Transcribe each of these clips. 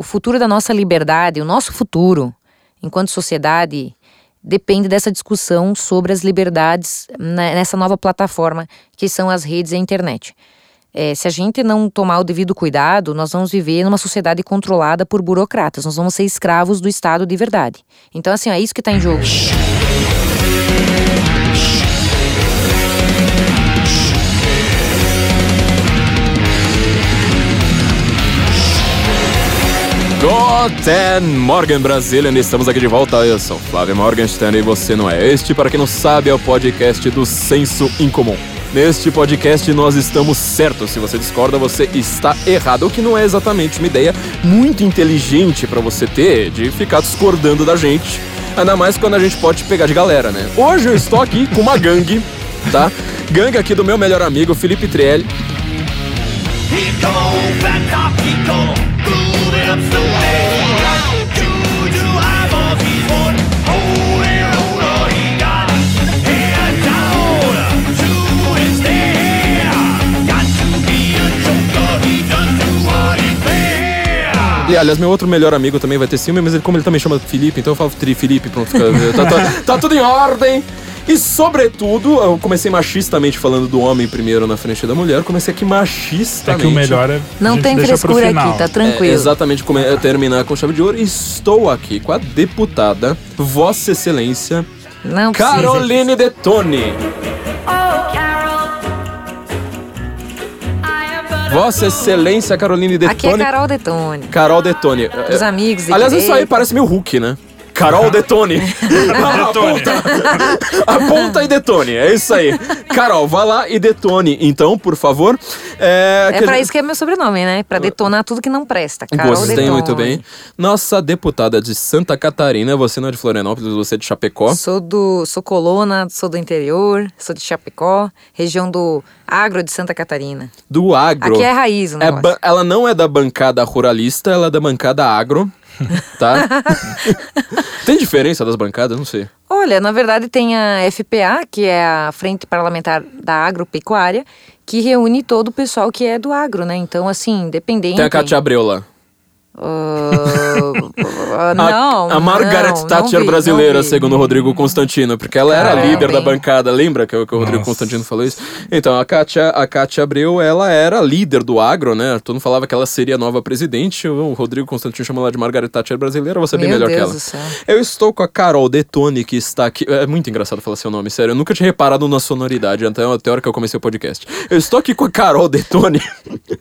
o futuro da nossa liberdade, o nosso futuro, enquanto sociedade, depende dessa discussão sobre as liberdades nessa nova plataforma que são as redes e a internet. É, se a gente não tomar o devido cuidado, nós vamos viver numa sociedade controlada por burocratas, nós vamos ser escravos do Estado de verdade. Então, assim, é isso que está em jogo. Guten Morgen Brasília, estamos aqui de volta. Eu sou Flávio Morgenstern e você não é este. Para quem não sabe, é o podcast do Senso Incomum. Neste podcast nós estamos certos. Se você discorda, você está errado. O que não é exatamente uma ideia muito inteligente para você ter de ficar discordando da gente. Ainda mais quando a gente pode pegar de galera, né? Hoje eu estou aqui com uma gangue, tá? Gangue aqui do meu melhor amigo, Felipe Trielli. E, aliás, meu outro melhor amigo também vai ter ciúme, mas ele, como ele também chama Felipe, então eu falo Tri Felipe, pronto, tá, tá, tá tudo em ordem. E, sobretudo, eu comecei machistamente falando do homem primeiro na frente da mulher, comecei aqui machistamente. É que o melhor é. Não tem frescura aqui, tá tranquilo. É, exatamente, como é, terminar com chave de ouro. Estou aqui com a deputada, Vossa Excelência, Não Caroline Detone. Vossa Excelência Caroline Detone. Aqui é Carol Detone. Carol Detone. Os amigos. Aliás, isso aí parece meio Hulk, né? Carol Detone. aponta, aponta e detone. É isso aí. Carol, vá lá e detone, então, por favor. É, é pra gente... isso que é meu sobrenome, né? Pra detonar tudo que não presta. Carol Gostei detone. muito bem. Nossa deputada de Santa Catarina, você não é de Florianópolis, você é de Chapecó. Sou do. Sou colona, sou do interior, sou de Chapecó, região do agro de Santa Catarina. Do agro. Aqui é raiz, né? É ela não é da bancada ruralista, ela é da bancada agro tá? tem diferença das bancadas? Não sei. Olha, na verdade tem a FPA, que é a Frente Parlamentar da Agropecuária, que reúne todo o pessoal que é do agro, né? Então, assim, independente... Tem a Cátia Abreu lá. Uh, não, a, a Margaret não, Thatcher não vi, brasileira, segundo o Rodrigo Constantino, porque ela era Caramba, líder da bancada, lembra que, que o Rodrigo Nossa. Constantino falou isso? Então, a Kátia, a Abreu, ela era líder do agro, né? Todo mundo falava que ela seria a nova presidente, o Rodrigo Constantino chamou ela de Margaret Thatcher brasileira, você é bem Meu melhor Deus que ela. do céu. Eu estou com a Carol Detone, que está aqui. É muito engraçado falar seu nome, sério. Eu nunca tinha reparado na sonoridade, até, até a hora que eu comecei o podcast. Eu estou aqui com a Carol Detone,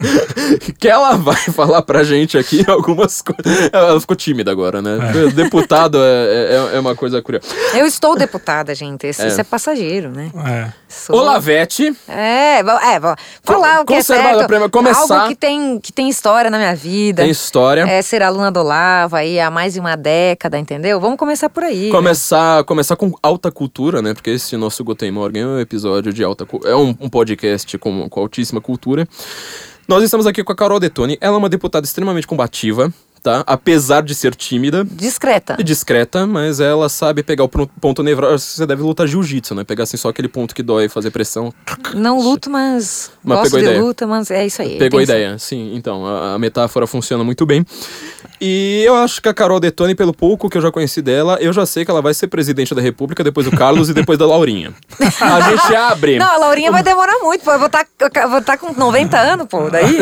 que ela vai falar pra gente aqui algumas coisas. Ela ficou tímida agora, né? Deputado é, é, é uma coisa curiosa. Eu estou deputada, gente. Isso É. isso é, passageiro, né? É. Sou- Olavete, É, vou- é, vou falar o que é certo. pra começar. Algo que tem, que tem história na minha vida. tem história. É ser aluna do Olavo aí há mais de uma década, entendeu? Vamos começar por aí. né? Começar, começar com alta cultura, né? Porque esse nosso Guten Morgen é um episódio de alta É um, um podcast com, com altíssima cultura. Nós estamos aqui com a Carol Detone. Ela é uma deputada extremamente combativa, tá? Apesar de ser tímida Discreta. e discreta, mas ela sabe pegar o ponto nevrálgico. Você deve lutar jiu-jitsu, né? Pegar assim só aquele ponto que dói, fazer pressão. Não luto, mas, Mas gosto pegou a de ideia. luta, mas é isso aí. Pegou a ideia, sim. Então, a, a metáfora funciona muito bem. E eu acho que a Carol Detone, pelo pouco que eu já conheci dela, eu já sei que ela vai ser presidente da República, depois do Carlos e depois da Laurinha. A gente abre. Não, a Laurinha vai demorar muito, pô. Eu vou estar vou tá com 90 anos, pô. Daí.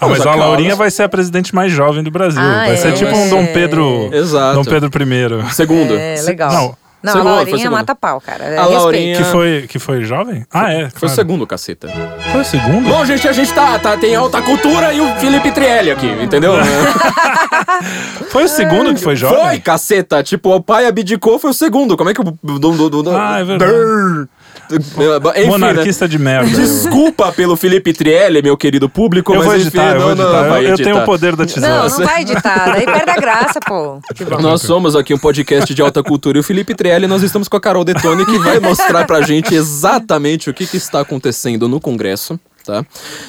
Ah, mas Mas a a Laurinha vai ser a presidente mais jovem do Brasil. Ah, vai ser é. tipo um Dom Pedro. Exato. Dom Pedro I. Segundo. É, legal. Não. Não, Segundo, a Laurinha mata pau, cara. É A respeito. Laurinha- Que foi, que foi jovem? Ah, é. Foi o claro. segundo, caceta. Foi o segundo? Bom, gente, a gente tá, tá tem alta cultura e o Felipe Trielli aqui, entendeu? Foi o segundo que foi jovem? Foi, caceta. Tipo, o pai abdicou, foi o segundo. Como é que o... Do, do, do, do- Ah, é verdade. Brrr. Enfim, né? Monarquista de merda. Desculpa pelo Felipe Trielli, meu querido público, Eu mas vou enfim, editar, eu não, vou não, editar. vai Eu, eu tenho o poder da tesoura. Não, não vai editar. Daí perde a graça, pô. Nós somos aqui um podcast de alta cultura e o Felipe Trielli, nós estamos com a Carol Detone que vai mostrar pra gente exatamente o que, que está acontecendo no Congresso. Tá?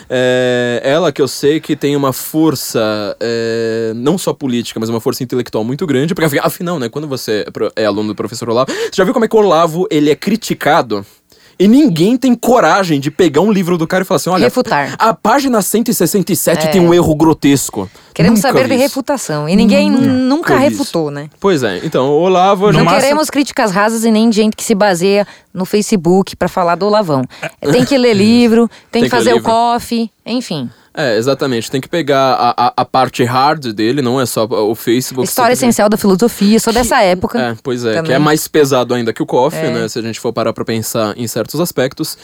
É, ela que eu sei que tem uma força, é, não só política, mas uma força intelectual muito grande, porque afi- afinal, né, quando você é é aluno do professor Olavo, você já viu como é que o Olavo ele é criticado E ninguém tem coragem de pegar um livro do cara e falar assim: olha, Refutar. a página 167 É. tem um erro grotesco. Queremos Nunca saber de refutação. E ninguém nunca isso. refutou, né? Pois é, então, o Olavo. Não máximo- queremos críticas rasas e nem gente que se baseia no Facebook pra falar do Olavão. Tem que ler livro, tem, Tem que fazer o livro. coffee, enfim. É, exatamente. Tem que pegar a, a, a parte hard dele, não é só o Facebook. História essencial da filosofia, sou dessa época. É, pois é, também. que é mais pesado ainda que o coffee, É. né? Se a gente for parar pra pensar em certos aspectos.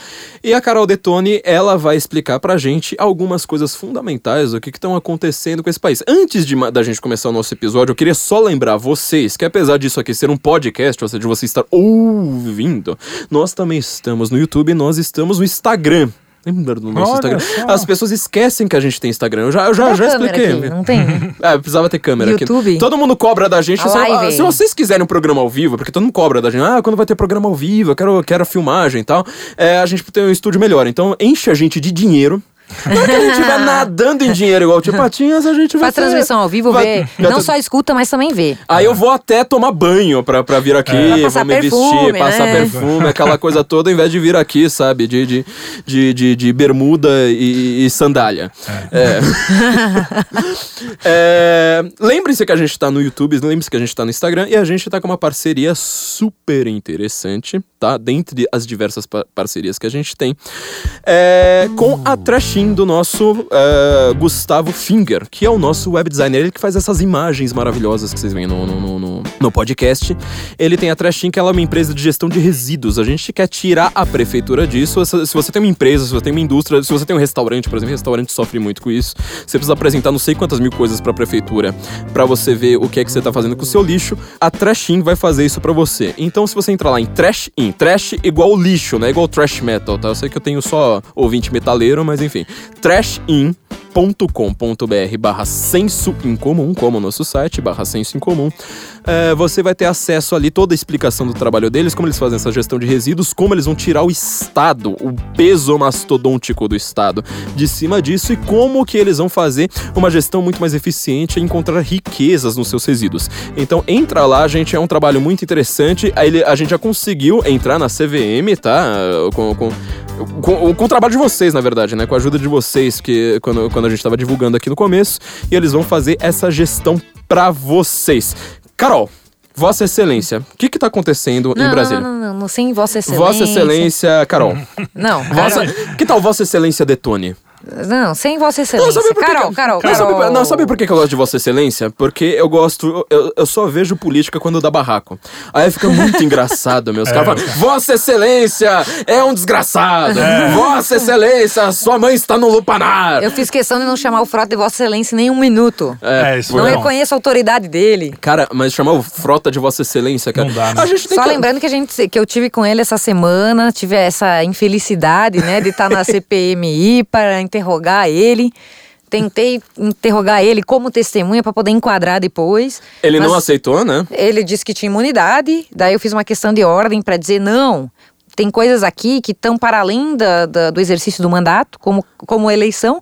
E a Carol Detone, ela vai explicar pra gente algumas coisas fundamentais do que estão acontecendo com esse país. Antes de, da gente começar o nosso episódio, eu queria só lembrar vocês que apesar disso aqui ser um podcast, ou seja, de você estar ouvindo, nós também estamos no YouTube, nós estamos no Instagram. Lembra do nosso Olha Instagram? só. As pessoas esquecem que a gente tem Instagram. Eu já, eu já, já câmera expliquei. aqui? Não tem? É, precisava ter câmera aqui. YouTube? Todo mundo cobra da gente. A Se, live. ah, se vocês quiserem um programa ao vivo, porque todo mundo cobra da gente, ah, quando vai ter programa ao vivo, eu quero, quero a filmagem e tal, é, a gente tem um estúdio melhor. Então enche a gente de dinheiro. Que a gente estiver nadando em dinheiro igual o Tio Patinhas, a gente vai Faz ser- transmissão ao vivo, vai- vê. Não ter- só escuta, mas também vê. Aí eu vou até tomar banho pra, pra vir aqui, Pra vou passar me vestir, perfume, passar né? perfume, aquela coisa toda, ao invés de vir aqui, sabe, de, de, de, de, de bermuda e, e sandália. É. É, Lembre-se que a gente tá no YouTube, lembre-se que a gente tá no Instagram e a gente tá com uma parceria super interessante, tá? Dentre as diversas pa- parcerias que a gente tem, é, com a Trashin do nosso é, Gustavo Finger, que é o nosso web designer, ele que faz essas imagens maravilhosas que vocês veem no, no, no, no- podcast. Ele tem a Trashin, que ela é uma empresa de gestão de resíduos. A gente quer tirar a prefeitura disso. Se você tem uma empresa, se você tem uma indústria, se você tem um restaurante, por exemplo, restaurante sofre muito com isso. Você precisa apresentar não sei quantas mil coisas pra prefeitura pra você ver o que é que você tá fazendo com o seu lixo. A Trashin vai fazer isso pra você. Então, se você entrar lá em Trash In, Trash igual lixo, né? Igual trash metal, tá? Eu sei que eu tenho só ouvinte metaleiro, mas enfim. Trashin .com.br barra senso em comum, como o nosso site, barra senso em comum, É, você vai ter acesso ali toda a explicação do trabalho deles, como eles fazem essa gestão de resíduos, como eles vão tirar o Estado, o peso mastodôntico do Estado de cima disso e como que eles vão fazer uma gestão muito mais eficiente e encontrar riquezas nos seus resíduos. Então entra lá, gente, é um trabalho muito interessante. Ele- a gente já conseguiu entrar na CVM, tá? Com, com, com, com o trabalho de vocês, na verdade, né? Com a ajuda de vocês, que quando, quando a gente tava divulgando aqui no começo, e eles vão fazer essa gestão pra vocês. Carol, Vossa Excelência, o que que tá acontecendo em Não, Brasília? não, não, não, não, sem Vossa Excelência. Vossa Excelência, Carol. Não, Vossa, que tal Vossa Excelência Detone? Não, sem Vossa Excelência. Não, que Carol, que- Carol, não, sabe, Carol. não, sabe por que eu gosto de Vossa Excelência? Porque eu gosto, eu, eu só vejo política quando dá barraco. Aí fica muito engraçado, meus caras falam, Vossa Excelência é um desgraçado. Vossa Excelência, sua mãe está no lupanar. Eu fiz questão de não chamar o Frota de Vossa Excelência em nenhum minuto. É, isso Não foi bom. reconheço a autoridade dele. Cara, mas chamar o Frota de Vossa Excelência, cara. Não dá, né? A gente tem Só que... lembrando que a gente que eu tive com ele essa semana, tive essa infelicidade, né, de estar na CPMI para interrogar ele. Tentei interrogar ele como testemunha para poder enquadrar depois. Ele não aceitou, né? Ele disse que tinha imunidade, daí eu fiz uma questão de ordem para dizer não. Tem coisas aqui que estão para além da- da- do exercício do mandato, como, como eleição,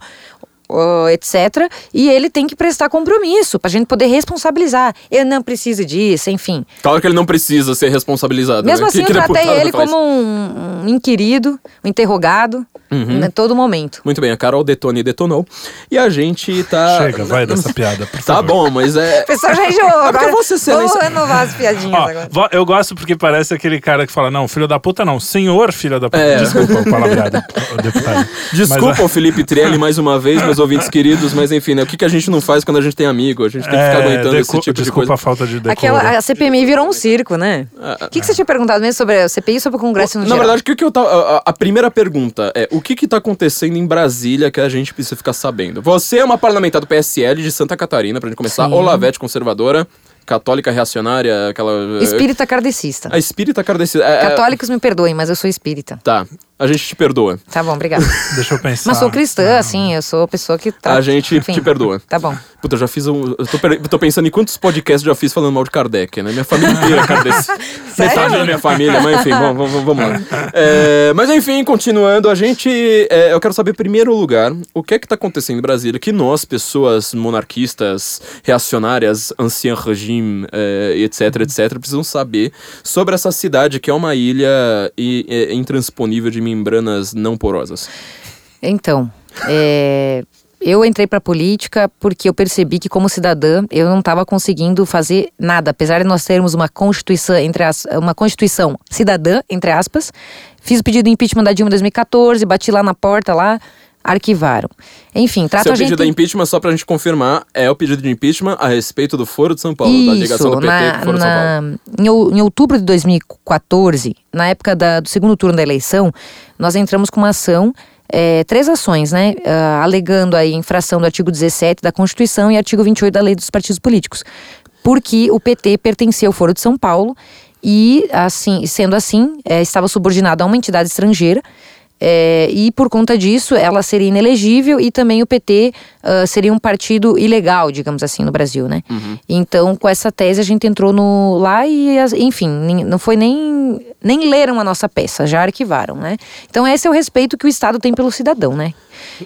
ó, etc. E ele tem que prestar compromisso para a gente poder responsabilizar. Eu não preciso disso, enfim. Claro que ele não precisa ser responsabilizado. Mesmo né? assim, Que- que eu tratei deputado ele faz? como um, um inquirido, um interrogado, Uhum. em todo momento. Muito bem, a Carol detone e detonou. E a gente tá. Chega, vai dessa piada, por Tá favor. bom, mas é. O pessoal já enjoou. É Agora Vossa Excelência- vou renovar as piadinhas Ó, agora. eu gosto porque parece aquele cara que fala, não, filho da puta não, senhor filho da puta. É. Desculpa o palavreado, deputado. Desculpa Mas, o Felipe Trielli mais uma vez, meus ouvintes queridos, mas enfim, né? O que, que a gente não faz quando a gente tem amigo? A gente tem que ficar é, aguentando esse tipo de desculpa coisa. a falta de decoro. Aquela, a CPMI virou um circo, né? Ah, O que, que você tinha perguntado mesmo sobre a CPI e sobre o Congresso no Na geral? verdade, o que, que eu tava. A, a primeira pergunta é: o que que tá acontecendo em Brasília que a gente precisa ficar sabendo? Você é uma parlamentar do PSL de Santa Catarina, pra gente começar. Sim. Olavete conservadora, católica reacionária, aquela. Espírita kardecista. A espírita cardecista. é, é, Católicos me perdoem, mas eu sou espírita. Tá. A gente te perdoa. Tá bom, obrigada. Deixa eu pensar. Mas sou cristã, assim, eu sou a pessoa que tá. A gente enfim, te perdoa. Tá bom. Puta, eu já fiz um. Eu tô, per- tô pensando em quantos podcasts eu já fiz falando mal de Kardec, né? Minha família inteira é Kardec. Metade da minha família, mas enfim, vamos, vamos, vamos lá. É, mas enfim, continuando, a gente. é, eu quero saber, em primeiro lugar, o que é que tá acontecendo em Brasília que nós, pessoas monarquistas, reacionárias, ancien regime, é, etc, etc, precisamos saber sobre essa cidade que é uma ilha e, é, intransponível de membranas não porosas. Então, é, eu entrei pra política porque eu percebi que, como cidadã, eu não estava conseguindo fazer nada. Apesar de nós termos uma constituição, entre as, uma constituição cidadã, entre aspas, fiz o pedido de impeachment da Dilma em 2014, bati lá na porta lá, arquivaram. Enfim, trato Seu a gente. pedido de impeachment, só pra gente confirmar, é o pedido de impeachment a respeito do Foro de São Paulo, da ligação do PT na, com o Foro de São Paulo. na- em, ou- em outubro de 2014, na época da- do segundo turno da eleição, nós entramos com uma ação, é, três ações, né? ah, alegando a infração do artigo 17 da Constituição e artigo 28 da Lei dos Partidos Políticos. Porque o PT pertencia ao Foro de São Paulo e, assim, sendo assim, é, estava subordinado a uma entidade estrangeira. É, e por conta disso, ela seria inelegível e também o PT ah, seria um partido ilegal, digamos assim, no Brasil, né? Então, com essa tese, a gente entrou no lá e, enfim, não foi nem, nem leram a nossa peça, já arquivaram, né? Então, esse é o respeito que o Estado tem pelo cidadão, né?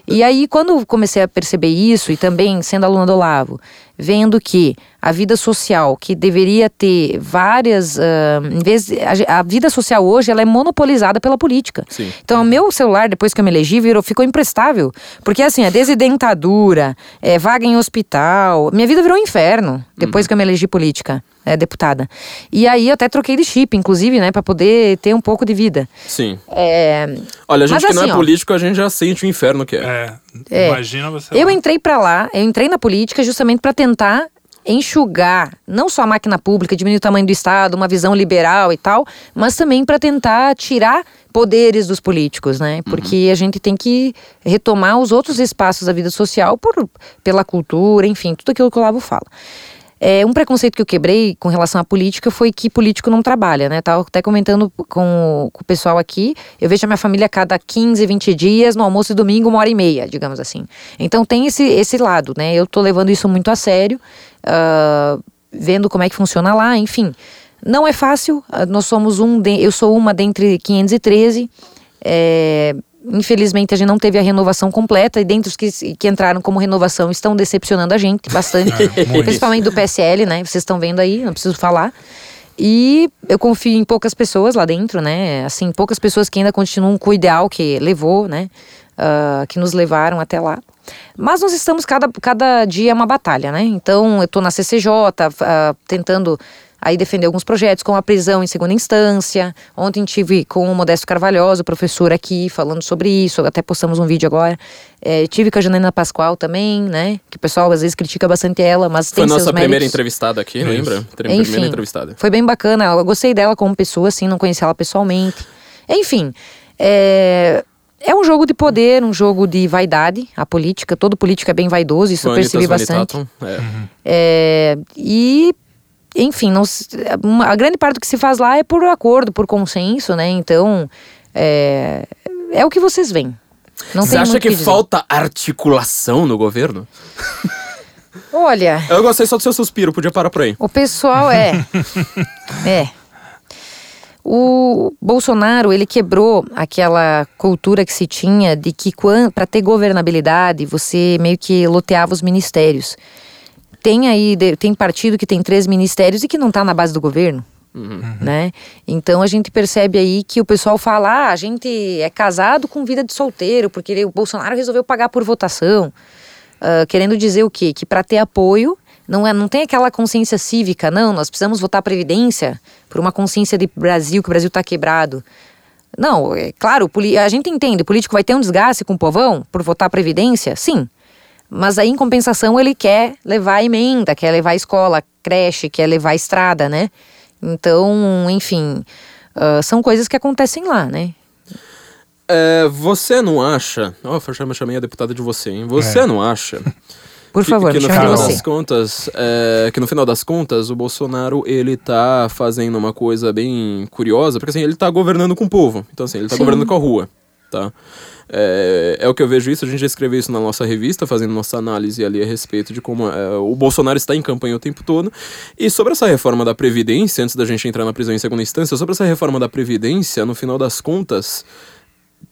E aí, quando comecei a perceber isso, e também sendo aluna do Olavo, vendo que a vida social, que deveria ter várias. ah, em vez de- a, a vida social hoje ela é monopolizada pela política. Sim. Então, o meu celular, depois que eu me elegi, virou, ficou imprestável. Porque, assim, a desidentadura, é, vaga em hospital. Minha vida virou um inferno depois que eu me elegi política, é, deputada. E aí eu até troquei de chip, inclusive, né, pra poder ter um pouco de vida. Sim. É, Olha, a gente Mas que não assim, é ó. político, a gente já sente o inferno que é. É, É. imagina você. Eu lá. entrei pra lá, eu entrei na política justamente pra tentar enxugar não só a máquina pública, diminuir o tamanho do Estado, uma visão liberal e tal, mas também pra tentar tirar poderes dos políticos, né? Porque a gente tem que retomar os outros espaços da vida social por, pela cultura, enfim, tudo aquilo que o Lavo fala. É, um preconceito que eu quebrei com relação à política foi que político não trabalha, né? Tava até comentando com, o- com o pessoal aqui. Eu vejo a minha família cada 15, 20 dias, no almoço e domingo, uma hora e meia, digamos assim. Então tem esse, esse lado, né? Eu tô levando isso muito a sério, ah, vendo como é que funciona lá, enfim. Não é fácil, ah, nós somos um, de- eu sou uma dentre 513. É, infelizmente a gente não teve a renovação completa e dentre os que, que entraram como renovação estão decepcionando a gente bastante, muito. principalmente do PSL, né? Vocês estão vendo aí, não preciso falar. E eu confio em poucas pessoas lá dentro, né? Assim, poucas pessoas que ainda continuam com o ideal que levou, né? Ah, que nos levaram até lá. Mas nós estamos, cada, cada dia é uma batalha, né? Então, eu estou na CCJ, ah, tentando aí defender alguns projetos, como a prisão em segunda instância. Ontem tive com o Modesto Carvalhosa, o professor aqui, falando sobre isso. Até postamos um vídeo agora. É, tive com a Janaina Pascoal também, né? Que o pessoal às vezes critica bastante ela, mas Foi tem seus nossa primeira méritos. entrevistada aqui, Isso. lembra? Primeira Enfim, entrevistada. foi bem bacana. Eu gostei dela como pessoa, assim, não conheci ela pessoalmente. Enfim, é, é um jogo de poder, um jogo de vaidade. A política, todo político é bem vaidoso, isso eu percebi bastante. é. É, e, enfim, não, a grande parte do que se faz lá é por acordo, por consenso, né? Então, é, é o que vocês veem. Não Você acha que dizer. falta articulação no governo? Olha, Eu gostei só do seu suspiro, podia parar por aí. O pessoal é. é. O Bolsonaro, ele quebrou aquela cultura que se tinha de que para ter governabilidade, você meio que loteava os ministérios. Tem aí, tem partido que tem três ministérios e que não está na base do governo. Né? Então a gente percebe aí que o pessoal fala: ah, a gente é casado com vida de solteiro, porque ele- o Bolsonaro resolveu pagar por votação. Ah, querendo dizer o quê? Que para ter apoio não, é, não tem aquela consciência cívica, não, nós precisamos votar a Previdência por uma consciência de Brasil, que o Brasil está quebrado. Não, é claro, a gente entende, o político vai ter um desgaste com o povão por votar a Previdência? Sim. Mas aí, em compensação, ele quer levar a emenda, quer levar a escola, creche, quer levar a estrada, né? Então, enfim, ah, são coisas que acontecem lá, né? É, você não acha. Ó, eu chamei- chamei a deputada de você, hein? Você É. não acha. Por que, favor, que me no final você. das contas, é, que no final das contas, o Bolsonaro ele tá fazendo uma coisa bem curiosa, porque assim, ele tá governando com o povo. Então assim, ele tá Sim. governando com a rua. tá? É, é, o que eu vejo isso, a gente já escreveu isso na nossa revista, fazendo nossa análise ali a respeito de como é, o Bolsonaro está em campanha o tempo todo. E sobre essa reforma da Previdência, antes da gente entrar na prisão em segunda instância, sobre essa reforma da Previdência, no final das contas,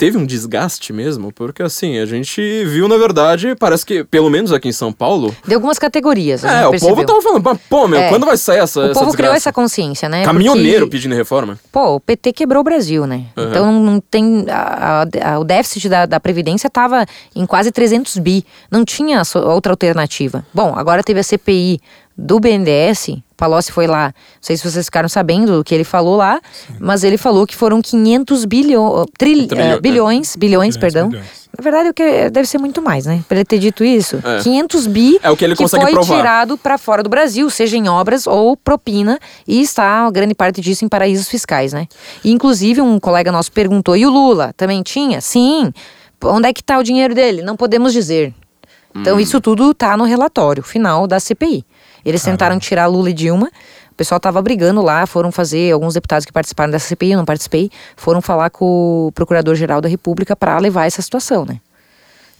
teve um desgaste mesmo, porque assim, a gente viu, na verdade, parece que, pelo menos aqui em São Paulo. De algumas categorias. É, o percebeu. povo tava falando, pô, meu, É. quando vai sair essa. O essa povo desgraça? criou essa consciência, né? Caminhoneiro Porque, pedindo reforma. Pô, o PT quebrou o Brasil, né? Uhum. Então não, tem. a- a- o déficit da, da Previdência estava em quase 300 bi. Não tinha outra alternativa. Bom, agora teve a CPI do BNDES. Palocci foi lá. Não sei se vocês ficaram sabendo do que ele falou lá, mas ele falou que foram 500 bilhões. Trilhão, é. bilhões, bilhões, Bilhões, perdão. bilhões. Na verdade, o que deve ser muito mais, né? Pra ele ter dito isso. É. 500 bi É o que ele consegue foi provar. tirado para fora do Brasil, seja em obras ou propina, e está grande parte disso em paraísos fiscais, né? E, inclusive, um colega nosso perguntou: e o Lula também tinha? Sim. Onde é que está o dinheiro dele? Não podemos dizer. Então, Hum. isso tudo está no relatório final da CPI. Eles tentaram tirar Lula e Dilma. O pessoal estava brigando lá, foram fazer, alguns deputados que participaram dessa CPI, eu não participei, foram falar com o Procurador-Geral da República para levar essa situação, né?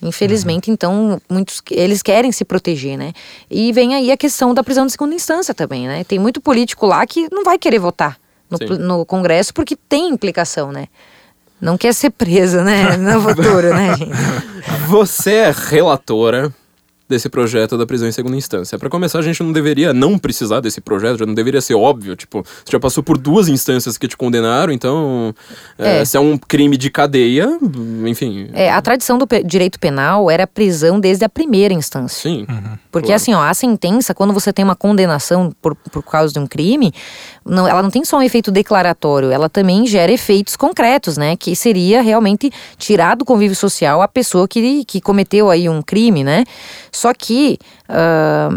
Infelizmente, então, muitos eles querem se proteger, né? E vem aí a questão da prisão de segunda instância também, né? Tem muito político lá que não vai querer votar no, no Congresso porque tem implicação, né? Não quer ser preso, né? No futuro, né, gente? Você é relatora desse projeto da prisão em segunda instância. Para começar, a gente não deveria não precisar desse projeto, já não deveria ser óbvio. Tipo, você já passou por duas instâncias que te condenaram, então, é, É. se é um crime de cadeia, enfim. É, a tradição do pe- direito penal era a prisão desde a primeira instância. Sim. Porque Claro. assim, ó, a sentença, quando você tem uma condenação por, por causa de um crime, não, ela não tem só um efeito declaratório, ela também gera efeitos concretos, né? Que seria realmente tirar do convívio social a pessoa que, que cometeu aí um crime, né? Só que ah,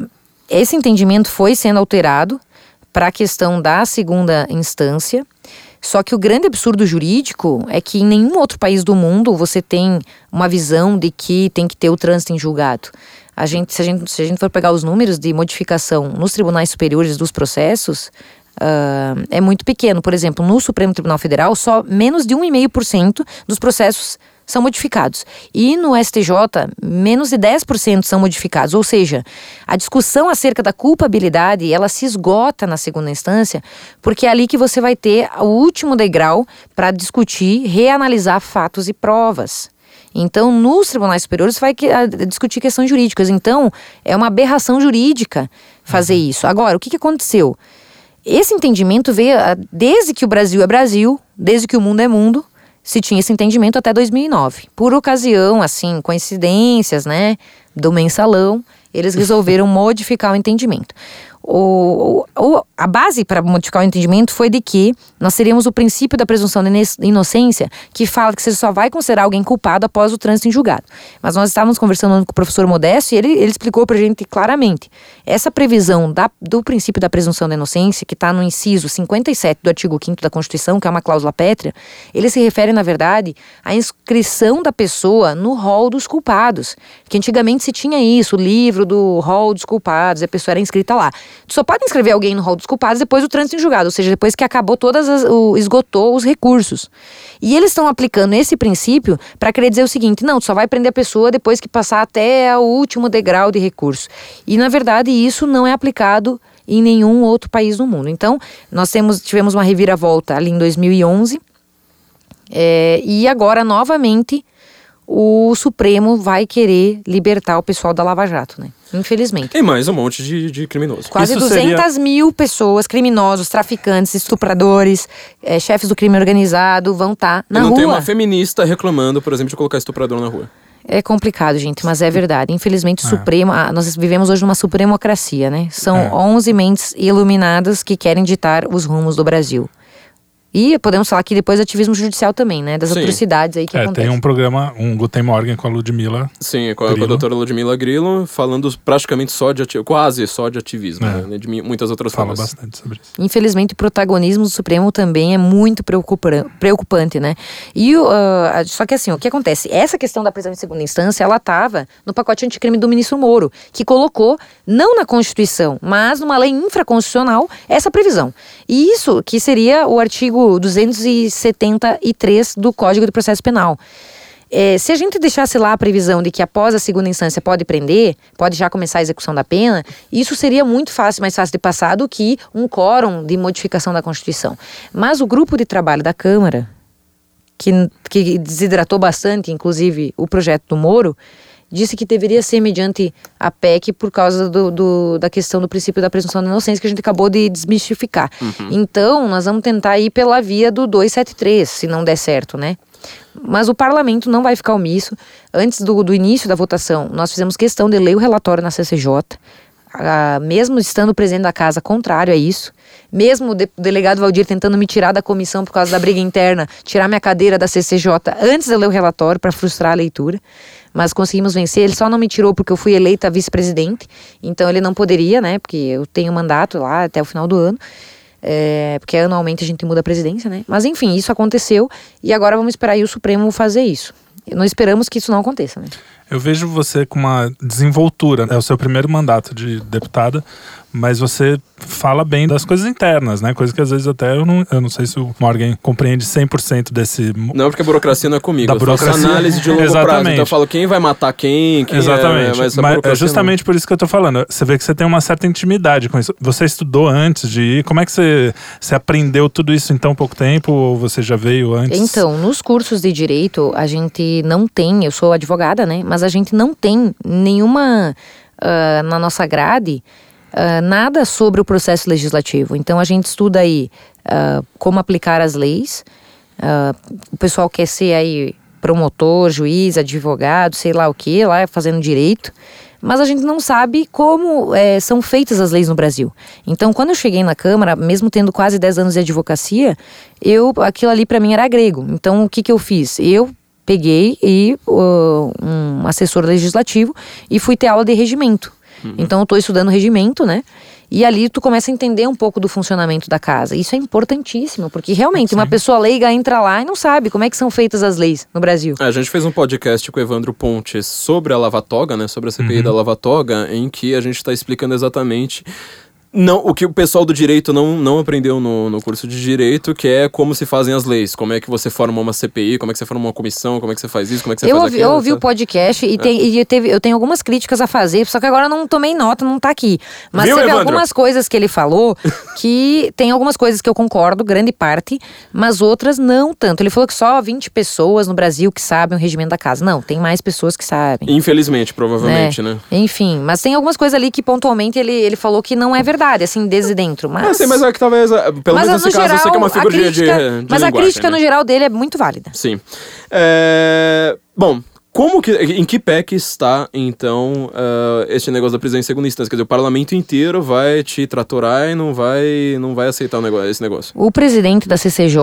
esse entendimento foi sendo alterado para a questão da segunda instância. Só que o grande absurdo jurídico é que em nenhum outro país do mundo você tem uma visão de que tem que ter o trânsito em julgado. A gente, se, a gente, se a gente for pegar os números de modificação nos tribunais superiores dos processos, ah, é muito pequeno. Por exemplo, no Supremo Tribunal Federal, só menos de 1,5% dos processos são modificados. E no STJ, menos de 10% são modificados. Ou seja, a discussão acerca da culpabilidade, ela se esgota na segunda instância, porque é ali que você vai ter o último degrau para discutir, reanalisar fatos e provas. Então, nos tribunais superiores, você vai discutir questões jurídicas. Então, é uma aberração jurídica fazer isso. Agora, o que, que aconteceu? Esse entendimento veio ah, desde que o Brasil é Brasil, desde que o mundo é mundo, se tinha esse entendimento até 2009. Por ocasião, assim, coincidências, né, do mensalão, eles resolveram modificar o entendimento. O, o- a base para modificar o entendimento foi de que nós teríamos o princípio da presunção de inocência, que fala que você só vai considerar alguém culpado após o trânsito em julgado. Mas nós estávamos conversando com o professor Modesto e ele, ele explicou para a gente claramente. Essa previsão da- do princípio da presunção da inocência, que está no inciso 57 do artigo 5 da Constituição, que é uma cláusula pétrea, ele se refere, na verdade, à inscrição da pessoa no rol dos culpados. Que antigamente se tinha isso, o livro do rol dos culpados, a pessoa era inscrita lá. Tu só pode inscrever alguém no rol dos culpados depois do trânsito em julgado, ou seja, depois que acabou todas as, o, esgotou os recursos. E eles estão aplicando esse princípio para querer dizer o seguinte: não, tu só vai prender a pessoa depois que passar até o último degrau de recurso. E na verdade isso não é aplicado em nenhum outro país do mundo. Então, nós temos, tivemos uma reviravolta ali em 2011. é, e agora, novamente, o Supremo vai querer libertar o pessoal da Lava Jato, né? Infelizmente. Tem mais um monte de, de criminosos. Quase Isso 200 seria- mil pessoas, criminosos, traficantes, estupradores, eh, chefes do crime organizado vão estar E na não rua. tem uma feminista reclamando, por exemplo, de colocar estuprador na rua. É complicado, gente, mas é verdade. Infelizmente, o É. Supremo, ah, nós vivemos hoje numa supremocracia, né? São É. 11 mentes iluminadas que querem ditar os rumos do Brasil. E podemos falar aqui depois ativismo judicial também, né? Das Sim. atrocidades aí que É, acontecem. tem um programa, um Guten Morgen com a Ludmilla. Sim, com a, com a Grilo. doutora Ludmilla Grillo, falando praticamente só de ativismo, quase só de ativismo, É. né? De muitas outras Fala formas. bastante sobre isso. Infelizmente, o protagonismo do Supremo também é muito preocupa- preocupante, né? E ah, só que assim, o que acontece? Essa questão da prisão em segunda instância, ela estava no pacote anticrime do ministro Moro, que colocou, não na Constituição, mas numa lei infraconstitucional, essa previsão. E isso que seria o artigo 273 do Código de Processo Penal. é, se a gente deixasse lá a previsão de que após a segunda instância pode prender, pode já começar a execução da pena, isso seria muito fácil, mais fácil de passar do que um quórum de modificação da Constituição. Mas o grupo de trabalho da Câmara, que, que desidratou bastante, inclusive, o projeto do Moro, disse que deveria ser mediante a PEC por causa do, do, da questão do princípio da presunção de inocência que a gente acabou de desmistificar. Uhum. Então, nós vamos tentar ir pela via do 273, se não der certo, né? Mas o parlamento não vai ficar omisso. Antes do, do início da votação, nós fizemos questão de ler o relatório na CCJ, ah, mesmo estando presente da casa contrário a isso, mesmo o, de, o delegado Valdir tentando me tirar da comissão por causa da briga interna, tirar minha cadeira da CCJ antes de ler o relatório para frustrar a leitura, mas conseguimos vencer. Ele só não me tirou porque eu fui eleita vice-presidente, então ele não poderia, né? Porque eu tenho mandato lá até o final do ano. É, porque anualmente a gente muda a presidência, né? Mas enfim, isso aconteceu e agora vamos esperar o Supremo fazer isso. Não esperamos que isso não aconteça, né? Eu vejo você com uma desenvoltura. É o seu primeiro mandato de deputada, mas você fala bem das coisas internas, né? Coisa que às vezes até eu não, eu não sei se o Morgan compreende 100% desse. Não, porque a burocracia não é comigo. Da burocracia. Eu faço análise de longo Exatamente. prazo. Então eu falo quem vai matar quem, quem Exatamente. É, mas, mas é não. justamente por isso que eu tô falando. Você vê que você tem uma certa intimidade com isso. Você estudou antes de ir. Como é que você, você aprendeu tudo isso em tão pouco tempo? Ou você já veio antes? Então, nos cursos de direito, a gente não tem, eu sou advogada, né? Mas a gente não tem nenhuma uh, na nossa grade uh, nada sobre o processo legislativo. Então a gente estuda aí uh, como aplicar as leis. o pessoal quer ser aí promotor, juiz, advogado, sei lá o que, lá fazendo direito. Mas a gente não sabe como é, são feitas as leis no Brasil. Então, quando eu cheguei na Câmara, mesmo tendo quase 10 anos de advocacia, eu aquilo ali para mim era grego. Então, o que, que eu fiz? Eu peguei e uh, um assessor legislativo e fui ter aula de regimento. Uhum. Então eu estou estudando regimento, né? E ali tu começa a entender um pouco do funcionamento da casa. Isso é importantíssimo, porque realmente Sim. uma pessoa leiga entra lá e não sabe como é que são feitas as leis no Brasil. A gente fez um podcast com o Evandro Pontes sobre a Lavatoga, né? Sobre a CPI uhum. da Lavatoga, em que a gente está explicando exatamente não, o que o pessoal do direito não, não aprendeu no, no curso de direito, que é como se fazem as leis, como é que você forma uma CPI, como é que você forma uma comissão, como é que você faz isso, como é que você eu faz ouvi, aquilo. Eu ouvi o podcast e, é. tem, e teve, eu tenho algumas críticas a fazer, só que agora eu não tomei nota, não tá aqui. Mas Viu, teve Evandro? algumas coisas que ele falou que tem algumas coisas que eu concordo, grande parte, mas outras não tanto. Ele falou que só 20 pessoas no Brasil que sabem o regimento da casa. Não, tem mais pessoas que sabem. Infelizmente, provavelmente, é. né? Enfim, mas tem algumas coisas ali que pontualmente ele, ele falou que não é verdade, assim, desde dentro. Mas... Ah, sim, mas é que talvez, é, pelo mas, menos nesse geral, caso, você que é uma figura crítica, de, de Mas a crítica né? no geral dele é muito válida. Sim. É... Bom, como que, em que pé que está, então, uh, este negócio da prisão em segunda instância? Quer dizer, o parlamento inteiro vai te tratorar e não vai, não vai aceitar negócio, esse negócio. O presidente da CCJ,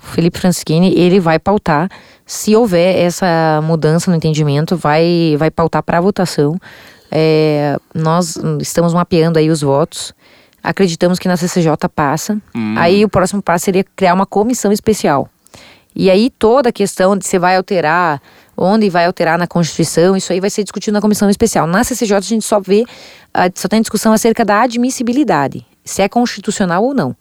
Felipe Franschini, ele vai pautar, se houver essa mudança no entendimento, vai, vai pautar para votação. É, nós estamos mapeando aí os votos. Acreditamos que na CCJ passa. Hum. Aí o próximo passo seria criar uma comissão especial. E aí toda a questão de se vai alterar, onde vai alterar na Constituição, isso aí vai ser discutido na comissão especial. Na CCJ a gente só vê, só tem discussão acerca da admissibilidade, se é constitucional ou não.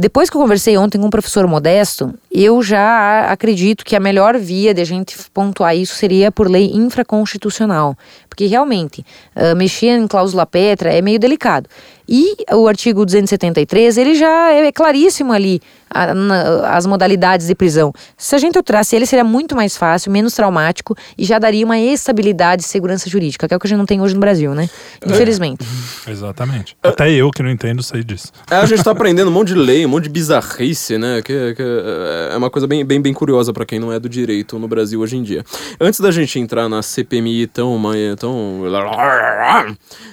Depois que eu conversei ontem com o professor Modesto, eu já acredito que a melhor via de a gente pontuar isso seria por lei infraconstitucional. Porque realmente, uh, mexer em cláusula petra é meio delicado. E o artigo 273, ele já é claríssimo ali a, na, as modalidades de prisão. Se a gente alterasse ele, seria muito mais fácil, menos traumático e já daria uma estabilidade e segurança jurídica, que é o que a gente não tem hoje no Brasil, né? Infelizmente. É. Exatamente. Até eu que não entendo sei disso. É, a gente tá aprendendo um monte de lei, um monte de bizarrice, né? Que, que é uma coisa bem, bem, bem curiosa para quem não é do direito no Brasil hoje em dia. Antes da gente entrar na CPMI tão... tão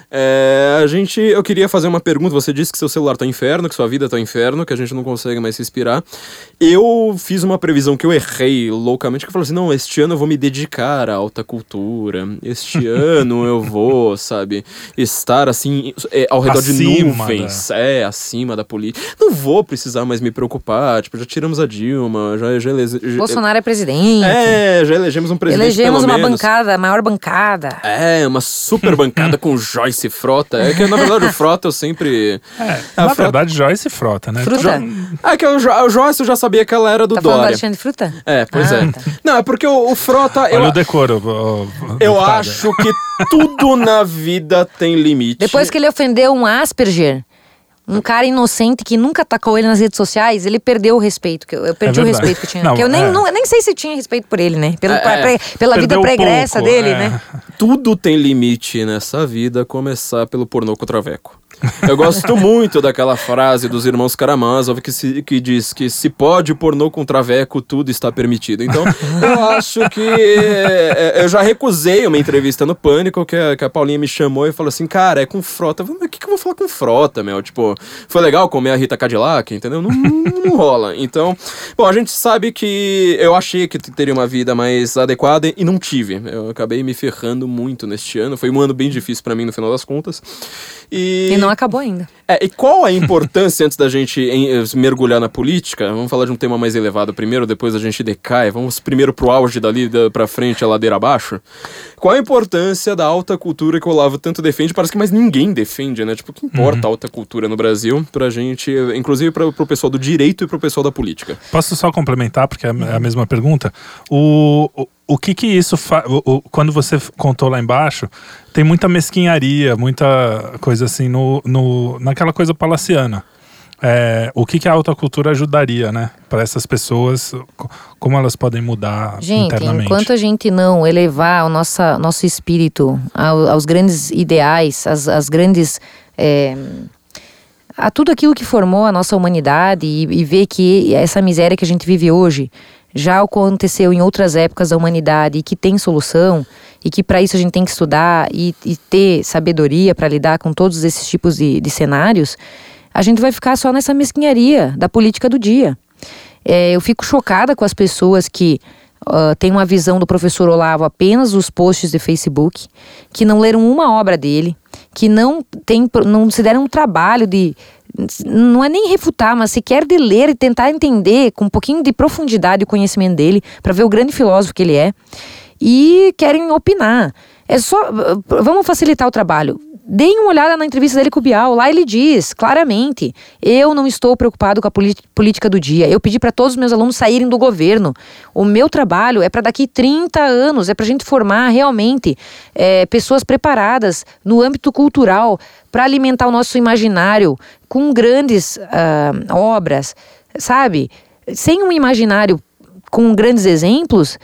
é, a gente, eu queria fazer uma pergunta. Você disse que seu celular tá inferno, que sua vida tá inferno, que a gente não consegue mais respirar. Eu fiz uma previsão que eu errei loucamente, que eu falei assim: não, este ano eu vou me dedicar à alta cultura. Este ano eu vou, sabe, estar assim, é, ao redor Acima de nuvens, é, acima da política. Não vou precisar mais me preocupar. Tipo, já tiramos a Dilma, já, já, elege, Bolsonaro é presidente. É, já elegemos um presidente. Elegemos pelo uma menos. bancada, a maior bancada. É, uma super bancada com Joyce Frota. É que, na verdade, o Frota eu sempre. É, A na Frota- verdade, Joyce Frota, né? Fruta. Todo- É que o, jo o Joyce eu já sabia que ela era do Tá Dória. Alexandre Fruta? É, pois Ah, é. tá. Não, é porque o, o Frota. Eu, Olha o decoro. o- o- eu deputada. acho que tudo na vida tem limite. Depois que ele ofendeu um Asperger, um cara inocente que nunca atacou ele nas redes sociais, ele perdeu o respeito. Que eu, eu perdi o verdade. respeito que eu tinha. Não, que eu nem, é. não- nem sei se tinha respeito por ele, né? Pelo, É, pra- é. pela vida pregressa pouco, dele, é. né? Tudo tem limite nessa vida, a começar pelo pornô com o Traveco. Eu gosto muito daquela frase dos irmãos Karamazov que, se- que diz que se pode pornô com traveco, tudo está permitido. Então, eu acho que é, é, eu já recusei uma entrevista no Pânico que a, que a Paulinha me chamou e falou assim, cara, é com frota. O que, que eu vou falar com frota, meu? Tipo, foi legal comer a Rita Cadillac, entendeu? Não, não rola. Então, bom, a gente sabe que eu achei que teria uma vida mais adequada e não tive. Eu acabei me ferrando muito neste ano. Foi um ano bem difícil pra mim no final das contas. E, E não acabou ainda. é, e qual a importância, antes da gente em- eh, mergulhar na política, vamos falar de um tema mais elevado primeiro, depois a gente decai, vamos primeiro pro auge dali da, pra frente, a ladeira abaixo. Qual a importância da alta cultura que o Olavo tanto defende? Parece que mais ninguém defende, né? Tipo, o que importa a alta cultura no Brasil pra gente, inclusive pra, pro pessoal do direito e pro pessoal da política? Posso só complementar, porque é a- é a mesma pergunta? O, o, o que que isso faz. Quando você contou lá embaixo, tem muita mesquinharia, muita coisa assim no, no, naquela coisa palaciana. É, o que, que a alta cultura ajudaria, né? Para essas pessoas, co- como elas podem mudar Gente, internamente? enquanto a gente não elevar o nossa, nosso espírito ao- aos grandes ideais, às, às grandes. é, a tudo aquilo que formou a nossa humanidade e, e ver que essa miséria que a gente vive hoje já aconteceu em outras épocas da humanidade e que tem solução e que para isso a gente tem que estudar e, e ter sabedoria para lidar com todos esses tipos de, de cenários, a gente vai ficar só nessa mesquinharia da política do dia. É, eu fico chocada com as pessoas que ah, têm uma visão do professor Olavo apenas dos posts de Facebook, que não leram uma obra dele, que não, tem, não se deram um trabalho de. Não é nem refutar, mas sequer de ler e tentar entender com um pouquinho de profundidade o conhecimento dele, para ver o grande filósofo que ele é, e querem opinar. É só. Vamos facilitar o trabalho. Deem uma olhada na entrevista dele com o Bial. Lá ele diz claramente: eu não estou preocupado com a política do dia. Eu pedi para todos os meus alunos saírem do governo. O meu trabalho é para daqui 30 anos, é para a gente formar realmente é, pessoas preparadas no âmbito cultural para alimentar o nosso imaginário com grandes ah, obras, sabe? Sem um imaginário com grandes exemplos,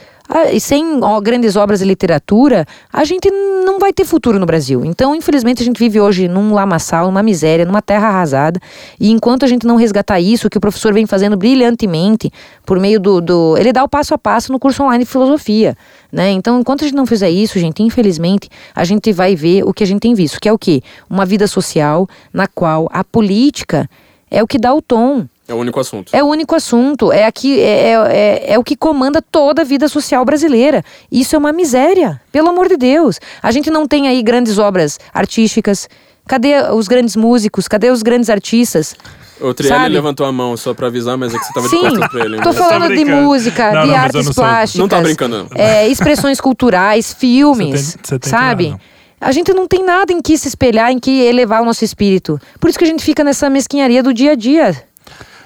e sem grandes obras de literatura, a gente não vai ter futuro no Brasil. Então, infelizmente, a gente vive hoje num lamaçal, numa miséria, numa terra arrasada. E enquanto a gente não resgatar isso, que o professor vem fazendo brilhantemente, por meio do. do ele dá o passo a passo no curso online de filosofia. Né? Então, enquanto a gente não fizer isso, gente, infelizmente, a gente vai ver o que a gente tem visto, que é o quê? Uma vida social na qual a política é o que dá o tom. É o único assunto. É o único assunto, é, aqui, é, é, é, é o que comanda toda a vida social brasileira. Isso é uma miséria, pelo amor de Deus. A gente não tem aí grandes obras artísticas. Cadê os grandes músicos? Cadê os grandes artistas? O Trielli Sabe? levantou a mão só pra avisar, mas é que você tava de Sim, costas pra ele. tô falando de brincando. música, Não, de não, artes não sou- plásticas. Não tá brincando, não. é, expressões culturais, filmes, Você tem- você tem sabe? A gente não tem nada em que se espelhar, em que elevar o nosso espírito. Por isso que a gente fica nessa mesquinharia do dia a dia.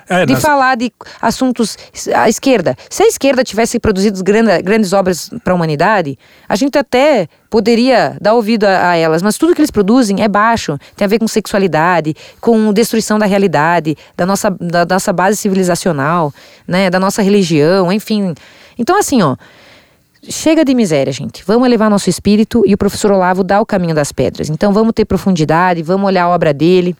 É, de falar de assuntos. A esquerda. Se a esquerda tivesse produzido grande, grandes obras para a humanidade, a gente até poderia dar ouvido a, a elas, mas tudo que eles produzem é baixo. Tem a ver com sexualidade, com destruição da realidade, da nossa, da nossa base civilizacional, né, da nossa religião, enfim. Então, assim, ó. Chega de miséria, gente. Vamos elevar nosso espírito e o professor Olavo dá o caminho das pedras. Então vamos ter profundidade, vamos olhar a obra dele.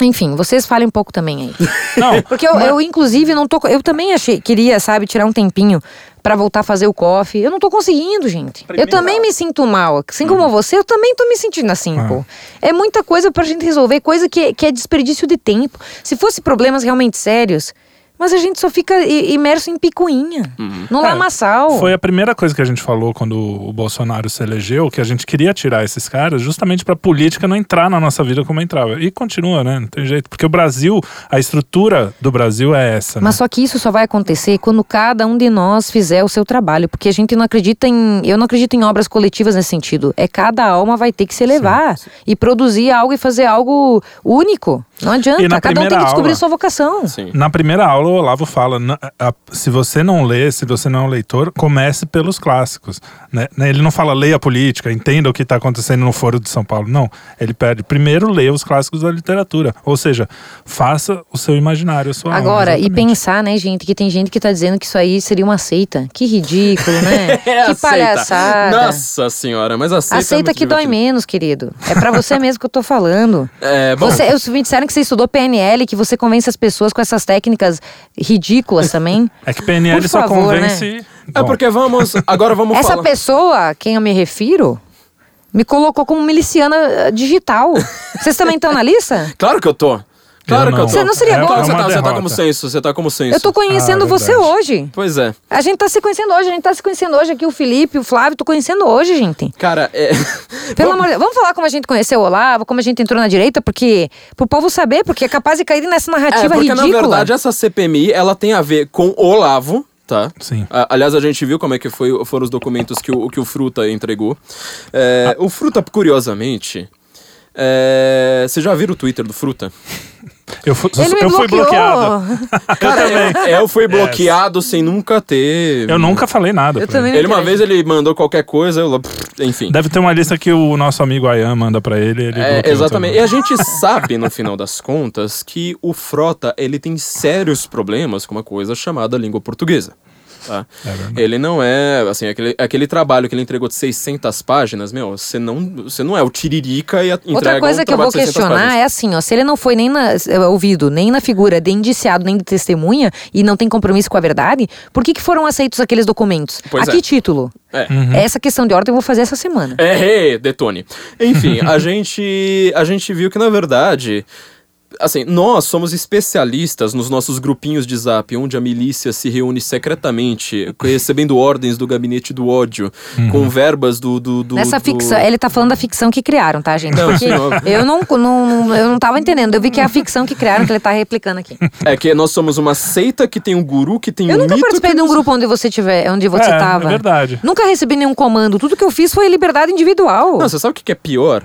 Enfim, vocês falem um pouco também aí. Não, Porque eu, eu, inclusive, não tô. Eu também achei, queria, sabe, tirar um tempinho pra voltar a fazer o coffee. Eu não tô conseguindo, gente. Eu também me sinto mal. Assim como você, eu também tô me sentindo assim, Ah. pô. É muita coisa pra gente resolver, coisa que, que é desperdício de tempo. Se fosse problemas realmente sérios. Mas a gente só fica imerso em picuinha. No É, lamaçal. Foi a primeira coisa que a gente falou quando o Bolsonaro se elegeu, que a gente queria tirar esses caras justamente para a política não entrar na nossa vida como entrava. E continua, né? Não tem jeito. Porque o Brasil, a estrutura do Brasil é essa. Mas né? só que isso só vai acontecer quando cada um de nós fizer o seu trabalho, porque a gente não acredita em, eu não acredito em obras coletivas nesse sentido. É cada alma vai ter que se elevar e produzir algo e fazer algo único, Não adianta, E na cada um tem que primeira descobrir aula- sua vocação. Sim. Na primeira aula, o Olavo fala: "Na- a- se você não lê, se você não é um leitor, comece pelos clássicos. né? Ele não fala leia a política, entenda o que está acontecendo no Foro de São Paulo. Não. Ele pede primeiro leia os clássicos da literatura. Ou seja, faça o seu imaginário, a sua alma, Agora, e pensar, né, gente, que tem gente que tá dizendo que isso aí seria uma seita. Que ridículo, né? É, que aceita. palhaçada. Nossa senhora, mas aceita. é Aceita muito que dói divertido. menos, querido. É pra você mesmo que eu tô falando. É, bom. Você, eu, me disseram que você estudou PNL, que você convence as pessoas com essas técnicas ridículas também. É que PNL Por só favor, né? convence. É Bom, porque vamos. Agora vamos Essa falar. pessoa a quem eu me refiro me colocou como miliciana eh, digital. Vocês também estão na lista? Claro que eu tô. Claro Eu que eu tô. Você não seria É, bom? Claro que você tá, você tá como senso, você tá como senso. Eu tô conhecendo Ah, você verdade. hoje. Pois é. A gente tá se conhecendo hoje, a gente tá se conhecendo hoje aqui, o Felipe, o Flávio, tô conhecendo hoje, gente. Cara, é. Pelo amor de Deus, vamos falar como a gente conheceu o Olavo, como a gente entrou na direita, porque pro povo saber, porque é capaz de cair nessa É, narrativa porque ridícula. na verdade essa CPMI, ela tem a ver com o Olavo, tá? Sim. A- Aliás, a gente viu como é que foi, foram os documentos que o, que o Fruta entregou. É, O Fruta, curiosamente... é, Você já viram o Twitter do Fruta? Eu fui, Ele me eu fui bloqueou. bloqueado. Cara, eu, eu fui bloqueado sem nunca ter... Eu nunca falei nada. Eu também ele. Ele uma vez ele mandou qualquer coisa, eu... enfim. Deve ter uma lista que o nosso amigo Ayan manda pra ele. ele É, exatamente. E também. a gente sabe, no final das contas, que o Frota ele tem sérios problemas com uma coisa chamada língua portuguesa. Tá? É ele não é, assim, aquele, aquele trabalho que ele entregou de 600 páginas, meu, você não, você não é o Tiririca e a- entrega Outra coisa um que eu vou de 600 questionar páginas. é assim, ó, se ele não foi nem na, é, ouvido, nem na figura de indiciado, nem de testemunha, e não tem compromisso com a verdade, por que, que foram aceitos aqueles documentos? Pois a é. que título? É. Essa questão de ordem eu vou fazer essa semana. É, é, detone. Enfim, a gente, a gente viu que, na verdade, assim, nós somos especialistas nos nossos grupinhos de zap, onde a milícia se reúne secretamente, recebendo ordens do gabinete do ódio, com verbas do... do, do Nessa do- ficção, ele tá falando da ficção que criaram, tá, gente? Não, Porque sim, eu não, não, eu não tava entendendo. Eu vi que é a ficção que criaram que ele tá replicando aqui. É que nós somos uma seita que tem um guru, que tem Eu um nunca mito... participei que de um grupo onde você tiver, onde você É, tava. é verdade. Nunca recebi nenhum comando. Tudo que eu fiz foi liberdade individual. Não, você sabe o que é pior?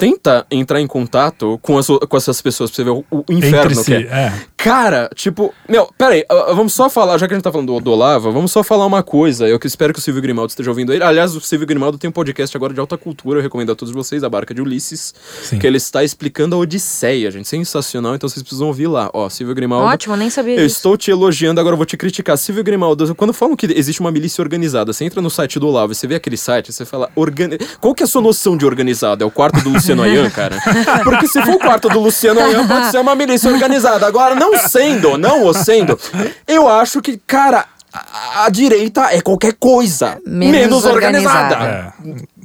Tenta entrar em contato com, as, com essas pessoas pra você ver o, o inferno Entre que si, é. é. Cara, tipo, meu, peraí, vamos só falar, já que a gente tá falando do, do Olavo, vamos só falar uma coisa. Eu que espero que o Silvio Grimaldo esteja ouvindo ele. Aliás, o Silvio Grimaldo tem um podcast agora de alta cultura, eu recomendo a todos vocês, a Barca de Ulisses, Sim. que ele está explicando a Odisseia, gente. Sensacional, então vocês precisam ouvir lá. Ó, Silvio Grimaldo. Ótimo, eu nem sabia Eu disso. estou te elogiando, agora eu vou te criticar. Silvio Grimaldo, quando falam que existe uma milícia organizada, você entra no site do Olavo e você vê aquele site, você fala, organi... qual que é a sua noção de organizado? É o quarto do Luciano Ayan, cara? Porque se for o quarto do Luciano Ayan, pode ser uma milícia organizada. Agora, não sendo, não o sendo, eu acho que, cara, a, a direita é qualquer coisa Menos menos, organizada. organizada.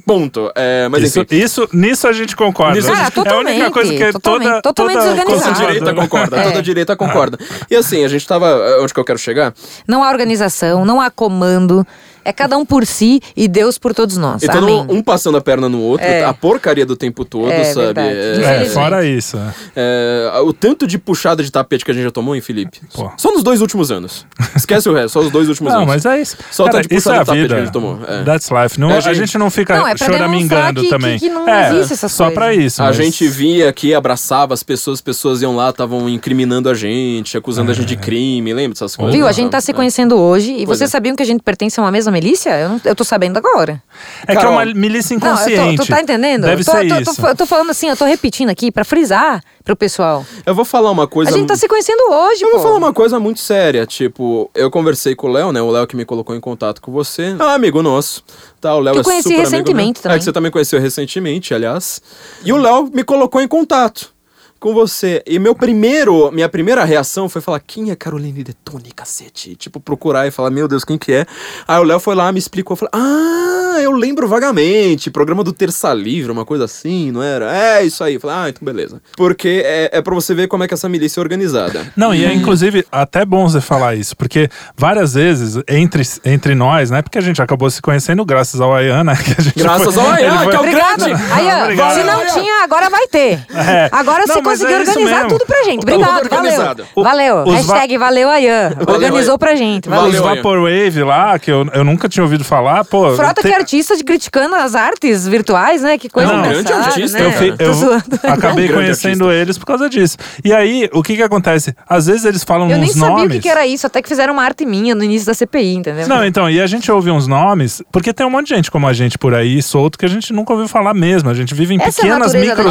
Ponto. É, mas Isso, enfim. isso, nisso a gente concorda. Nisso a Ah, é a única coisa que é totalmente, toda, totalmente toda direita concorda, É. toda a direita concorda. E assim, a gente tava. Onde que eu quero chegar? Não há organização, não há comando. É cada um por si e Deus por todos nós. E todo Amém. um passando a perna no outro, É. a porcaria do tempo todo, É, sabe? É, É, fora isso. é. é, o tanto de puxada de tapete que a gente já tomou, hein, Felipe? Pô. Só nos dois últimos anos. Esquece o resto, só os dois últimos Não, anos. mas é isso. Só o Cara, tanto de é puxada a de tapete vida. que a gente tomou. É. That's life. Não, É, a, gente- gente... não fica Não, é choramingando que- também. que- que não é, existe essas Só coisas. pra isso. A mas- gente via aqui, abraçava as pessoas, as pessoas iam lá, estavam incriminando a gente, acusando a gente de crime, lembra dessas coisas? Viu? A gente tá se É. conhecendo hoje e vocês é. sabiam que a gente pertence a uma mesma milícia? Eu, não, eu tô sabendo agora. É que é Carol. uma milícia Não, inconsciente. tô, tu tá entendendo? Deve eu tô, ser tô- isso. tô- eu tô falando assim, eu tô repetindo aqui pra frisar pro pessoal. Eu vou falar uma coisa. A gente tá se conhecendo hoje, Eu pô. vou falar uma coisa muito séria, tipo, eu conversei com o Léo, né? O Léo que me colocou em contato com você. É um amigo nosso. Tá, o Léo Que eu é conheci super amigo meu. recentemente É também. que você também conheceu recentemente, aliás. E o Léo me colocou em contato com você. E meu primeiro, minha primeira reação foi falar, quem é Caroline Detone, cacete? Tipo, procurar e falar, meu Deus, quem que é? Aí o Léo foi lá, me explicou, falei, ah, eu lembro vagamente, programa do Terça Livre, uma coisa assim, não era? É, isso aí. Eu falei, ah, então beleza. Porque é, é pra você ver como é que essa milícia é organizada. Não, e é inclusive até bom você falar isso, porque várias vezes entre, entre nós, né? Porque a gente acabou se conhecendo graças ao Ayan, né? Que a gente Graças foi- ao Ayan, que é o Obrigado. grande. Obrigado. se não tinha, agora vai ter. É. Agora Não, mas conseguiu é organizar tudo pra gente. Tá Obrigado, valeu. O- Valeu. Hashtag valeu Ayan. Organizou pra gente. Valeu. Os. Vaporwave lá, que eu, eu nunca tinha ouvido falar, pô. Frota te- que é artista de criticando as artes virtuais, né? Que coisa Não, grande artista, né? Eu, fi- Tô eu zoando. acabei conhecendo artista. eles por causa disso. E aí, o que que acontece? Às vezes eles falam Eu nem uns sabia nomes. o que, que era isso, até que fizeram uma arte minha no início da CPI, entendeu? Não, então, e a gente ouve uns nomes, porque tem um monte de gente como a gente por aí, solto, que a gente nunca ouviu falar mesmo. A gente vive em Essa é pequenas da micro.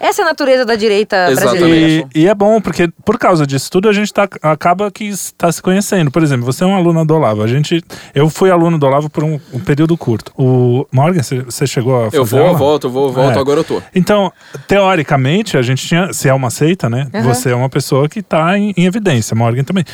Essa é a natureza da direita Exatamente. brasileira. E, e é bom, porque por causa disso tudo, a gente tá, acaba que está se conhecendo. Por exemplo, você é um aluno do Olavo. A gente, eu fui aluno do Olavo por um, um período curto. O Morgan, você- chegou a fazer Eu vou, aula? volto, vou, volto, É. agora eu tô. Então, teoricamente, a gente tinha, se é uma seita, né? Uhum. Você é uma pessoa que tá em, em evidência. Morgan também.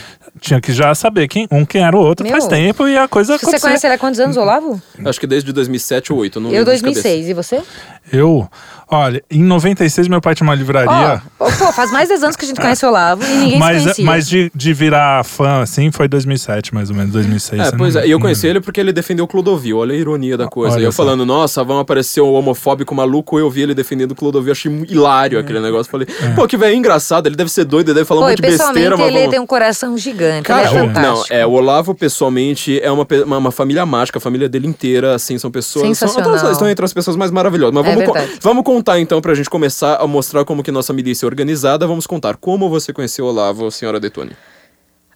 Tinha que já saber quem, um quem era o outro Meu, faz tempo e a coisa Você aconteceu. conhece ele há quantos anos, Olavo? Acho que desde 2007 ou 2008. Não Eu, lembro de cabeça. 2006. E você? Eu, olha, em 96 meu pai tinha uma livraria. Ó, pô, faz mais de 10 anos que a gente conhece o Olavo e ninguém se mas conhecia. mas de, de virar fã, assim, foi 2007, mais ou menos, 2006. É, pois não- é, e eu conheci ele porque ele defendeu o Clodovil, olha a ironia da coisa. Olha E eu só. falando, nossa, vão aparecer um homofóbico maluco, eu vi ele defendendo o Clodovil, achei hilário aquele negócio. Falei, pô, que velho engraçado, ele deve ser doido, ele deve falar um Pô, e monte de besteira, mas ele vamos... tem um coração gigante. Cara, ele é o- não, fantástico. é, o Olavo pessoalmente é uma, uma, uma família mágica, a família dele inteira, assim, são pessoas. São, Sensacional. estão, estão entre as pessoas mais maravilhosas. Mas É vamos, verdade. vamos contar então, pra gente começar a mostrar como que nossa milícia é organizada. Vamos contar como você conheceu o Olavo, senhora Detone.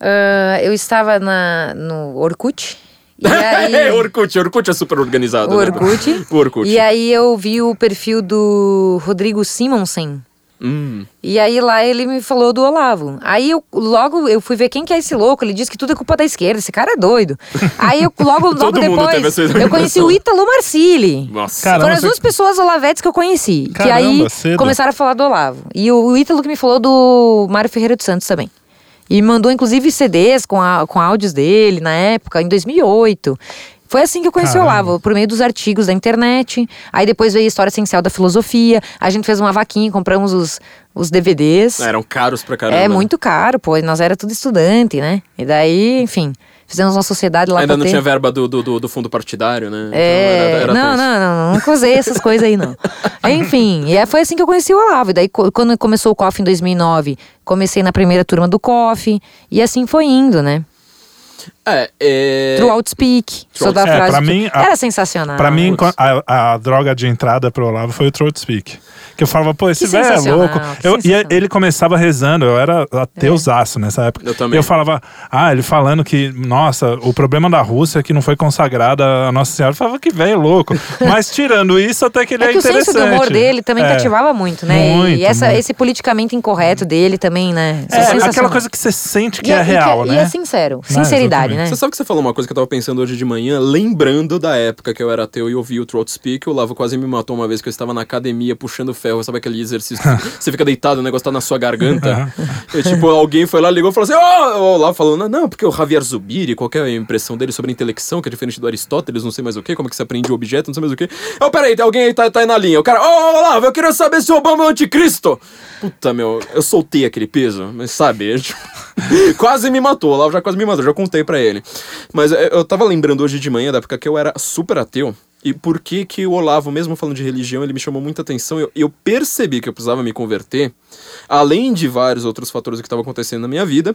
Ah, eu estava na, no Orkut. E aí, É, Orkut, Orkut é super organizado. o né? Orkut. O Orkut. E aí eu vi o perfil do Rodrigo Simonsen. Hum. E aí lá ele me falou do Olavo. Aí eu logo eu fui ver quem que é esse louco. Ele disse que tudo é culpa da esquerda. Esse cara é doido. Aí eu logo, logo depois essa eu conheci o Ítalo Marcili. Nossa. Caramba, Foram as você- duas pessoas olavetes que eu conheci. que Caramba, aí cedo. começaram a falar do Olavo. E o, Ítalo que me falou do Mário Ferreira dos Santos também. E mandou inclusive CDs com, a- com áudios dele na época, em 2008. Foi assim que eu conheci Caramba. o Olavo, por meio dos artigos da internet. Aí depois veio a História Essencial da Filosofia. A gente fez uma vaquinha, compramos os, os DVDs. Eram caros pra caramba. É muito caro, pô. Nós era tudo estudante, né? E daí, enfim, fizemos uma sociedade lá Ainda pra não ter. tinha verba do, do, do- do fundo partidário, né? Então É, era- era não, tenso. não, não, nunca usei essas coisas aí, não. Enfim, e aí foi assim que eu conheci o Olavo. E daí, quando começou o COF em 2009, comecei na primeira turma do COF. E assim foi indo, né? É, é... Throughout Speak. Sou da É, frase. pra que- mim, a- Era sensacional. Pra mim, a, a droga de entrada pro Olavo foi o Throat Speak. Que eu falava, pô, esse Que velho é louco. que Eu, e ele começava rezando, eu era ateusaço nessa época. Eu também. E eu falava, ah, ele falando que, nossa, o problema da Rússia é que não foi consagrada a Nossa Senhora. Eu falava, que velho louco. Mas tirando isso, até que ele é, É que o interessante. senso de humor dele também É. cativava muito, né? Muito, e essa, muito. esse politicamente incorreto dele também, né? Isso É, sensacional. aquela coisa que você sente que E é, e real, e né? é sincero. Sinceridade, exatamente. Né? Você sabe que você falou uma coisa que eu tava pensando hoje de manhã, lembrando da época que eu era ateu e ouvi o Throat Speak, o Olavo quase me matou uma vez que eu estava na academia puxando ferro, sabe aquele exercício que você fica deitado, o negócio tá na sua garganta. e, tipo, alguém foi lá, ligou e falou assim, ó, o Olavo falou, não, porque o Javier Zubiri, qual que é a impressão dele sobre a intelecção, que é diferente do Aristóteles, não sei mais o que, como é que você aprende o objeto, não sei mais o que. Ó, peraí, tem alguém aí tá, tá aí na linha, o cara, ô, Olavo, eu queria saber se o Obama é o anticristo. Puta, meu, eu soltei aquele peso, mas sabe, tipo, quase me matou, o Olavo já quase me matou, já contei pra ele. Mas é, eu tava lembrando hoje de manhã, da época que eu era super ateu, e por que que o Olavo, mesmo falando de religião, ele me chamou muita atenção, eu, eu percebi que eu precisava me converter, além de vários outros fatores que estavam acontecendo na minha vida,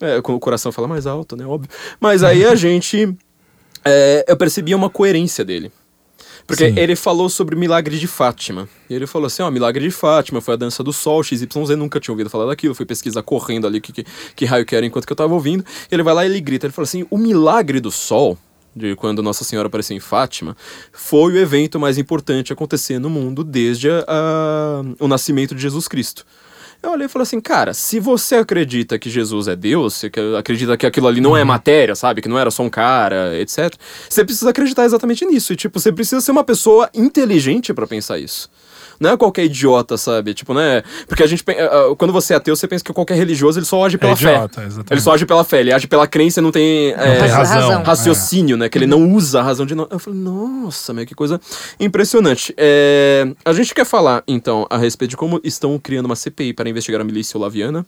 é, o coração fala mais alto, né, óbvio, mas aí a gente, é, eu percebia uma coerência dele. Porque Sim. ele falou sobre o milagre de Fátima. E ele falou assim: ó, milagre de Fátima foi a dança do sol, XYZ, nunca tinha ouvido falar daquilo. Fui pesquisar correndo ali que, que, que raio que era enquanto que eu tava ouvindo. Ele vai lá e ele grita: ele fala assim, o milagre do sol. De quando Nossa Senhora apareceu em Fátima, foi o evento mais importante a acontecer no mundo desde a- a- o nascimento de Jesus Cristo. Eu olhei e falei assim, cara, se você acredita que Jesus é Deus, você acredita que aquilo ali não é matéria, sabe? Que não era só um cara, etc. Você precisa acreditar exatamente nisso. E, tipo, você precisa ser uma pessoa inteligente pra pensar isso. Não é qualquer idiota, sabe? Tipo, né? Porque a gente. ah, ah, Quando você é ateu, você pensa que qualquer religioso ele só age pela idiota, fé. exatamente. Ele só age pela fé, ele age pela crença e não tem. é, tem razão. raciocínio, né? Que ele não usa a razão de não. Eu falei, nossa, mas que coisa impressionante. É, A gente quer falar, então, a respeito de como estão criando uma CPI para investigar a milícia olaviana.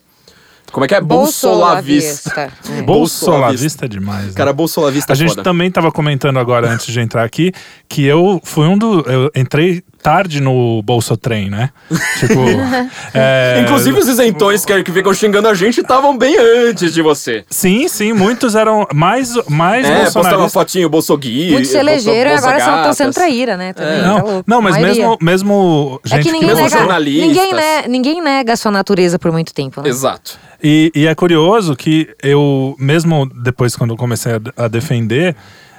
Como é que é? Bolsolavista. Bolsolavista. É. Bolsolavista é demais. né? Cara, bolsolavista A é gente foda. também estava comentando agora, antes de entrar aqui, que eu fui um do. Eu entrei tarde no Bolso Trem, né? tipo. é, Inclusive os isentões que, que ficam xingando a gente estavam bem antes de você. Sim, sim, muitos eram mais, mais É, postava fotinho, Bolsogui. Muitos se elegeram e agora estão sendo traíra, né? Também, tá Não, louco. não, mas mesmo, mesmo É gente que que ninguém mesmo nega, jornalistas. ninguém, ninguém nega a sua natureza por muito tempo, né? Exato. E, e é curioso que eu, mesmo depois quando eu comecei a, a defender,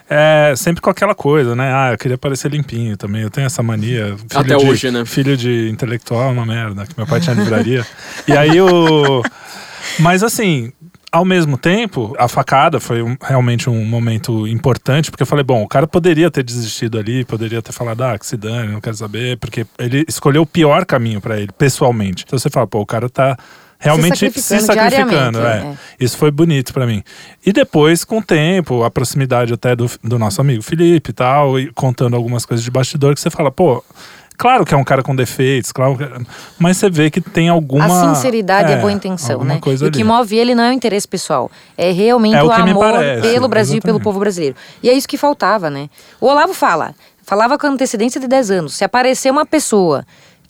é sempre com aquela coisa, né? Ah, eu queria parecer limpinho também. Eu tenho essa mania. Filho Até de, hoje, né? Filho de intelectual é uma merda, que meu pai tinha livraria. e aí o. Mas assim. Ao mesmo tempo, a facada foi um- realmente um momento importante, porque eu falei, bom, o cara poderia ter desistido ali, poderia ter falado, ah, que se dane, não quero saber, porque ele escolheu o pior caminho pra ele, pessoalmente. Então você fala, pô, o cara tá realmente se sacrificando sacrificando. diariamente, é. Isso foi bonito pra mim. E depois, com o tempo, a proximidade até do, do nosso amigo Felipe e tal, e contando algumas coisas de bastidor, que você fala, pô, claro que é um cara com defeitos, claro que- mas você vê que tem alguma. A sinceridade e é, a boa intenção, alguma né? Coisa E o que move ele não é o interesse pessoal, é realmente É o o, amor parece, pelo Brasil e pelo exatamente. povo brasileiro. E é isso que faltava, né? O Olavo fala, falava com antecedência de 10 anos, se aparecer uma pessoa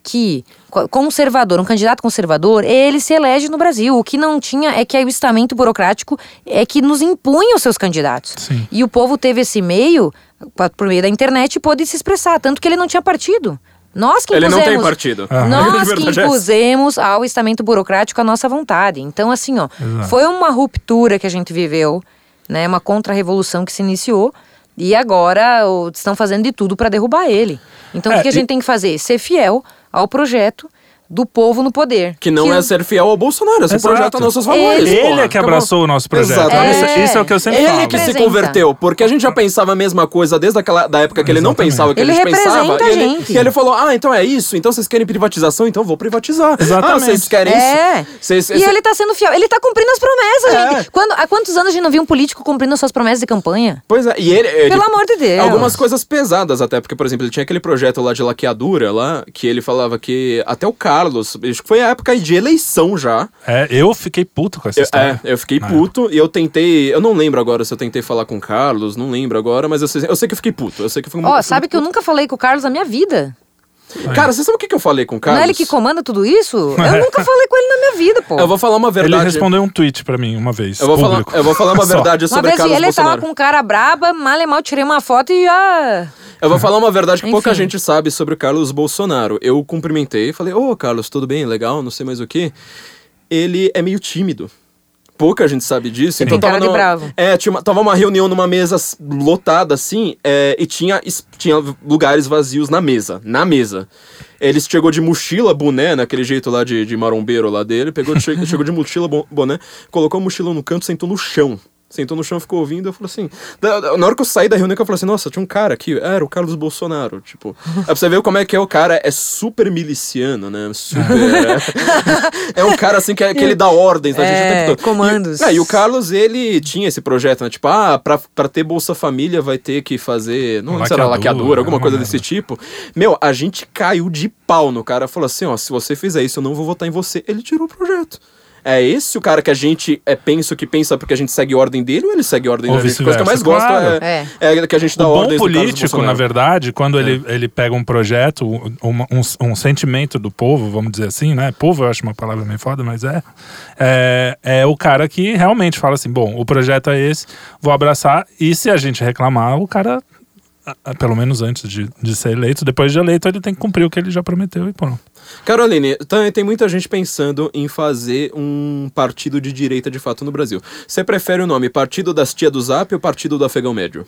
que co- conservador, um candidato conservador, ele se elege no Brasil. O que não tinha é que aí o estamento burocrático é que nos impunha os seus candidatos. Sim. E o povo teve esse meio, por meio da internet, e pôde se expressar. Tanto que ele não tinha partido. Nós que Ele não impusemos, tem partido. Ah. Nós A que é impusemos ao estamento burocrático a nossa vontade. Então, assim, ó, Exato. foi uma ruptura que a gente viveu, né? Uma contra-revolução que se iniciou. E agora o- estão fazendo de tudo para derrubar ele. Então, o É, que que a e- gente tem que fazer? Ser fiel ao projeto do povo no poder. Que não é ser fiel ao Bolsonaro, é ser Exato. projeto a nossos favores. Ele- Ele é que Acabou. abraçou o nosso projeto. Exatamente. Isso, isso é o que eu sempre Ele falo. que se converteu, porque a gente já pensava a mesma coisa desde aquela da época que ele não Exatamente. pensava o que Ele a gente pensava. representa E a ele, gente. e ele falou: Ah, então é isso? Então vocês querem privatização? Então vou privatizar. Exatamente. Ah, vocês querem É. isso? Vocês- E ele tá sendo fiel. Ele tá cumprindo as promessas, É. gente. Quando, há quantos anos a gente não viu um político cumprindo as suas promessas de campanha? Pois é, e ele. ele- Pelo amor de Deus. Algumas coisas pesadas até, porque, por exemplo, ele tinha aquele projeto lá de laqueadura lá, que ele falava que até o Carlos, acho que foi a época de eleição já. É, eu fiquei puto com essa Eu, história. é, eu fiquei Na puto e eu tentei. Eu não lembro agora se eu tentei falar com o Carlos, não lembro agora, mas eu sei, eu sei que eu fiquei puto. Eu sei que eu fui Ó, muito- sabe que eu nunca falei com o Carlos na minha vida. Cara, você sabe o que, eu falei com o Carlos? Não é ele que comanda tudo isso? Eu nunca falei com ele na minha vida, pô. Eu vou falar uma Ele verdade. respondeu um tweet pra mim uma vez. Eu vou, falar, eu vou falar uma verdade Uma sobre vez Carlos ele Bolsonaro. tava com cara braba, mal e mal tirei uma foto e já. Eu vou falar uma verdade que pouca gente sabe sobre o Carlos Bolsonaro. Eu cumprimentei, falei, ô Carlos, tudo bem? Legal, não sei mais o que. Ele é meio tímido. Pouca gente sabe disso. Então cara tava de numa- bravo. É, tinha uma, tava uma reunião numa mesa lotada assim, é, e tinha, tinha lugares vazios na mesa. Na mesa. Ele chegou de mochila, boné, naquele jeito lá de, de marombeiro lá dele, pegou, che- chegou de mochila, bo- boné, colocou a mochila no canto, sentou no chão. Sentou no chão, ficou ouvindo, eu falei assim. da- da- na hora que eu saí da reunião, que eu falei assim, nossa, tinha um cara aqui, era o Carlos Bolsonaro. Tipo, é pra você ver como é que é o cara, é super miliciano, né? Super. é, é um cara assim que, é- que ele dá ordens na gente o É, tempo todo. comandos. E, é, e o Carlos, ele tinha esse projeto, né? Tipo, ah, pra, pra ter Bolsa Família vai ter que fazer. Não lembro se era Laqueadura, alguma uma coisa merda. desse tipo. Meu, a gente caiu de pau no cara. Falou assim: ó, se você fizer isso, eu não vou votar em você. Ele tirou o projeto. É esse o cara que a gente é, pensa que pensa porque a gente segue a ordem dele ou ele segue a ordem Ou gente? A coisa que eu mais gosto claro. é, é. que a gente O dá bom ordens do Carlos político, na verdade, quando É. ele, ele pega um projeto, um, um, um sentimento do povo, vamos dizer assim, né? Povo eu acho uma palavra meio foda, mas é, é. É o cara que realmente fala assim: bom, o projeto é esse, vou abraçar, e se a gente reclamar, o cara. Pelo menos antes de, de ser eleito, depois de eleito, ele tem que cumprir o que ele já prometeu e pronto. Caroline, tem, tem muita gente pensando em fazer um partido de direita de fato no Brasil. Você prefere o nome Partido das Tia do Zap ou Partido do Afegão Médio?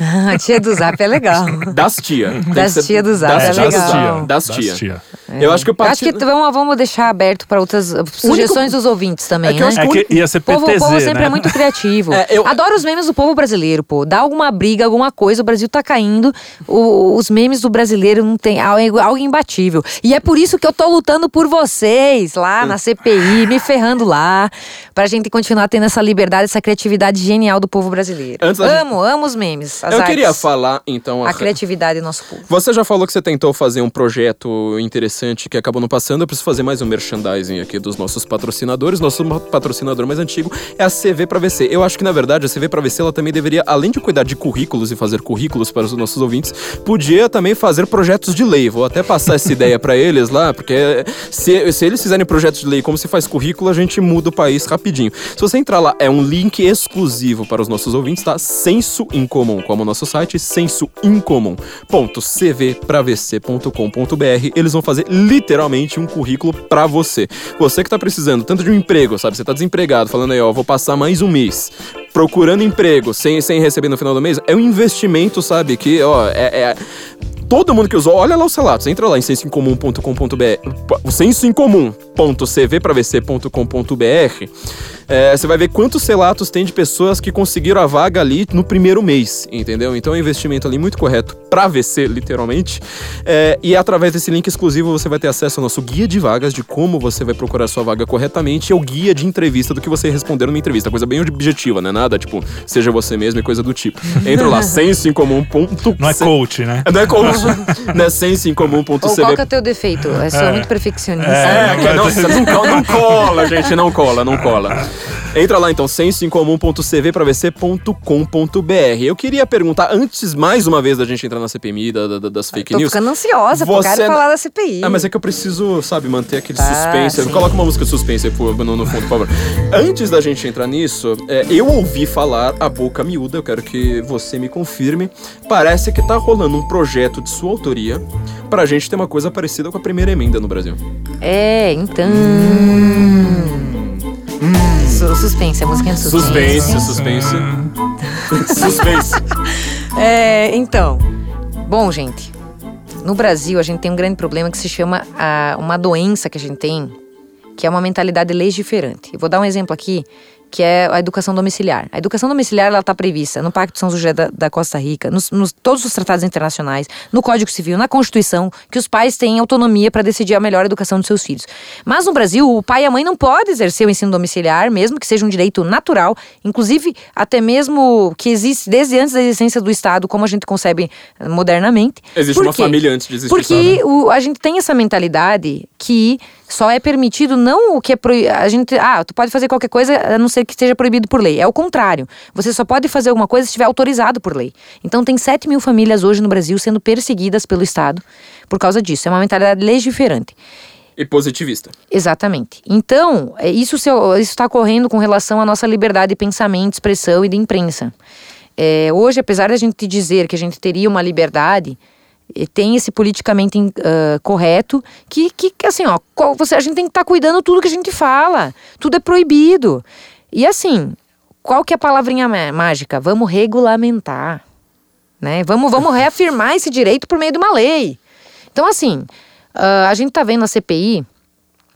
A tia do Zap é legal. Das tia. Das tia do Zap, das é tia do legal. Zap. Das tia. tia. Eu acho que o Eu acho partido... que vamos, vamos deixar aberto para outras sugestões dos ouvintes também, É que eu né? acho É que ia ser O povo, o PTZ, povo sempre né? é muito criativo. É, eu- Adoro os memes do povo brasileiro, pô. Dá alguma briga, alguma coisa, o Brasil tá caindo. o- os memes do brasileiro não tem algo, algo imbatível. E é por isso que eu tô lutando por vocês lá na CPI, me ferrando lá, pra gente continuar tendo essa liberdade, essa criatividade genial do povo brasileiro. Antes amo, amo os memes. Eu artes, queria falar, então. A criatividade do nosso povo. Você já falou que você tentou fazer um projeto interessante que acabou não passando. Eu preciso fazer mais um merchandising aqui dos nossos patrocinadores. Nosso patrocinador mais antigo é a CV para VC. Eu acho que, na verdade, a CV para VC ela também deveria, além de cuidar de currículos e fazer currículos para os nossos ouvintes, podia também fazer projetos de lei. Vou até passar essa ideia para eles lá, porque se, se eles fizerem projetos de lei como se faz currículo, a gente muda o país rapidinho. Se você entrar lá, é um link exclusivo para os nossos ouvintes, tá? Senso em Comum, como o nosso site, sensoincomum.cvpravc.com.br. Eles vão fazer literalmente um currículo para você. Você que tá precisando tanto de um emprego, sabe? Você tá desempregado, falando aí, ó, vou passar mais um mês procurando emprego sem, sem receber no final do mês, é um investimento, sabe? Que, ó, é, é todo mundo que usou, olha lá os relatos, entra lá em sensoincomum.com.br, sensoincomum.cvpravc.com.br é, você vai ver quantos relatos tem de pessoas que conseguiram a vaga ali no primeiro mês, entendeu? Então é um investimento ali muito correto para VC, literalmente. É, e através desse link exclusivo você vai ter acesso ao nosso guia de vagas, de como você vai procurar sua vaga corretamente, e o guia de entrevista do que você responder numa entrevista. Coisa bem objetiva, né? Nada tipo, seja você mesmo e coisa do tipo. Entra lá, sensoincomum.com. Não é coach, né? Não é coach. né? sensoincomum.cv. Ou qual que é o teu defeito? Eu sou muito perfeccionista. É, que não, não, não cola, gente, não cola, não cola. Entra lá então, sensoincomum.cvpravc.com.br. Eu queria perguntar, antes, mais uma vez, da gente entrar na CPMI, da, da, das fake Tô news. ficando ansiosa, você... quero falar da CPI. Ah, mas é que eu preciso, sabe, manter aquele Tá, suspense. Coloca uma música de suspense no, no fundo, por favor. Antes da gente entrar nisso, é, eu ouvi falar a boca miúda, eu quero que você me confirme. Parece que tá rolando um projeto de sua autoria pra gente ter uma coisa parecida com a primeira emenda no Brasil. É, então. Su- Suspense, a música é suspense. Suspense, suspense. suspense. É, então. Bom, gente. No Brasil, a gente tem um grande problema que se chama a, uma doença que a gente tem, que é uma mentalidade legiferante. Eu vou dar um exemplo aqui, que é a educação domiciliar. A educação domiciliar ela está prevista no Pacto de São José da, da Costa Rica, nos, nos- todos os tratados internacionais, no Código Civil, na Constituição, que os pais têm autonomia para decidir a melhor educação dos seus filhos. Mas no Brasil, o pai e a mãe não podem exercer o ensino domiciliar, mesmo que seja um direito natural, inclusive até mesmo que existe desde antes da existência do Estado, como a gente concebe modernamente. Existe uma família antes de existir Porque Estado. o- a gente tem essa mentalidade que só é permitido não o que é proibido. A gente, ah, tu pode fazer qualquer coisa a não ser que esteja proibido por lei. É o contrário. Você só pode fazer alguma coisa se estiver autorizado por lei. Então tem 7 mil famílias hoje no Brasil sendo perseguidas pelo Estado por causa disso. É uma mentalidade legiferante. E positivista. Exatamente. Então, é, isso está ocorrendo com relação à nossa liberdade de pensamento, expressão e de imprensa. É, hoje, apesar de a gente dizer que a gente teria uma liberdade, tem esse politicamente ah, correto que, que, que, assim, ó, você, a gente tem que estar cuidando tudo que a gente fala. Tudo é proibido. E assim, qual que é a palavrinha má- mágica? Vamos regulamentar. Né? Vamos, vamos reafirmar esse direito por meio de uma lei. Então, assim, ah, a gente está vendo na CPI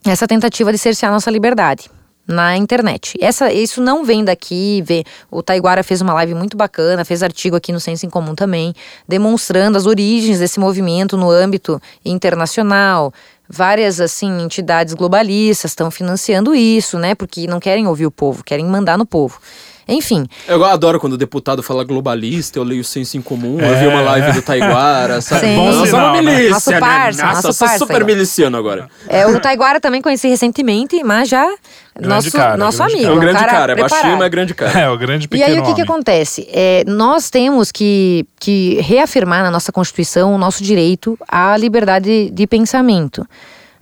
essa tentativa de cercear nossa liberdade na internet. Essa, isso não vem daqui, vê, o Taiguara fez uma live muito bacana, fez artigo aqui no Senso em Comum também, demonstrando as origens desse movimento no âmbito internacional. Várias assim entidades globalistas estão financiando isso, né? Porque não querem ouvir o povo, querem mandar no povo. Enfim, Eu adoro quando o deputado fala globalista, eu leio senso em comum, eu É. vi uma live do Taiguara, sabe? Sim. Bom Nossa, sinal, uma né? milícia, Nosso né? parça, Nossa, nosso eu parça, super miliciano agora. é, o Taiguara também conheci recentemente, mas já nosso, cara, nosso grande amigo. cara. É um grande cara, é preparado. baixinho, mas é grande cara. É, o grande E pequeno aí o que, que acontece? É, nós temos que, que reafirmar na nossa Constituição o nosso direito à liberdade de pensamento,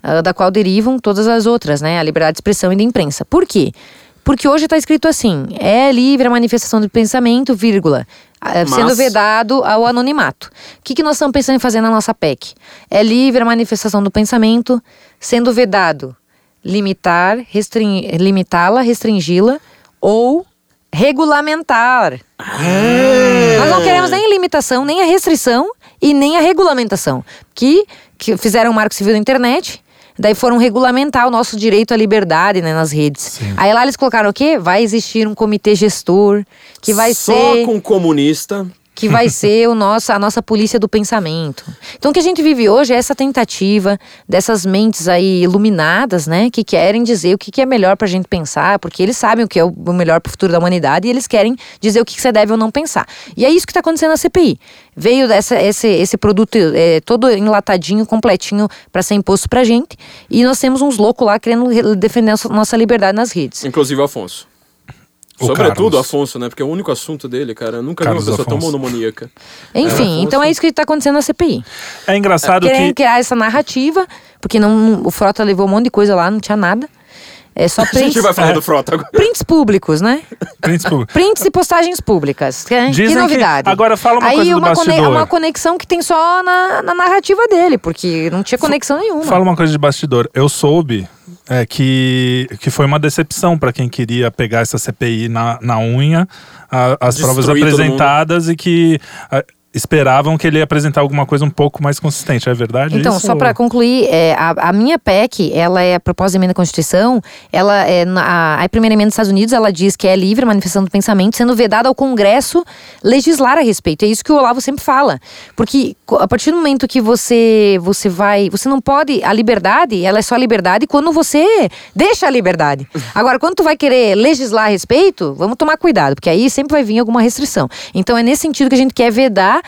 ah, da qual derivam todas as outras, né? A liberdade de expressão e de imprensa. Por quê? Porque hoje está escrito assim: é livre a manifestação de pensamento, vírgula, ah, sendo Mas- vedado ao anonimato. O que, que nós estamos pensando em fazer na nossa PEC? É livre a manifestação do pensamento, sendo vedado limitar, restring- limitá-la, restringi-la ou regulamentar. Nós não queremos nem a limitação, nem a restrição e nem a regulamentação. Que, que fizeram o Marco Civil da Internet, daí foram regulamentar o nosso direito à liberdade né, nas redes. Aí lá eles colocaram o quê? Vai existir um comitê gestor, que vai Só ser. com comunista que vai ser o nosso, a nossa polícia do pensamento. Então o que a gente vive hoje é essa tentativa dessas mentes aí iluminadas, né, que querem dizer o que, que é melhor pra gente pensar, porque eles sabem o que é o melhor pro futuro da humanidade e eles querem dizer o que, que você deve ou não pensar. E é isso que está acontecendo na CPI. Veio essa, esse, esse produto é, todo enlatadinho, completinho para ser imposto pra gente e nós temos uns loucos lá querendo defender a nossa liberdade nas redes. Inclusive o Afonso. O Sobretudo Carlos. Afonso, né? Porque é o único assunto dele, cara. Eu nunca Carlos vi uma pessoa tão Afonso. monomaníaca. Enfim, É, então é isso que está acontecendo na CPI. É engraçado Querendo que. criar essa narrativa, porque não, o Frota levou um monte de coisa lá, não tinha nada. É só A gente prints, vai falar É. do Frota agora. prints públicos, né? Príncipe, Prints e postagens públicas. Que, que Dizem que- novidade. agora fala uma Aí coisa do uma, cone- bastidor. uma conexão que tem só na, na narrativa dele, porque não tinha conexão nenhuma. Fala uma coisa de bastidor. Eu soube é, que, que foi uma decepção para quem queria pegar essa CPI na, na unha, a- as Destruir provas apresentadas e que a, esperavam que ele ia apresentar alguma coisa um pouco mais consistente. É verdade Então, isso? só para concluir, é, a, a minha PEC, ela é a proposta de emenda à Constituição, ela é a, a primeira emenda dos Estados Unidos, ela diz que é livre a manifestação do pensamento, sendo vedada ao Congresso legislar a respeito. É isso que o Olavo sempre fala. Porque a partir do momento que você você vai, você não pode, a liberdade, ela é só liberdade quando você deixa a liberdade. Agora, quando tu vai querer legislar a respeito, vamos tomar cuidado, porque aí sempre vai vir alguma restrição. Então, é nesse sentido que a gente quer vedar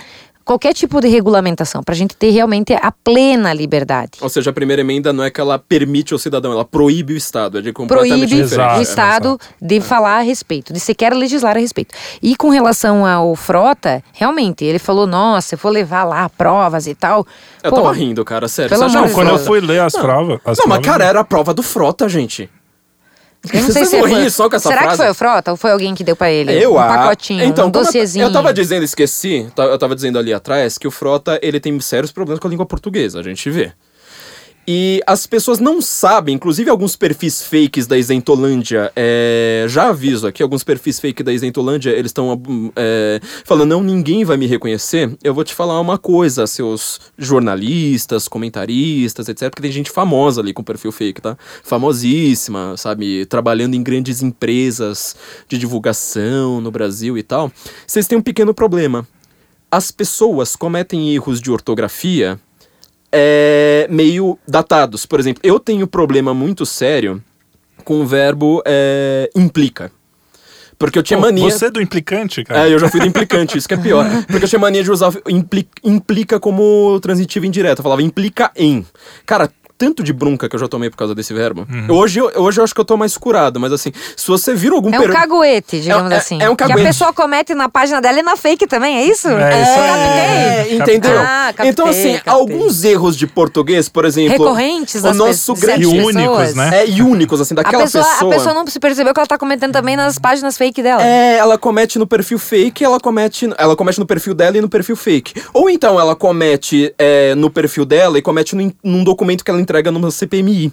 qualquer tipo de regulamentação, para a gente ter realmente a plena liberdade. Ou seja, a primeira emenda não é que ela permite ao cidadão, ela proíbe o Estado. É de completamente Proíbe diferente. O Estado exato. de falar a respeito, de sequer legislar a respeito. E com relação ao Frota, realmente, ele falou, nossa, eu vou levar lá provas e tal. Eu Pô, tava rindo, cara, sério. pelo Você acha amor que de o Quando eu fui ler as provas. as Não, mas provas- cara, era a prova do Frota, gente. Eu não sei se vão foi- rir só com essa Será frase? que foi o Frota ou foi alguém que deu pra ele? Eu um a- pacotinho, então, um docezinho. Eu tava dizendo, esqueci, eu tava dizendo ali atrás que o Frota, ele tem sérios problemas com a língua portuguesa, a gente vê. E as pessoas não sabem, inclusive alguns perfis fakes da Isentolândia, é, já aviso aqui, alguns perfis fake da Isentolândia, eles estão é, falando, não, ninguém vai me reconhecer. Eu vou te falar uma coisa, seus jornalistas, comentaristas, etc, porque tem gente famosa ali com perfil fake, tá? Famosíssima, sabe? Trabalhando em grandes empresas de divulgação no Brasil e tal. Vocês têm um pequeno problema. As pessoas cometem erros de ortografia é, meio datados. Por exemplo, eu tenho problema muito sério com o verbo é, implica. Porque eu tinha Pô, mania. Você é do implicante, cara? É, eu já fui do implicante, isso que é pior. Porque eu tinha mania de usar impli- implica como transitivo indireto. Eu falava implica em. Cara, tanto de bronca que eu já tomei por causa desse verbo. Uhum. Hoje, eu- hoje eu acho que eu tô mais curado, mas assim, se você vira algum É um per- caguete, digamos É- é- assim. é um Que caguete. a pessoa comete na página dela e na fake também, é isso? É isso. É, Captei. entendeu? Ah, captei, então, assim, captei. alguns erros de português, por exemplo. Recorrentes o nosso grande. E únicos, né? É, e únicos, assim, A daquela pessoa, pessoa. a pessoa não se percebeu que ela tá cometendo também nas páginas fake dela. É, ela comete no perfil fake, ela comete, ela comete no perfil dela e no perfil fake. Ou então ela comete é, no perfil dela e comete num, num documento que ela entrega numa CPMI.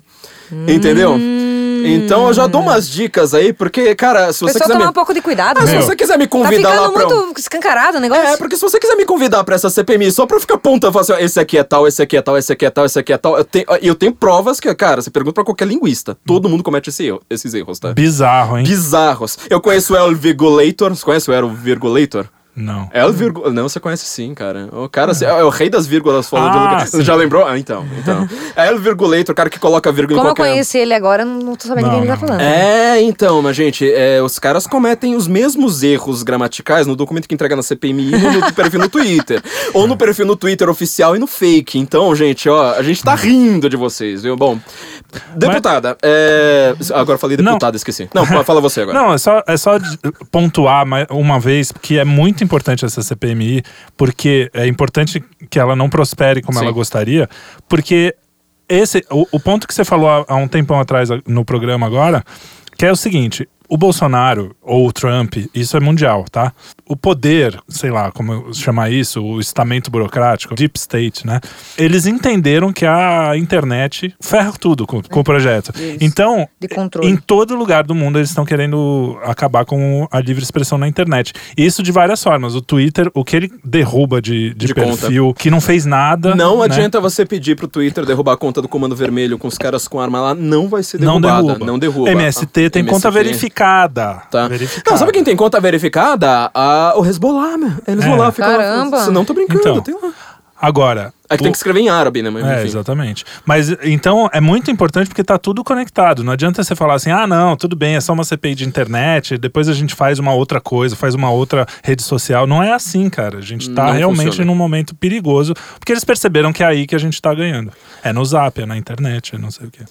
Entendeu? Hum. Então eu já dou umas dicas aí, porque, cara, se você Pessoal, quiser tomar me... um pouco de cuidado. Ah, se você quiser me Tá convidar lá ficando pra... um- muito escancarado o negócio. É, porque se você quiser me convidar pra essa CPMI só pra eu ficar apontando, falar assim, ó, esse aqui é tal, esse aqui é tal, esse aqui é tal, esse aqui é tal, eu tenho, eu tenho provas que, cara, você pergunta pra qualquer linguista, todo mundo comete esse erro- esses erros, tá? Bizarro, hein? Bizarros. Eu conheço o El Virgulator, você conhece o El Virgulator? Não. El Virgu... Não, você conhece sim, cara. O cara é o rei das vírgulas falou Ah, de... sim. Já lembrou? Ah, então. então. É El Virgulator, o cara que coloca vírgula Como em eu qualquer... conheci ele agora, eu não tô sabendo Não, quem ele tá não. falando. É, então, mas gente, é, os caras cometem os mesmos erros gramaticais no documento que entrega na CPMI e no, no perfil no Twitter. ou no perfil no Twitter oficial e no fake. Então, gente, ó, a gente tá rindo de vocês, viu? Bom, deputada, é... Agora eu falei Não. deputada, esqueci. Não, fala você agora. Não, é só, é só pontuar mais uma vez que é muito importante essa CPMI, porque é importante que ela não prospere como Sim. ela gostaria, porque esse o, o ponto que você falou há, há um tempão atrás no programa agora, que é o seguinte. O Bolsonaro ou o Trump, isso é mundial, tá? O poder, sei lá como chamar isso, o estamento burocrático, deep state, né? Eles entenderam que a internet ferra tudo com, com o projeto. Isso. Então, De controle. em todo lugar do mundo eles estão querendo acabar com a livre expressão na internet. E isso de várias formas. O Twitter, o que ele derruba de, de, De perfil, que não fez nada. Não né? adianta você pedir pro Twitter derrubar a conta do Comando Vermelho com os caras com arma lá, não vai ser Não derrubada. derruba. Não derruba. MST tem MST. conta verificada verificada. Tá. verificada. Não, sabe quem tem conta verificada? Ah, o Hezbollah, meu. É Hezbollah É. fica lá. Caramba. Se não, tô brincando, Então, tem lá. Agora. É que tem o- que escrever em árabe, né? Mas, É, enfim. exatamente. Mas então é muito importante porque tá tudo conectado. Não adianta você falar assim: ah, não, tudo bem, é só uma CPI de internet, depois a gente faz uma outra coisa, faz uma outra rede social. Não é assim, cara. A gente tá Não realmente funciona. num momento perigoso, porque eles perceberam que é aí que a gente tá ganhando. É no zap, é na internet, é não sei o quê.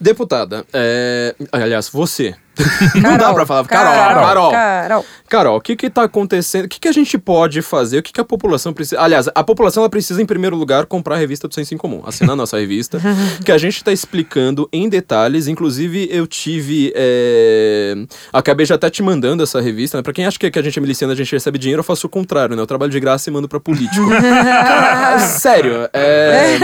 Deputada, é... aliás, você. não dá pra falar. Carol, Carol. Carol. Carol. Carol, o que que tá acontecendo? O que que a gente pode fazer? O que que a população precisa... Aliás, a população ela precisa, em primeiro lugar, comprar a revista do Senso em Comum. Assinar a nossa revista, que a gente tá explicando em detalhes. Inclusive, eu tive... é, Acabei já até te mandando essa revista. Né? Pra quem acha que que a gente é miliciano, a gente recebe dinheiro, eu faço o contrário, né? Eu trabalho de graça e mando pra político. Sério, é...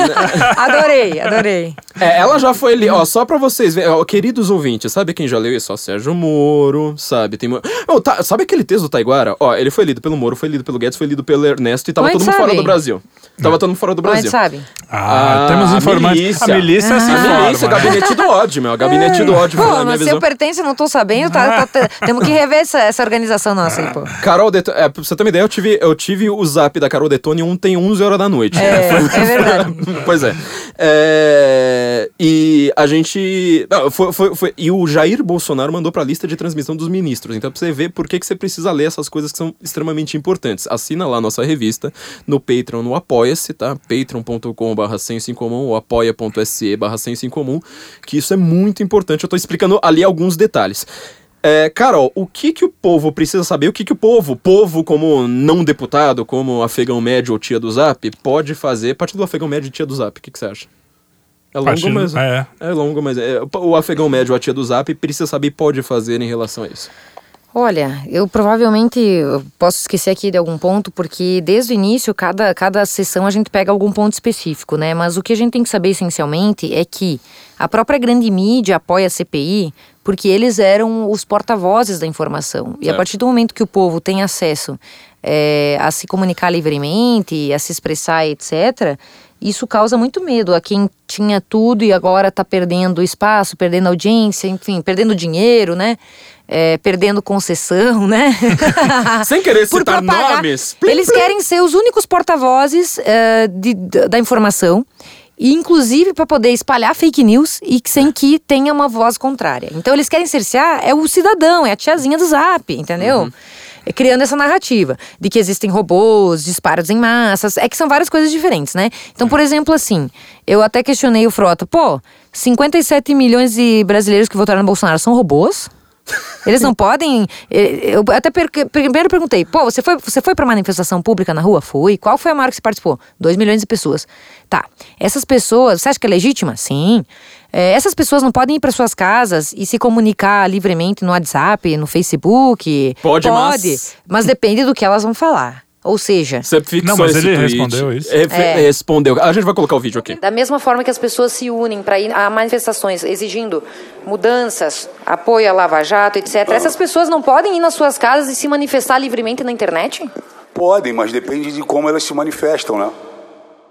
Adorei, adorei. É, ela já foi ali, ó, só pra vocês verem, ó, queridos ouvintes, sabe quem já leu isso? Ó, Sérgio Moro, sabe? Tem, Ó, tá- sabe aquele texto do Taiguara? Ó, ele foi lido pelo Moro, foi lido pelo Guedes, foi lido pelo Ernesto e tava é todo mundo fora sabe? do Brasil. Tava todo mundo fora do é Brasil. sabe? Ah, Ah, temos a informantes. milícia. A milícia se A milícia, o né? gabinete do ódio, meu. O gabinete do ódio, Pô, na minha mas se visão. eu pertenço, eu não tô sabendo, tá, tá- tá- temos que rever essa, essa organização nossa aí, pô. Carol Detone, é, pra você ter uma ideia, eu tive, eu tive o zap da Carol Detone ontem 11 horas da noite. É, é verdade. pois é. É, E a gente. não, foi, foi- foi- e o Jair Bolsonaro mandou pra lista de transmissão dos ministros. Então, pra você ver por que, que você precisa ler essas coisas que são extremamente importantes. Assina lá a nossa revista no Patreon, no Apoia-se, tá? patreon.com.br senso em comum ou apoia.se barra senso em comum, que isso é muito importante. Eu tô explicando ali alguns detalhes. É, Carol, o que que o povo precisa saber? O que que o povo, povo como não deputado, como afegão médio ou tia do Zap, pode fazer? Partindo do afegão médio e tia do Zap, o que que você acha? É longo, mas... é. É longo, mas é, o afegão médio a tia do Zap precisa saber e pode fazer em relação a isso. Olha, eu provavelmente posso esquecer aqui de algum ponto, porque desde o início, cada, cada sessão a gente pega algum ponto específico, né? Mas o que a gente tem que saber essencialmente é que a própria grande mídia apoia a CPI porque eles eram os porta-vozes da informação. E a partir do momento que o povo tem acesso é, a se comunicar livremente, a se expressar, etc., isso causa muito medo a quem tinha tudo e agora está perdendo espaço, perdendo audiência, enfim, perdendo dinheiro, né? É, perdendo concessão, né? Sem querer citar nomes. Plim, Eles plim. querem ser os únicos porta-vozes eh, de- da informação. E inclusive para poder espalhar fake news e sem que tenha uma voz contrária. Então eles querem cercear é o cidadão, é a tiazinha do zap, entendeu? É criando essa narrativa de que existem robôs, disparos em massas, é que são várias coisas diferentes, né? Então, por exemplo, assim, eu até questionei o Frota, pô, 57 milhões de brasileiros que votaram no Bolsonaro são robôs? Eles não podem. Eu até primeiro perguntei: pô, você foi, você foi pra manifestação pública na rua? Fui. Qual foi a maior que você participou? 2 milhões de pessoas. Tá. Essas pessoas, você acha que é legítima? Sim. Eh, essas pessoas não podem ir para suas casas e se comunicar livremente no WhatsApp, no Facebook? Pode, mas- Pode. Mas depende do que elas vão falar. Ou seja, Você fixou Não, mas esse ele tweet. respondeu isso? Refe- É. Respondeu. A gente vai colocar o vídeo aqui. Da mesma forma que as pessoas se unem para ir a manifestações exigindo mudanças, apoio à Lava Jato, etc., essas pessoas não podem ir nas suas casas e se manifestar livremente na internet? Podem, mas depende de como elas se manifestam, né?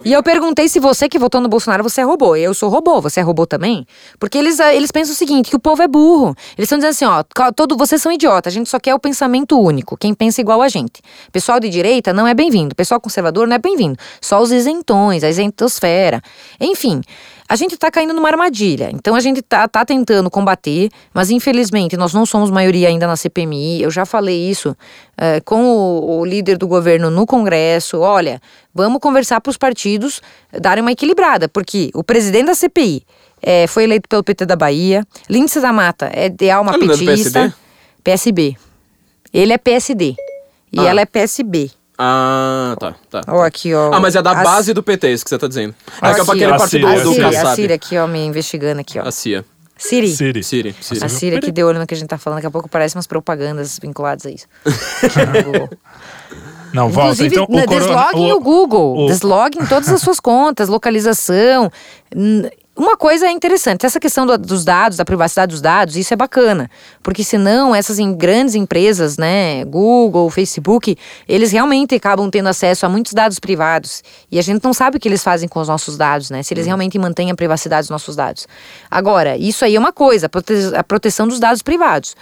E eu perguntei se você que votou no Bolsonaro, você é robô. Eu sou robô, você é robô também? Porque eles, ah, eles pensam o seguinte, que o povo é burro. Eles estão dizendo assim, ó, todo, vocês são idiotas, a gente só quer o pensamento único, quem pensa igual a gente. Pessoal de direita não é bem-vindo, pessoal conservador não é bem-vindo. Só os isentões, a isentosfera. Enfim, a gente tá caindo numa armadilha. Então a gente tá, tá tentando combater, mas infelizmente nós não somos maioria ainda na CPMI. Eu já falei isso eh, com o, o líder do governo no Congresso. Olha, vamos conversar para os partidos darem uma equilibrada, porque o presidente da CPI eh, foi eleito pelo PT da Bahia, Lindsay da Mata é de alma é do petista. PSB. Ele é PSD. E Ah. ela é PSB. Ah, tá, tá. Ó, aqui, ó. Ah, mas é da A- base do PT, isso que você tá dizendo. A É é Síria. aquele A partido Síria, do A Siri, a Kassab. Siri aqui, ó, me investigando aqui, ó. A CIA. Siri. Siri. Siri. Siri. A Siri aqui deu olho no que a gente tá falando, daqui a pouco parece umas propagandas vinculadas a isso. Não, volta. Inclusive, Então, o na- corona- desloguem o, Google, o- desloguem todas as suas contas, localização. Uma coisa é interessante, essa questão do- dos dados, da privacidade dos dados, isso é bacana. Porque senão essas em- grandes empresas, né, Google, Facebook, eles realmente acabam tendo acesso a muitos dados privados. E a gente não sabe o que eles fazem com os nossos dados, né? Se eles realmente mantêm a privacidade dos nossos dados. Agora, isso aí é uma coisa, a prote- a proteção dos dados privados.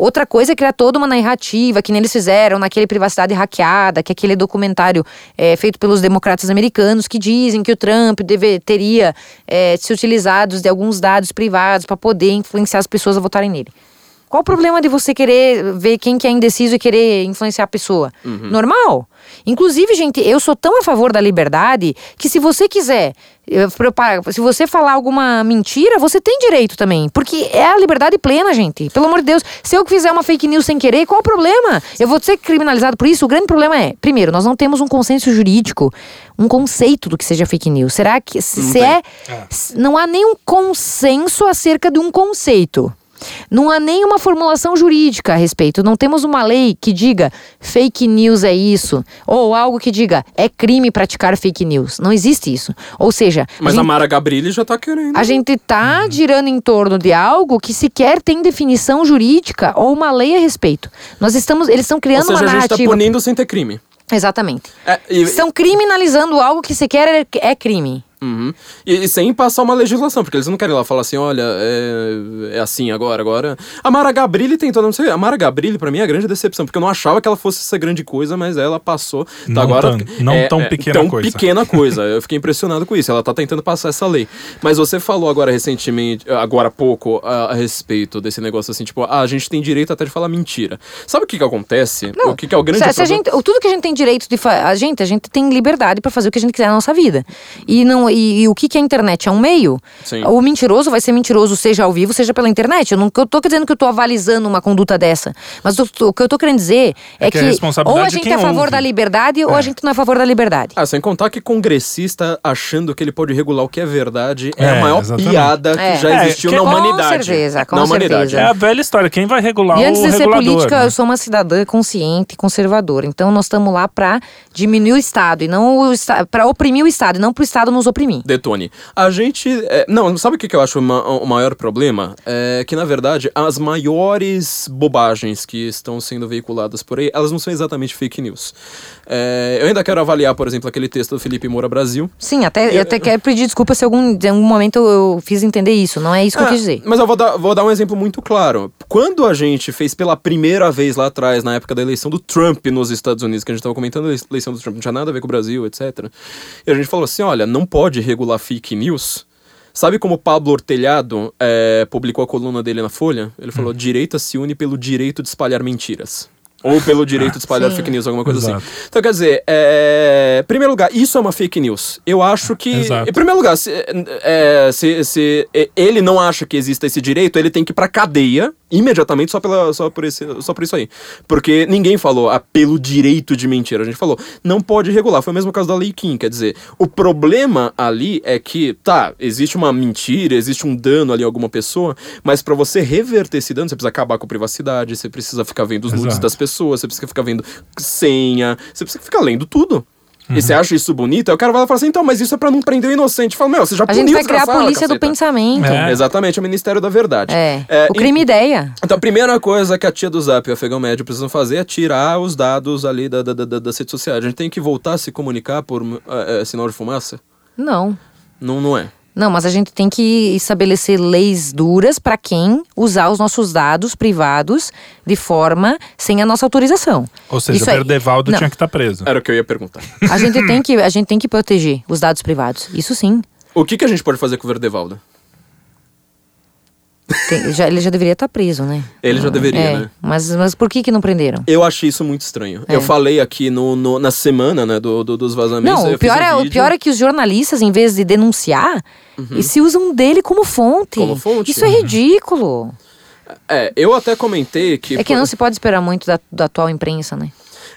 Outra coisa é criar toda uma narrativa, que nem eles fizeram naquele Privacidade Hackeada, que é aquele documentário é, feito pelos democratas americanos que dizem que o Trump deve, teria é, se utilizado de alguns dados privados para poder influenciar as pessoas a votarem nele. Qual o problema de você querer ver quem que é indeciso e querer influenciar a pessoa? Normal. Inclusive, gente, eu sou tão a favor da liberdade que se você quiser, eh, se você falar alguma mentira, você tem direito também. Porque é a liberdade plena, gente. Pelo amor de Deus, se eu fizer uma fake news sem querer, qual o problema? Eu vou ser criminalizado por isso? O grande problema é, primeiro, nós não temos um consenso jurídico, um conceito do que seja fake news. Será que se, se é, se- não há nenhum consenso acerca de um conceito? Não há nenhuma formulação jurídica a respeito. Não temos uma lei que diga fake news é isso. Ou algo que diga é crime praticar fake news. Não existe isso. Ou seja, Mas a a gente, Mara Gabrilli já tá querendo. a gente tá girando em torno de algo que sequer tem definição jurídica ou uma lei a respeito. Nós estamos, eles estão Ou criando seja, uma a gente tá narrativa. punindo sem ter crime. Exatamente. É, e, Estão criminalizando algo que sequer é, é crime. Uhum. E, e sem passar uma legislação, porque eles não querem lá falar assim, olha, é, é assim agora, agora. A Mara Gabrilli tentou, não sei, a Mara Gabrilli pra mim é a grande decepção, porque eu não achava que ela fosse essa grande coisa, mas ela passou. Tá, Não agora, tão- não tão pequena tão coisa. pequena coisa. Eu fiquei impressionado com isso. Ela tá tentando passar essa lei. Mas você falou agora recentemente, agora há pouco, a, a respeito desse negócio assim, tipo, ah, a gente tem direito até de falar mentira. Sabe o que que acontece? o que, que é o grande se, se a gente, o- tudo que a gente tem direito de fazer, a gente, a gente tem liberdade pra fazer o que a gente quiser na nossa vida. E não e, e o que que a internet é um meio? Sim. O mentiroso vai ser mentiroso seja ao vivo, seja pela internet. Eu não eu tô dizendo que eu tô avalizando uma conduta dessa, mas o, o que eu tô querendo dizer é, É que é responsabilidade ou a gente quem é a favor ouve. da liberdade ou a gente não é a favor da liberdade. Ah, sem contar que congressista achando que ele pode regular o que é verdade é, É, a maior exatamente. piada que É. já É, existiu que- na Com humanidade. certeza, com na humanidade. certeza. É a velha história. Quem vai regular E antes o de ser regulador? política, né? eu sou uma cidadã consciente, conservadora. Então nós estamos lá pra diminuir o Estado e não o para oprimir o Estado e não pro Estado nos oprimir. Detone. A gente. é, não, sabe o que, eu acho o maior problema? É que, na verdade, as maiores bobagens que estão sendo veiculadas por aí, elas não são exatamente fake news. É, eu ainda quero avaliar, por exemplo, aquele texto do Felipe Moura Brasil. Sim, até, eu até quero pedir desculpa se algum, em algum momento eu fiz entender isso. Não é isso que eu Ah, quis dizer. Mas eu vou dar, vou dar um exemplo muito claro. Quando a gente fez pela primeira vez lá atrás, na época da eleição do Trump nos Estados Unidos, que a gente tava comentando, a eleição do Trump não tinha nada a ver com o Brasil, etc. E a gente falou assim: olha, não pode regular fake news. Sabe como Pablo Ortelhado é, publicou a coluna dele na Folha? Ele Hum. falou: direita se une pelo direito de espalhar mentiras. Ou pelo direito de espalhar Sim. fake news, alguma coisa Exato. assim. Então, quer dizer, é... em primeiro lugar, isso é uma fake news. Eu acho que. Exato. Em primeiro lugar, se, é, se, se ele não acha que exista esse direito, ele tem que ir pra cadeia imediatamente só, pela, só, por esse, só por isso aí. Porque ninguém falou ah, pelo direito de mentir. A gente falou, não pode regular. Foi o mesmo caso da Lei Kim. Quer dizer, o problema ali é que, tá, existe uma mentira, existe um dano ali a alguma pessoa, mas pra você reverter esse dano, você precisa acabar com a privacidade, você precisa ficar vendo os nudes das pessoas, você precisa ficar vendo senha, você precisa ficar lendo tudo. Uhum. E você acha isso bonito? Aí o cara vai lá e fala assim, então, mas isso é pra não prender o inocente. Fala, meu, você já A puniu gente vai criar a polícia do caceta. pensamento. É. Exatamente, é o Ministério da Verdade. É. É, o crime ideia. Então, a primeira coisa que a tia do Zap e o Afegão Médio precisam fazer é tirar os dados ali da, da, da, das redes sociais. A gente tem que voltar a se comunicar por é, é, sinal de fumaça? Não. Não, não é. Não, mas a gente tem que estabelecer leis duras para quem usar os nossos dados privados de forma sem a nossa autorização. Ou seja, Isso o Verdevaldo Não. tinha que estar preso. Era o que eu ia perguntar. A gente tem que a gente tem que proteger os dados privados. Isso sim. o que, que a gente pode fazer com o Verdevaldo? Tem- já- ele já deveria estar preso, né? Ele já deveria, É, né? Mas, mas por que que não prenderam? Eu achei isso muito estranho. É. Eu falei aqui no, no- na semana, né, do, do- dos vazamentos. Não, o pior, um é, o pior é que os jornalistas, em vez de denunciar, eles se usam dele como fonte. Uhum. Como fonte. Isso é ridículo. É, eu até comentei que. É que não se pode esperar muito da, da atual imprensa, né?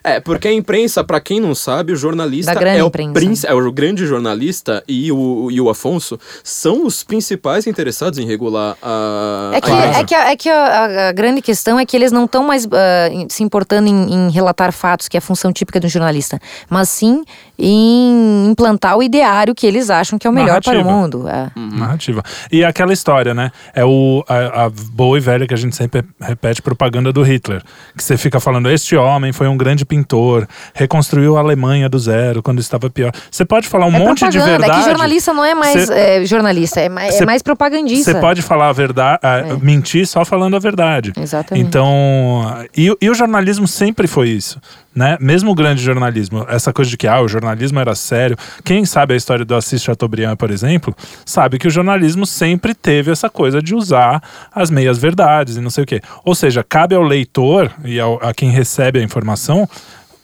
É, porque a imprensa, pra quem não sabe, o jornalista é o, princ- é o grande jornalista e o, e o Afonso são os principais interessados em regular a. É que, a é que, a, é que a, a- grande questão é que eles não estão mais em- se importando em, em relatar fatos, que é a função típica de um jornalista, mas sim em implantar o ideário que eles acham que é o melhor para o Narrativa. mundo. É. Narrativa. E aquela história, né? É o, a, a boa e velha que a gente sempre repete propaganda do Hitler. Que você fica falando, este homem foi um grande pintor, reconstruiu a Alemanha do zero quando estava pior. Você pode falar um é monte de verdade. É que jornalista não é mais Cê- é, jornalista, é mais, é Cê- mais propagandista. Você pode falar a verdade, mentir só falando a verdade. Exatamente. Então, e, e o jornalismo sempre foi isso, né? Mesmo o grande jornalismo, essa coisa de que ah, o jornalismo era sério. Quem sabe a história do Assis Chateaubriand, por exemplo, sabe que o jornalismo sempre teve essa coisa de usar as meias verdades e não sei o quê. Ou seja, cabe ao leitor e ao, a quem recebe a informação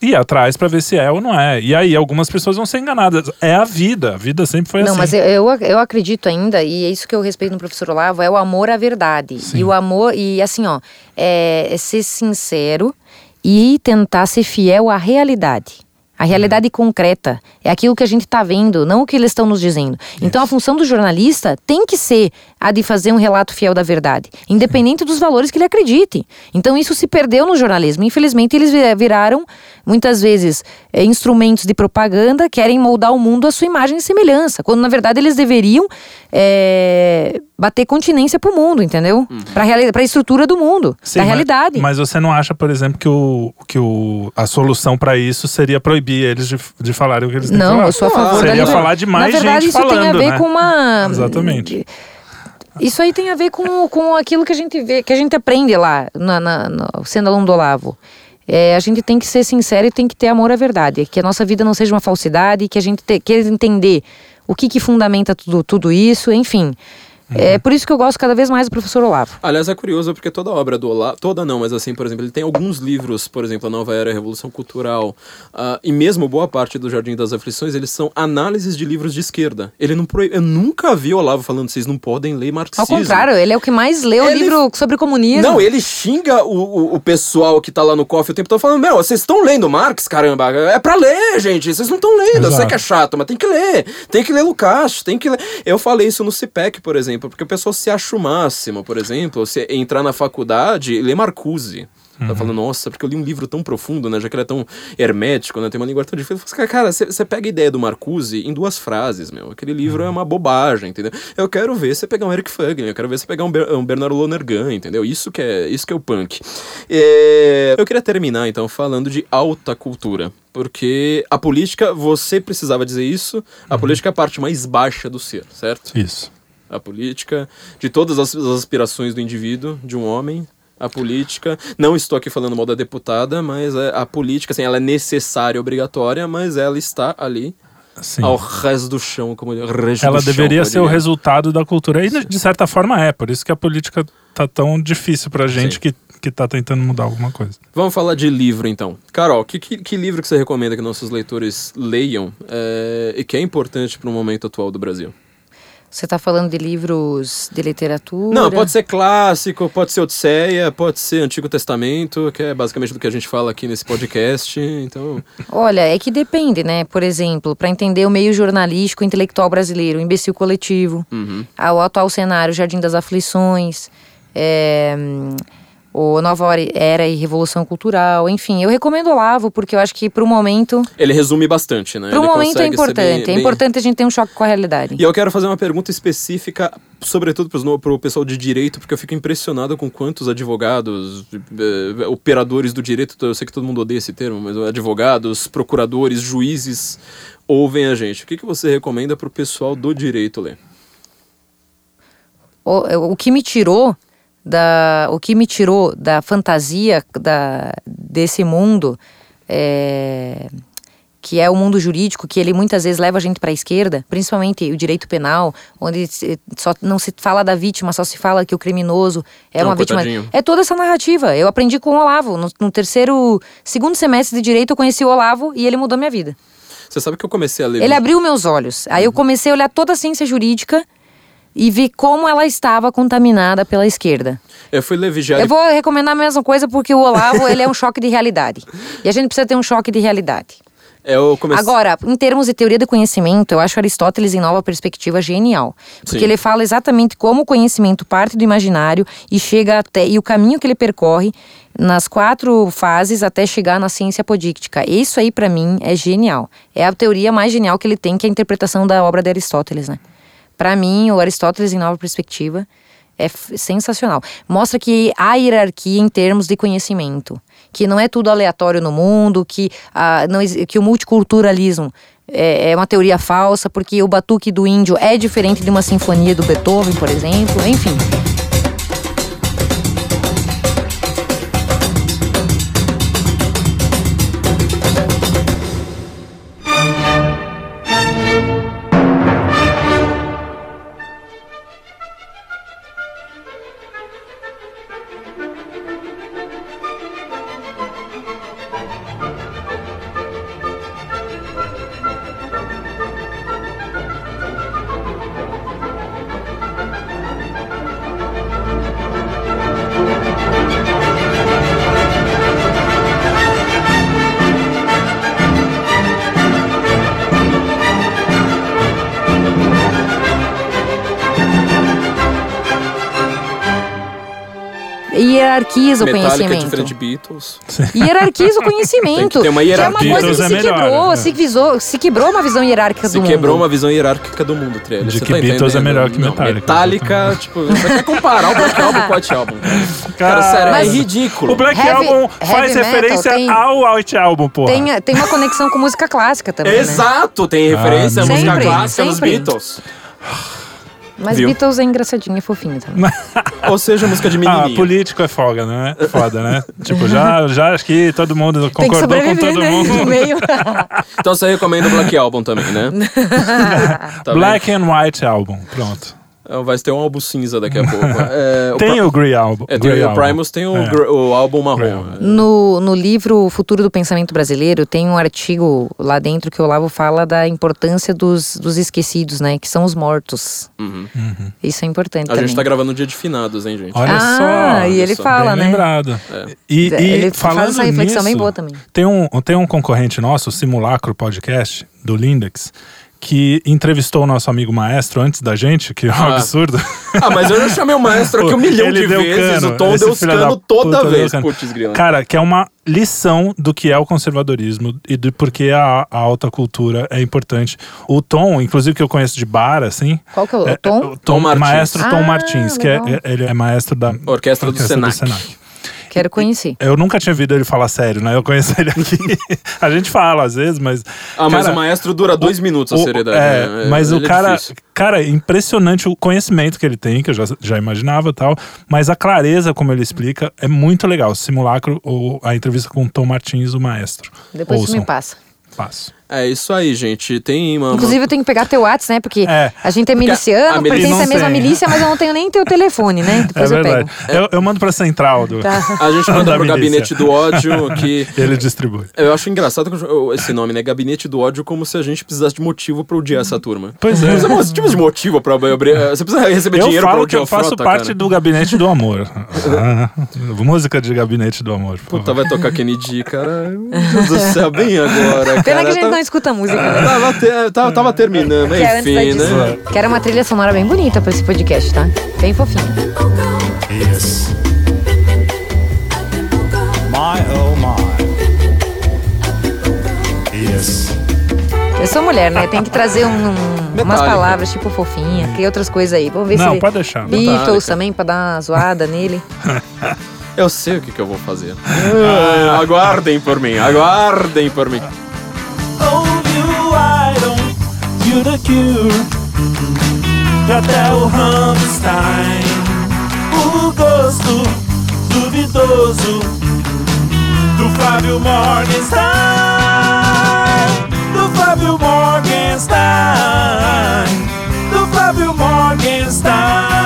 ir atrás para ver se é ou não é. E aí algumas pessoas vão ser enganadas. É a vida, a vida sempre foi Não, assim. mas eu, eu, eu acredito ainda, e é isso que eu respeito no professor Olavo, é o amor à verdade. Sim. E o amor, e assim, ó, é, é ser sincero e tentar ser fiel à realidade. A realidade concreta é aquilo que a gente está vendo, não o que eles estão nos dizendo. Então a função do jornalista tem que ser a de fazer um relato fiel da verdade, independente dos valores que ele acredite. Então isso se perdeu no jornalismo. Infelizmente eles vi- viraram muitas vezes é, instrumentos de propaganda, querem moldar o mundo à sua imagem e semelhança, quando na verdade eles deveriam é, bater continência para o mundo, entendeu? Para a estrutura do mundo, Sim, da mas- realidade. Mas, você não acha, por exemplo, que, o, que o, a solução para isso seria proibir eles de, de falarem o que eles Não, falar? eu sou a favor da Seria liberdade. falar de mais Na verdade, gente isso falando, tem a ver né? com uma. Exatamente. Isso aí tem a ver com, com aquilo que a gente vê, que a gente aprende lá, na, na- no- sendo aluno do Olavo. É, a gente tem que ser sincero e tem que ter amor à verdade. Que a nossa vida não seja uma falsidade, que a gente te, queira entender o que, que fundamenta tudo, tudo isso, enfim. É por isso que eu gosto cada vez mais do professor Olavo. Aliás, é curioso porque toda obra do Olavo, toda não, mas assim, por exemplo, ele tem alguns livros, por exemplo, A Nova Era, a Revolução Cultural, ah, e mesmo boa parte do Jardim das Aflições, eles são análises de livros de esquerda. Ele não proí- Eu nunca vi o Olavo falando, vocês não podem ler Ao marxismo. contrário, ele é o que mais leu Ele- livro sobre comunismo. Não, ele xinga o, o, o pessoal que tá lá no cofre o tempo todo falando: Meu, vocês estão lendo Marx, caramba? É pra ler, gente. Vocês não estão lendo. Eu sei Exato. que é chato, mas tem que ler. Tem que ler Lukács, tem que ler. Eu falei isso no CIPEC, por exemplo, porque o pessoal se acha o máximo, por exemplo, se entrar na faculdade e ler Marcuse. Tá falando, nossa, porque eu li um livro tão profundo, né? Já que ele é tão hermético, né? Tem uma língua tão difícil. Cara, você pega a ideia do Marcuse em duas frases, meu. Aquele livro é uma bobagem, entendeu? Eu quero ver você pegar um Eric Fagner, eu quero ver você pegar um, Ber um Bernardo Lonergan, entendeu? Isso que é, isso que é o punk. É, Eu queria terminar, então, falando de alta cultura. Porque a política, você precisava dizer isso, a política é a parte mais baixa do ser, certo? Isso. A política, de todas as, as aspirações do indivíduo, de um homem, a política. Não estou aqui falando mal da deputada, mas é, a política, assim, ela é necessária, obrigatória, mas ela está ali Sim. ao res do chão, como res Ela chão, deveria eu ser o resultado da cultura. E de certa forma é, por isso que a política tá tão difícil pra gente Sim. que, que tá tentando mudar alguma coisa. Vamos falar de livro, então. Carol, que, que, que livro que você recomenda que nossos leitores leiam é, e que é importante para o momento atual do Brasil? Você está falando de livros de literatura? Não, pode ser clássico, pode ser Odisseia, pode ser Antigo Testamento, que é basicamente do que a gente fala aqui nesse podcast. Então, Olha, é que depende, né? Por exemplo, para entender o meio jornalístico intelectual brasileiro, o imbecil coletivo, uhum. o atual cenário, o Jardim das Aflições, é, o Nova Era e Revolução Cultural, enfim, eu recomendo o Olavo porque eu acho que para o momento, ele resume bastante, né? para o momento é importante. bem- É bem- importante a gente ter um choque com a realidade. E eu quero fazer uma pergunta específica, sobretudo para o pessoal de direito, porque eu fico impressionado com quantos advogados, eh, operadores do direito, eu sei que todo mundo odeia esse termo, mas advogados, procuradores, juízes ouvem a gente. O que, que você recomenda para o pessoal do direito ler? o, o que me tirou da o que me tirou da fantasia da, desse mundo é, que é o mundo jurídico que ele muitas vezes leva a gente para a esquerda principalmente o direito penal onde só não se fala da vítima só se fala que o criminoso é Não, uma vítima coitadinho. é toda essa narrativa eu aprendi com o Olavo no, no terceiro segundo semestre de direito eu conheci o Olavo e ele mudou minha vida Você sabe que eu comecei a ler. ele abriu meus olhos. Aí eu comecei a olhar toda a ciência jurídica e vi como ela estava contaminada pela esquerda. Eu fui ler Vigiar Eu vou recomendar a mesma coisa porque o Olavo ele é um choque de realidade. E a gente precisa ter um choque de realidade. Eu comecei... Agora, em termos de teoria do conhecimento, eu acho Aristóteles em nova perspectiva genial. Porque Sim. ele fala exatamente como o conhecimento parte do imaginário e chega até e o caminho que ele percorre nas quatro fases até chegar na ciência apodíctica. Isso aí para mim é genial. É a teoria mais genial que ele tem, que é a interpretação da obra de Aristóteles, né? Para mim, o Aristóteles em nova perspectiva é sensacional. Mostra que há hierarquia em termos de conhecimento que não é tudo aleatório no mundo, que, ah, não, que o multiculturalismo é, é uma teoria falsa, porque o batuque do índio é diferente de uma sinfonia do Beethoven, por exemplo, enfim. Hierarquiza o Metallica é conhecimento. diferente de Beatles. Hierarquiza o conhecimento. Tem que ter uma Que é hierarquia. uma coisa que se é melhor, quebrou, né? se, visou, se quebrou uma visão hierárquica Se do quebrou mundo. uma visão hierárquica do mundo, Trelha. De Você que tá Beatles é entendendo? melhor que Não, Metallica. Metallica, tipo, você quer comparar o Black Album com o White Album. Cara, cara sério, Mas- é ridículo. O Black Heavy- Album faz referência tem- ao White Album, porra. Tem, tem uma conexão com música clássica também, né? Exato, tem referência à Sempre, música clássica nos sempre. Beatles. Mas Viu? Beatles é engraçadinho e fofinho também. Ou seja, música de Ah, menininho. político é foda, né? Foda, né? tipo, já, já acho que todo mundo Tem que concordou com todo né? mundo. Então você recomenda o Black Album também, né? Tá Black and White Album, pronto. Vendo? Vai ter um álbum cinza daqui a pouco. É, o Tem Pri- o Grey Album. é, tem Grey o. Primus tem o, É. gr- o álbum marrom. Album. No, no livro O Futuro do Pensamento Brasileiro, tem um artigo lá dentro que o Olavo fala da importância dos, dos esquecidos, né? Que são os mortos. Uhum. Isso é importante A também. gente tá gravando no dia de finados, hein, gente? Olha Ah, só. e ele só. fala, bem né? lembrado. É. E, e Ele falando faz essa reflexão bem nisso, boa também. Tem um, tem um concorrente nosso, o Simulacro Podcast, do Lindex, que entrevistou o nosso amigo maestro antes da gente, que é um Ah. absurdo. Ah, mas eu já chamei o maestro aqui um milhão Ele de deu vezes, cano. o Tom Esse deu da cano toda vez. cano. Putz, grila. Cara, que é uma lição do que é o conservadorismo e do porquê a, a alta cultura é importante. O Tom, inclusive que eu conheço de bar, assim. Qual que é o é- tom? o Tom Martins. Maestro Tom Ah, Martins, que é, legal. ele é maestro da Orquestra do Senac. Quero conhecer. Eu nunca tinha ouvido ele falar sério, né? Eu conheço ele aqui. a gente fala às vezes, mas. Ah, mas cara, o maestro dura dois minutos a o- seriedade. É, né? mas Ele o é cara, difícil. cara, é impressionante o conhecimento que ele tem, que eu já, já imaginava e tal, mas a clareza como ele explica é muito legal. Simulacro, ou a entrevista com o Tom Martins, o maestro. Depois você Ouçam. me passa. Passo. É isso aí, gente. Tem uma. Inclusive, eu tenho que pegar teu WhatsApp, né? Porque É. a gente é miliciano, pertence à mesma tem. milícia, mas eu não tenho nem teu telefone, né? É Depois eu verdade. pego. Eu, eu mando pra central do. Tá. A gente manda Da pro milícia. gabinete do ódio que. Ele distribui. Eu acho engraçado esse nome, né? Gabinete do ódio, como se a gente precisasse de motivo pra odiar essa turma. Pois é. Você precisa de motivo pra abrir. Você precisa receber Eu dinheiro pra falo que eu faço Frota, parte cara. do gabinete do amor. Ah, música de gabinete do amor. por Puta, favor. vai tocar Kennedy, cara. Meu Deus do céu, bem agora. Pena cara. que a gente Tá- não escuta música, né? Tava, te- tava, tava terminando, Que é antes da enfim, edição. né? Quero uma trilha sonora bem bonita pra esse podcast, tá? Bem fofinha. Yes. My oh my. Yes. Eu sou mulher, né? Tem que trazer um- um- umas palavras tipo fofinha, que outras coisas aí. Vamos ver Não, se. pode deixar. Beatles Metálica. também, pra dar uma zoada nele. Eu sei o que, que eu vou fazer. Ah, aguardem por mim, aguardem por mim. Oh, you idol, you the cure. Até o Hammerstein. O gosto duvidoso do Fábio Morgenstein. Do Fábio Morgenstein. Do Fábio Morgenstein.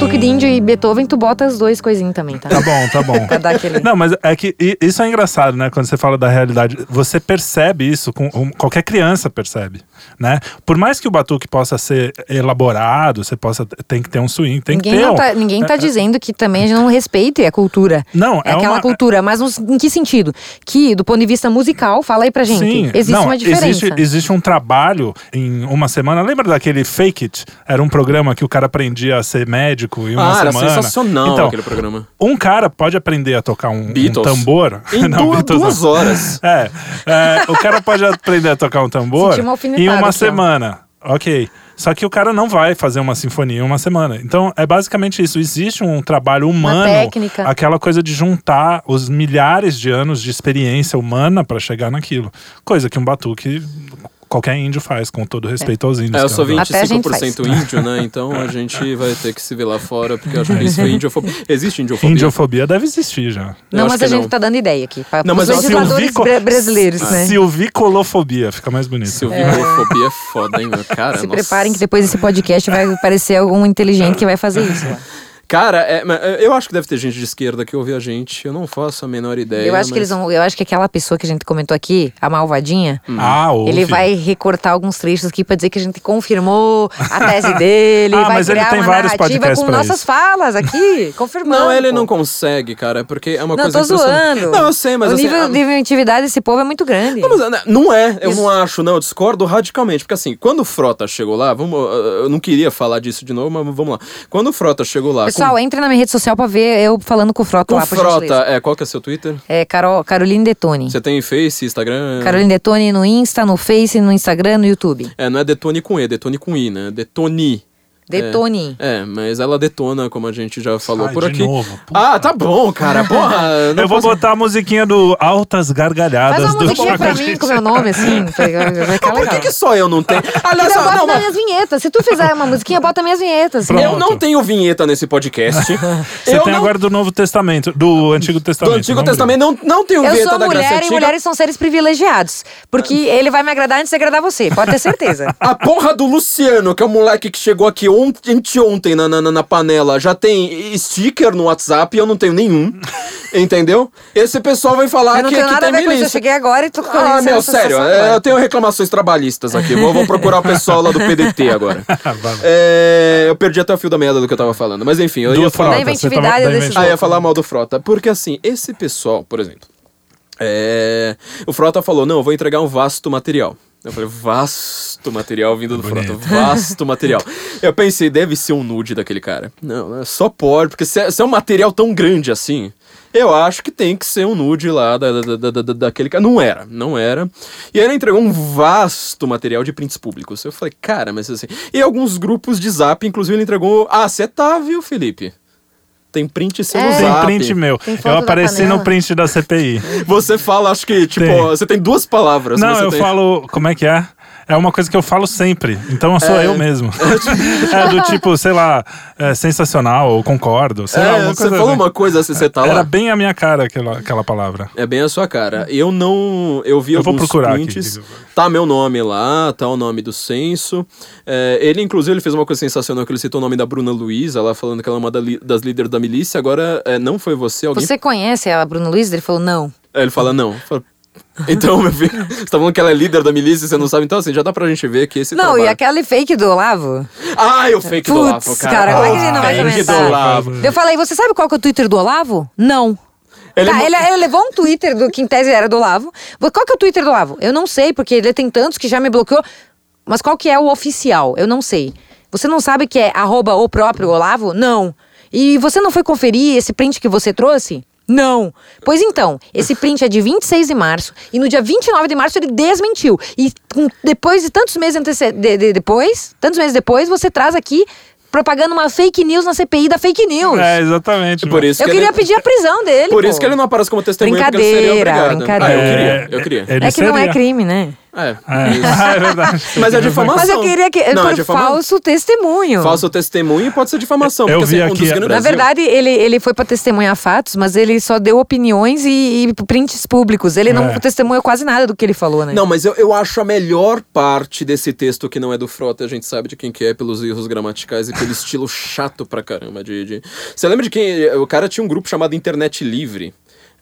Batuque de Índio e Beethoven, tu bota as dois coisinhas também, tá? Tá bom, tá bom. Pra dar aquele. Não, mas é que isso é engraçado, né? Quando você fala da realidade, você percebe isso, com, um- qualquer criança percebe, né? Por mais que o batuque possa ser elaborado, você possa tem que ter um swing, tem Ninguém que ter. um- tá, ninguém tá dizendo que também a gente não respeite a cultura. Não, é, é aquela uma- cultura, mas em que sentido? Que, do ponto de vista musical, fala aí pra gente. Sim, existe não, uma diferença. Existe, existe um trabalho em uma semana. Lembra daquele Fake It? Era um programa que o cara aprendia a ser médico em uma Ah, era semana. sensacional então, aquele programa. Um cara pode aprender a tocar um, um tambor. Em Não, duas, Beatles não. duas horas. É, é, o cara pode aprender a tocar um tambor uma em uma aqui, ó. semana. Ok. Só que o cara não vai fazer uma sinfonia em uma semana. Então é basicamente isso. Existe um trabalho humano, técnica. aquela coisa de juntar os milhares de anos de experiência humana para chegar naquilo. Coisa que um batuque qualquer índio faz, com todo respeito aos índios. É, eu sou adoro. Até a gente 25% índio, né? Então a gente vai ter que se ver lá fora, porque eu acho que isso é indiofobia. Existe indiofobia? Indiofobia deve existir já. Não, mas a gente não. tá dando ideia aqui. Para Não, os legisladores Silvico- bra- brasileiros, né? Silvicolofobia, fica mais bonito. Silvicofobia é foda, hein, meu? Cara, Se nossa. preparem que depois desse podcast vai aparecer algum inteligente que vai fazer isso. lá. Cara, é, é, eu acho que deve ter gente de esquerda que ouve a gente. Eu não faço a menor ideia. Eu acho que mas- eles vão. Eu acho que aquela pessoa que a gente comentou aqui, a malvadinha, Ah, ouve. ele vai recortar alguns trechos aqui pra dizer que a gente confirmou a tese dele. Ah, vai mas ele criar tem uma vários narrativa com nossas isso. falas aqui, confirmando. Não, ele pô. não consegue, cara, porque é uma Não, coisa tô impressionante. zoando. Não, eu sei, mas o assim, nível a- de intimidade desse povo é muito grande. Não, mas, né, não é, eu Isso. não acho, não, eu discordo radicalmente. Porque assim, quando o Frota chegou lá, vamos, eu não queria falar disso de novo, mas vamos lá. Quando o Frota chegou lá. Pessoal, entre na minha rede social pra ver eu falando com o Frota com lá, Frota, é, qual que é seu Twitter? É Carol, Caroline Detone. Você tem Face, Instagram? Caroline Detone no Insta, no Face, no Instagram, no YouTube. É, não é Detone com E, Detone com I, né? Detone. Detone. É, mas ela detona, como a gente já falou Ai, por de aqui. novo, ah, tá bom, cara. Porra, não Eu vou posso- botar a musiquinha do Altas Gargalhadas Faz uma do musiquinha pra Chaco mim com meu nome, assim. Vai Por legal. que, que só eu não tenho? Aliás, Eu boto não, minhas vinhetas. Se tu fizer uma musiquinha, bota minhas vinhetas. Pronto. eu não tenho vinheta nesse podcast. Você eu tem não... agora do Novo Testamento, do Antigo Do Testamento. Antigo não Testamento não, não tenho Eu vinheta sou da Graça mulher e Antiga. mulheres são seres privilegiados. Porque ele vai me agradar antes de agradar você. Pode ter certeza. A porra do Luciano, que é o moleque que chegou aqui ontem, anteontem na, na, na panela, já tem sticker no WhatsApp e eu não tenho nenhum. entendeu? Esse pessoal vai falar Eu não que, tenho que nada a tem com isso. Eu milícia. cheguei agora e tô Ah, conhecendo meu, sério, é, eu tenho reclamações trabalhistas aqui. Vou, vou procurar o pessoal lá do PDT agora. É, eu perdi até o fio da meada do que eu tava falando. Mas enfim, eu Do ia falar. Da Frota, você inventividade desses Ah, ia falar mal do Frota. Porque assim, esse pessoal, por exemplo, é, o Frota falou: não, eu vou entregar um vasto material. Eu falei, vasto material vindo do Frota, vasto material. Eu pensei, deve ser um nude daquele cara. Não, é só pode, porque se é, se é um material tão grande assim, eu acho que tem que ser um nude lá da, da, da, da- da- daquele cara. Não era, não era. E aí ele entregou um vasto material de prints públicos. Eu falei, cara, mas assim. E alguns grupos de zap, inclusive, ele entregou. Ah, você tá, viu, Felipe? Tem print seu no É. Tem zap. print meu. Tem Eu apareci no print da CPI. Você fala, acho que, tipo, Tem. você tem duas palavras. Não, eu tem... falo. Como é que é? É uma coisa que eu falo sempre. Então eu sou eu mesmo. é do tipo, sei lá, é, sensacional, ou concordo. Sei lá, É, alguma você coisa falou assim. uma coisa assim, você tá Era lá. bem a minha cara aquela, aquela palavra. É bem a sua cara. Eu não. Eu vi Eu vou alguns procurar aqui, prints. diga. tá meu nome lá, tá o nome do censo. É, ele, inclusive, ele fez uma coisa sensacional que ele citou o nome da Bruna Luiz, ela falando que ela é uma das líderes da milícia. Agora, é, não foi você, alguém. Você conhece a Bruno Luiz? Ele falou, não. Aí ele fala, não. Fala, Então, meu filho, você tá falando que ela é líder da milícia e você não sabe. Então, assim, já dá pra gente ver que esse Não, trabalho... e aquele fake do Olavo? Ah, o fake do Olavo, cara. cara, como é que a gente não vai comentar? Eu falei, você sabe qual que é o Twitter do Olavo? Não. Ele tá, é ele, ele levou um Twitter do que em tese era do Olavo. Qual que é o Twitter do Olavo? Eu não sei, porque ele tem tantos que já me bloqueou. Mas qual que é o oficial? Eu não sei. Você não sabe que é arroba o próprio Olavo? Não. E você não foi conferir esse print que você trouxe? Não. Pois então, esse print é de 26 de março e no dia 29 de março ele desmentiu. E com- depois de tantos meses antece- de- de- depois, tantos meses depois, você traz aqui propagando uma fake news na CPI da fake news. É, exatamente. Por isso Eu que queria ele... pedir a prisão dele. Por pô. isso que ele não aparece como testemunha, seria Brincadeira, brincadeira. Ah, eu É, queria, eu queria. ele É que não é seria. crime, né? É. É, é verdade. Mas é difamação. Mas eu queria que. Não, por é difama- falso testemunho. Falso testemunho pode ser difamação. Eu porque, vi assim, um aqui grandes- Na verdade, ele, ele foi pra testemunhar fatos, mas ele só deu opiniões e, e prints públicos. Ele não É. testemunhou quase nada do que ele falou, né? Não, mas eu, eu acho a melhor parte desse texto que não é do Frota, a gente sabe de quem que é, pelos erros gramaticais e pelo estilo chato pra caramba de... de- Você lembra de quem... O cara tinha um grupo chamado Internet Livre.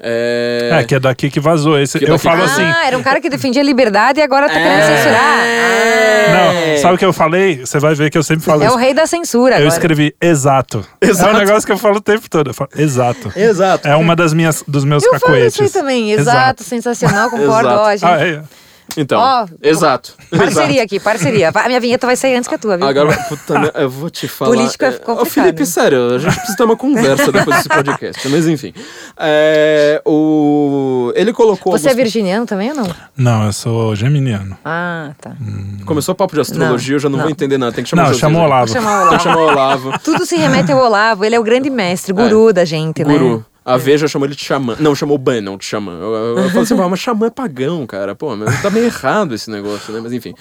É... É, que é daqui que vazou. Esse, Que eu daqui falo que- assim. Ah, era um cara que defendia liberdade e agora tá querendo É. censurar. Ah, Não, sabe o que eu falei? Você vai ver que eu sempre falo é isso. o rei da censura Eu agora. escrevi exato. Exato. É um negócio que eu falo o tempo todo. Eu falo, exato. Exato. É uma das minhas dos meus Eu falo cacoetes. isso aí também. Exato, sensacional, concordo. Exato. Ó, gente, Ah, é. Então, Ó, exato. Parceria aqui, parceria. A minha vinheta vai sair antes que a tua, viu? Agora, puta, né, eu vou te falar. Política é é, complicado, Ô, Felipe, sério, a gente precisa ter uma conversa depois desse podcast. Mas enfim. É, o... Ele colocou. Você é alguns- virginiano também ou não? Não, eu sou geminiano. Ah, tá. Começou papo de astrologia, Não, eu já não, não. vou entender nada. Tem que chamar Não, o chamou o? Olavo. O Tem que Olavo. chamar o Olavo. Tudo se remete ao Olavo, ele é o grande mestre, guru da gente, né? Guru. A Veja chamou ele de xamã. Não, chamou o Bannon de xamã. Eu, eu, eu falei assim, "Pô, mas xamã é pagão, cara. Pô, mas tá meio errado esse negócio, né? Mas enfim.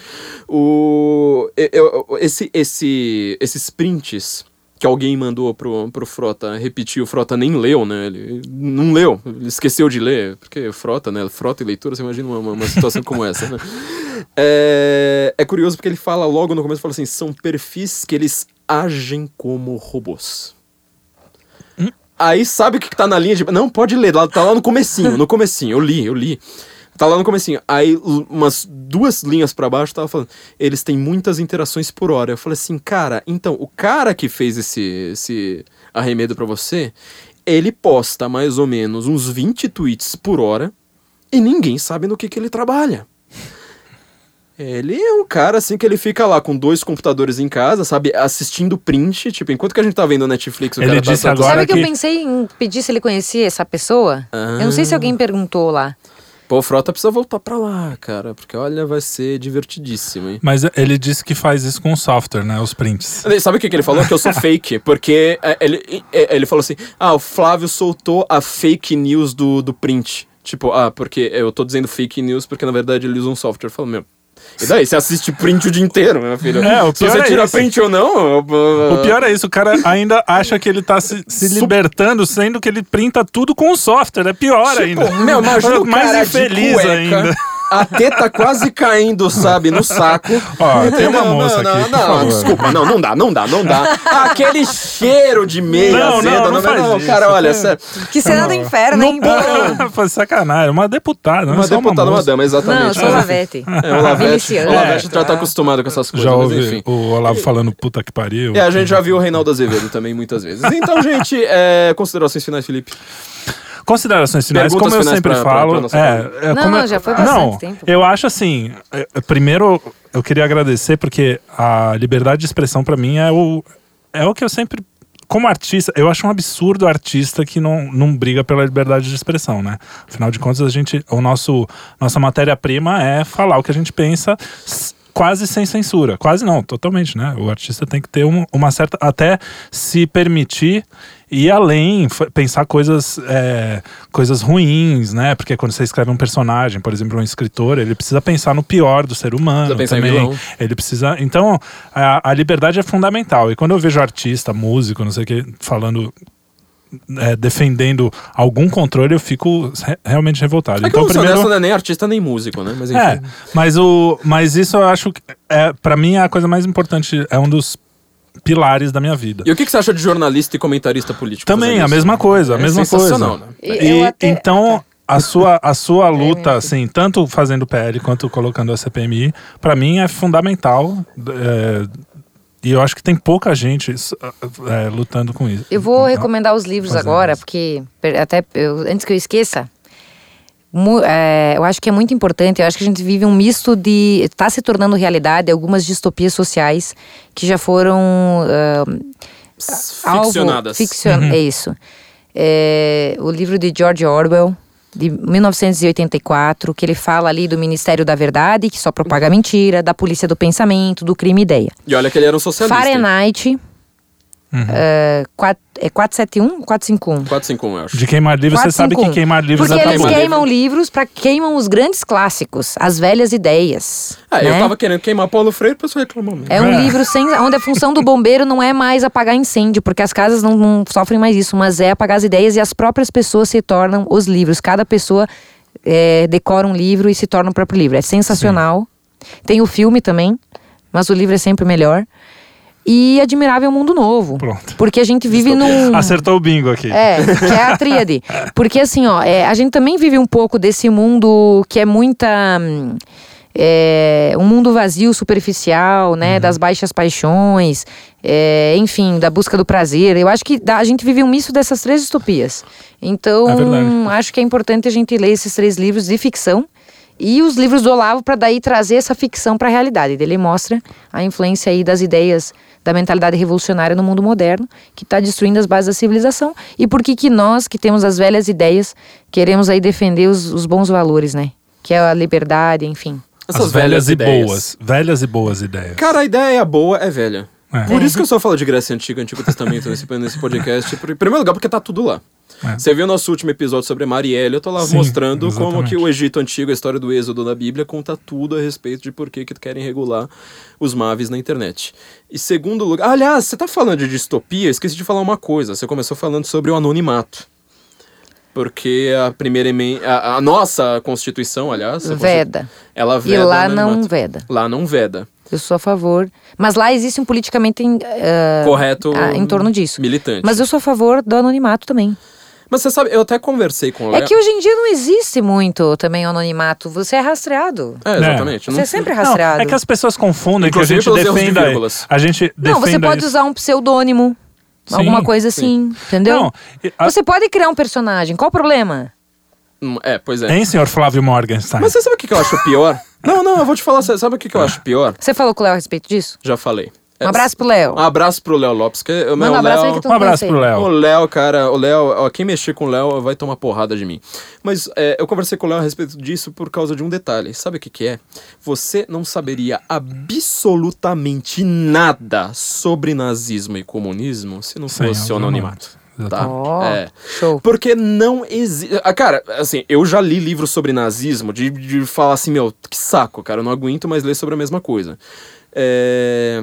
O, eu- esse, esse, esses prints que alguém mandou pro, pro Frota repetir, o Frota nem leu, né? Ele não leu, ele esqueceu de ler, porque Frota, né? Frota e leitura, você imagina uma, uma situação como essa, né? É, é curioso porque ele fala logo no começo, fala assim, são perfis que eles agem como robôs. Aí sabe o que que tá na linha de. Não, pode ler, tá lá no comecinho, no comecinho, eu li, eu li. Tá lá no comecinho. Aí, umas duas linhas pra baixo, tava falando. Eles têm muitas interações por hora. Eu falei assim, cara, então, o cara que fez esse, esse arremedo pra você, ele posta mais ou menos uns 20 tweets por hora e ninguém sabe no que, que ele trabalha. Ele é um cara assim que ele fica lá com dois computadores em casa, sabe, assistindo print, tipo, enquanto que a gente tá vendo Netflix, o Ele cara tá- disse tá, agora Sabe que eu que- pensei em pedir se ele conhecia essa pessoa? Eu não sei se alguém perguntou lá. Pô, o Frota precisa voltar pra lá, cara, porque olha, vai ser divertidíssimo, hein? Mas ele disse que faz isso com software, né? Os prints. Sabe o que, que ele falou? Que eu sou fake, porque é, ele, é, ele falou assim: ah, o Flávio soltou a fake news do, do print. Tipo, ah, porque eu tô dizendo fake news porque na verdade ele usa um software. Eu falo, meu. E daí? Você assiste print o dia inteiro, meu filho. É, o Se pior você é tira isso. print ou não. O pior é isso, o cara ainda acha que ele tá se, se libertando, sendo que ele printa tudo com o software. É pior Tipo, ainda. Meu, imagina o Mais infeliz ainda. A teta quase caindo, sabe, no saco. Ó, tem uma Não, moça não, aqui, Não, por não, favor. desculpa, não, não dá, não dá, não dá. Aquele cheiro de meia Não, não, azeda, não faz não, isso, cara, olha, é- sério. Que cena do inferno, hein? Foi sacanagem. Uma deputada, não Uma é só deputada, uma, dama, exatamente. Não, eu sou Lavete. É, o Lavete, o Lavete já tá acostumado com essas coisas, Já mas ouvi enfim. o Olavo falando puta que pariu. É, a gente já viu o Reinaldo Azevedo também muitas vezes. Então, gente, é, considerações finais, Felipe. Considerações finais, Perguntas como eu finais sempre pra- pra- falo. pra nossa é, é, Não, como não, eu- já foi bastante Não, tempo. eu acho assim. é, Primeiro, eu queria agradecer porque a liberdade de expressão pra mim é o, é o que eu sempre. Como artista, eu acho um absurdo artista que não, não briga pela liberdade de expressão, né? Afinal de contas, a gente, o nosso, nossa matéria-prima é falar o que a gente pensa quase sem censura. Quase não, totalmente, né? O artista tem que ter um- uma certa. Até se permitir ir além, pensar coisas, é, coisas ruins, né? Porque quando você escreve um personagem, por exemplo, um escritor, ele precisa pensar no pior do ser humano. Precisa também. Ele precisa. Então, a, a liberdade é fundamental. E quando eu vejo artista, músico, não sei o que, falando. é, defendendo algum controle, eu fico re- realmente revoltado. É então, o Wilson primeiro, Nelson não é nem artista nem músico, né? Mas enfim. é, mas, o, mas isso eu acho que, é, para mim, é a coisa mais importante, é um dos pilares da minha vida. E o que, que você acha de jornalista e comentarista político? Também, a mesma coisa, a É mesma coisa. né? E E, até- então, a sua, a sua minha luta, assim, tanto fazendo PL quanto colocando a CPMI, pra mim é fundamental. é, e eu acho que tem pouca gente é, lutando com isso. Eu vou Então, recomendar os livros agora, isso. porque até eu- antes que eu esqueça, é, eu acho que é muito importante. Eu acho que a gente vive um misto de. Está se tornando realidade algumas distopias sociais que já foram. alvo- Ficcionadas. Ficcion, É isso. É, o livro de George Orwell, de 1984, que ele fala ali do Ministério da Verdade, que só propaga mentira, da polícia do pensamento, do crime e ideia. E olha que ele era um socialista. hein? Fahrenheit, é, quat- é 471 451? 451, eu acho. De queimar livros, você sabe que 451. queimar livros Porque é eles queimam livros para queimam os grandes clássicos, as velhas ideias. Ah, eu né? tava querendo queimar Paulo Freire, o pessoal reclamou mesmo. É um É. livro sem, onde a função do bombeiro não é mais apagar incêndio, porque as casas não, não sofrem mais isso, mas é apagar as ideias e as próprias pessoas se tornam os livros. Cada pessoa é, decora um livro e se torna o próprio livro. É sensacional. Tem o filme também, mas o livro é sempre melhor. E Admirável Mundo Novo. Pronto. Porque a gente vive num. Acertou o bingo aqui. É, que é a tríade. Porque assim, ó, é, a gente também vive um pouco desse mundo que é muita. hum, é, um mundo vazio, superficial, né? Uhum. Das baixas paixões, é, enfim, da busca do prazer. Eu acho que a gente vive um misto dessas três distopias. Então, É acho que é importante a gente ler esses três livros de ficção E os livros do Olavo para daí trazer essa ficção para a realidade. Ele mostra a influência aí das ideias da mentalidade revolucionária no mundo moderno, que está destruindo as bases da civilização. E por que que nós, que temos as velhas ideias, queremos aí defender os, os bons valores, né? Que é a liberdade, enfim. As velhas, e boas. Velhas e boas ideias. Cara, a ideia boa é velha. É. Por isso que eu só falo de Grécia Antiga, Antigo Testamento nesse, nesse podcast. Em primeiro lugar, porque tá tudo lá. É. Você viu o nosso último episódio sobre Marielle, eu tô lá Sim, mostrando como exatamente. que o Egito Antigo, a história do Êxodo da Bíblia, conta tudo a respeito de por que que querem regular os maves na internet. E segundo lugar... Aliás, você tá falando de distopia, esqueci de falar uma coisa. Você começou falando sobre o anonimato. Porque a primeira emen... a, a nossa Constituição, aliás... Veda. Ela E veda lá o não veda. Lá não veda. Eu sou a favor. Mas lá existe um politicamente em, ah, Correto. ah, em torno disso. Militante. Mas eu sou a favor do anonimato também. Mas você sabe, eu até conversei com o É Léo. que hoje em dia não existe muito também o anonimato. Você é rastreado. É, exatamente. Você Não- é sempre Não, rastreado. é que as pessoas confundem que a Inclusive gente de defenda. vírgulas. A gente Não, você pode isso. usar um pseudônimo. Sim, alguma coisa assim, entendeu? Não, a- Você pode criar um personagem. Qual o problema? Hum, É, pois é. Hein, senhor Flávio Morgenstein? Mas você sabe o que que eu acho pior? Não, não, eu vou te falar, sabe o que que eu acho pior? Você falou com o Léo a respeito disso? Já falei. Um abraço pro Léo. Um abraço pro Léo Lopes, que o meu Manda um abraço aí Léo... que tu Um abraço pro Léo. O Léo, cara, o Léo, ó, quem mexer com o Léo vai tomar porrada de mim. Mas é, eu conversei com o Léo a respeito disso por causa de um detalhe. Sabe o que que é? Você não saberia absolutamente nada sobre nazismo e comunismo se não fosse o anonimato. Tá? Ó, É. show. Porque não existe. Ah, cara, assim, eu já li livros sobre nazismo, de, de falar assim, meu, que saco, cara, eu não aguento mais ler sobre a mesma coisa. É.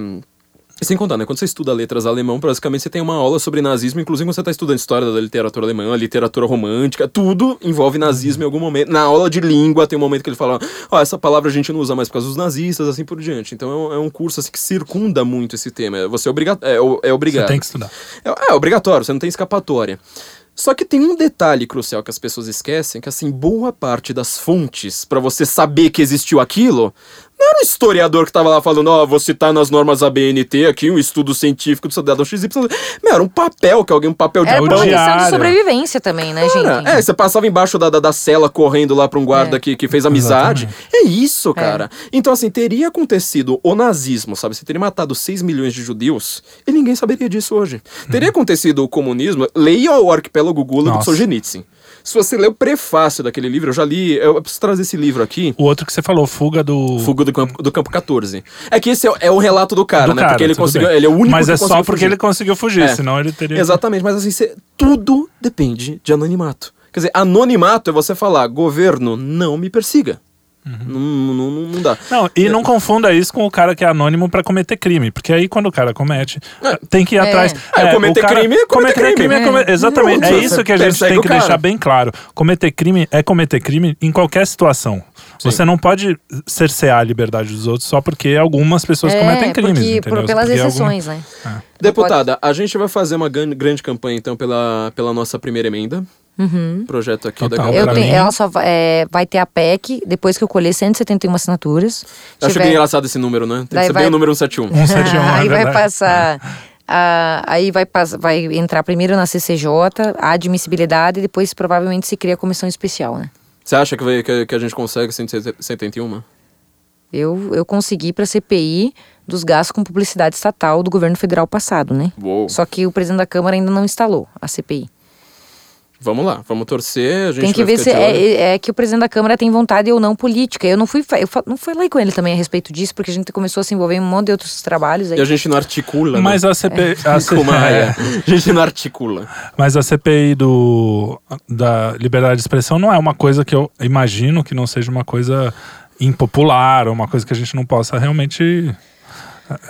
e Sem contar, né? Quando você estuda letras alemão, basicamente você tem uma aula sobre nazismo, inclusive quando você está estudando história da literatura alemã, literatura romântica, tudo envolve nazismo em algum momento. Na aula de língua tem um momento que ele fala, ó, essa palavra a gente não usa mais por causa dos nazistas, assim por diante. Então é um, é um curso assim, que circunda muito esse tema. Você é, obriga é, é obrigado. Você tem que estudar. É, é obrigatório, você não tem escapatória. Só que tem um detalhe crucial que as pessoas esquecem, que assim, boa parte das fontes pra você saber que existiu aquilo, não era um historiador que tava lá falando, ó, vou citar nas normas ABNT aqui um estudo científico do cidadão XY. Meu, era um papel, que alguém, um papel de Era o uma questão de sobrevivência também, né, Cara, gente? é, você passava embaixo da, da, da cela correndo lá pra um guarda É. que, que fez amizade. É isso, cara. Então, assim, teria acontecido o nazismo, sabe? Você teria matado 6 milhões de judeus e ninguém saberia disso hoje. Teria acontecido o comunismo. Leia o Arquipélago Gula do Nossa. Solzhenitsyn. Se você ler o prefácio daquele livro, eu já li. Eu preciso trazer esse livro aqui. O outro que você falou, Fuga do. Fuga do campo, do campo 14. É que esse é, o- é o relato do cara, do né? cara, porque ele conseguiu. bem. Ele é o único Mas que é só porque fugir. ele conseguiu fugir, É. senão ele teria. Exatamente, mas assim, tudo depende de anonimato. Quer dizer, anonimato é você falar, governo, não me persiga. Não, não, não, não dá. Não, e não confunda isso com o cara que é anônimo pra cometer crime, porque aí quando o cara comete, tem que ir É. atrás. É, cometer o cara- crime é cometer crime. é come- É. Exatamente. Pronto, é isso que a gente tem que deixar bem claro. Cometer crime é cometer crime em qualquer situação. Sim. Você não pode cercear a liberdade dos outros só porque algumas pessoas cometem crimes, É, porque, entendeu? por, pelas Porque algum- exceções, né? Deputada, a gente vai fazer uma gran- grande campanha, então, pela, pela nossa primeira emenda. Projeto aqui Total. da tenho, ela só vai, é, vai ter a PEC depois que eu colher 171 assinaturas. Eu acho bem engraçado esse número, né? Tem que ser vai- bem o número 171. 171, é aí vai passar. ah, aí vai, pass- vai entrar primeiro na CCJ, a admissibilidade, e depois provavelmente se cria a comissão especial, né? Você acha que, que, que a gente consegue 171? Eu, eu consegui para a CPI dos gastos com publicidade estatal do governo federal passado, né? Uou. Só que o presidente da Câmara ainda não instalou a CPI. Vamos lá, vamos torcer. A gente Tem que vai ver se é, é que o presidente da Câmara tem vontade ou não política. Eu não fui, eu fa- não falei com ele também a respeito disso, porque a gente começou a se envolver em um monte de outros trabalhos aí. E a gente não articula, Mas né? a CPI. A C- Como a, é. a gente não articula. Mas a CPI do, da liberdade de expressão não é uma coisa que eu imagino que não seja uma coisa impopular, ou uma coisa que a gente não possa realmente.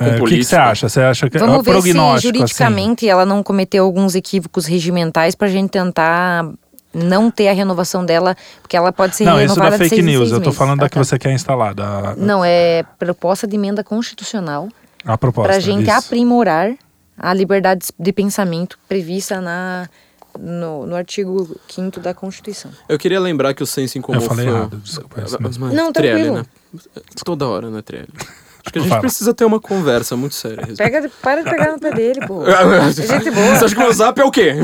É, o que, que você acha? Você acha que é Vamos ver se prognóstico, assim? juridicamente ela não cometeu alguns equívocos regimentais pra gente tentar não ter a renovação dela, porque ela pode ser Não, isso renovada da de fake seis em news. Eu tô meses. falando da Ah, que tá. você quer instalar, da Não, é proposta de emenda constitucional a proposta. pra gente isso. aprimorar a liberdade de pensamento prevista na, no, no artigo 5 da Constituição. Eu queria lembrar que o senso em comum Eu falei foi... errado, desculpa, é isso. Mas Não, tranquilo. né? Toda hora, né, Trielli? Acho que a gente Fala. precisa ter uma conversa muito séria. Pega, para de pegar no pé dele, pô. Gente boa. Você acha que o meu zap é o quê?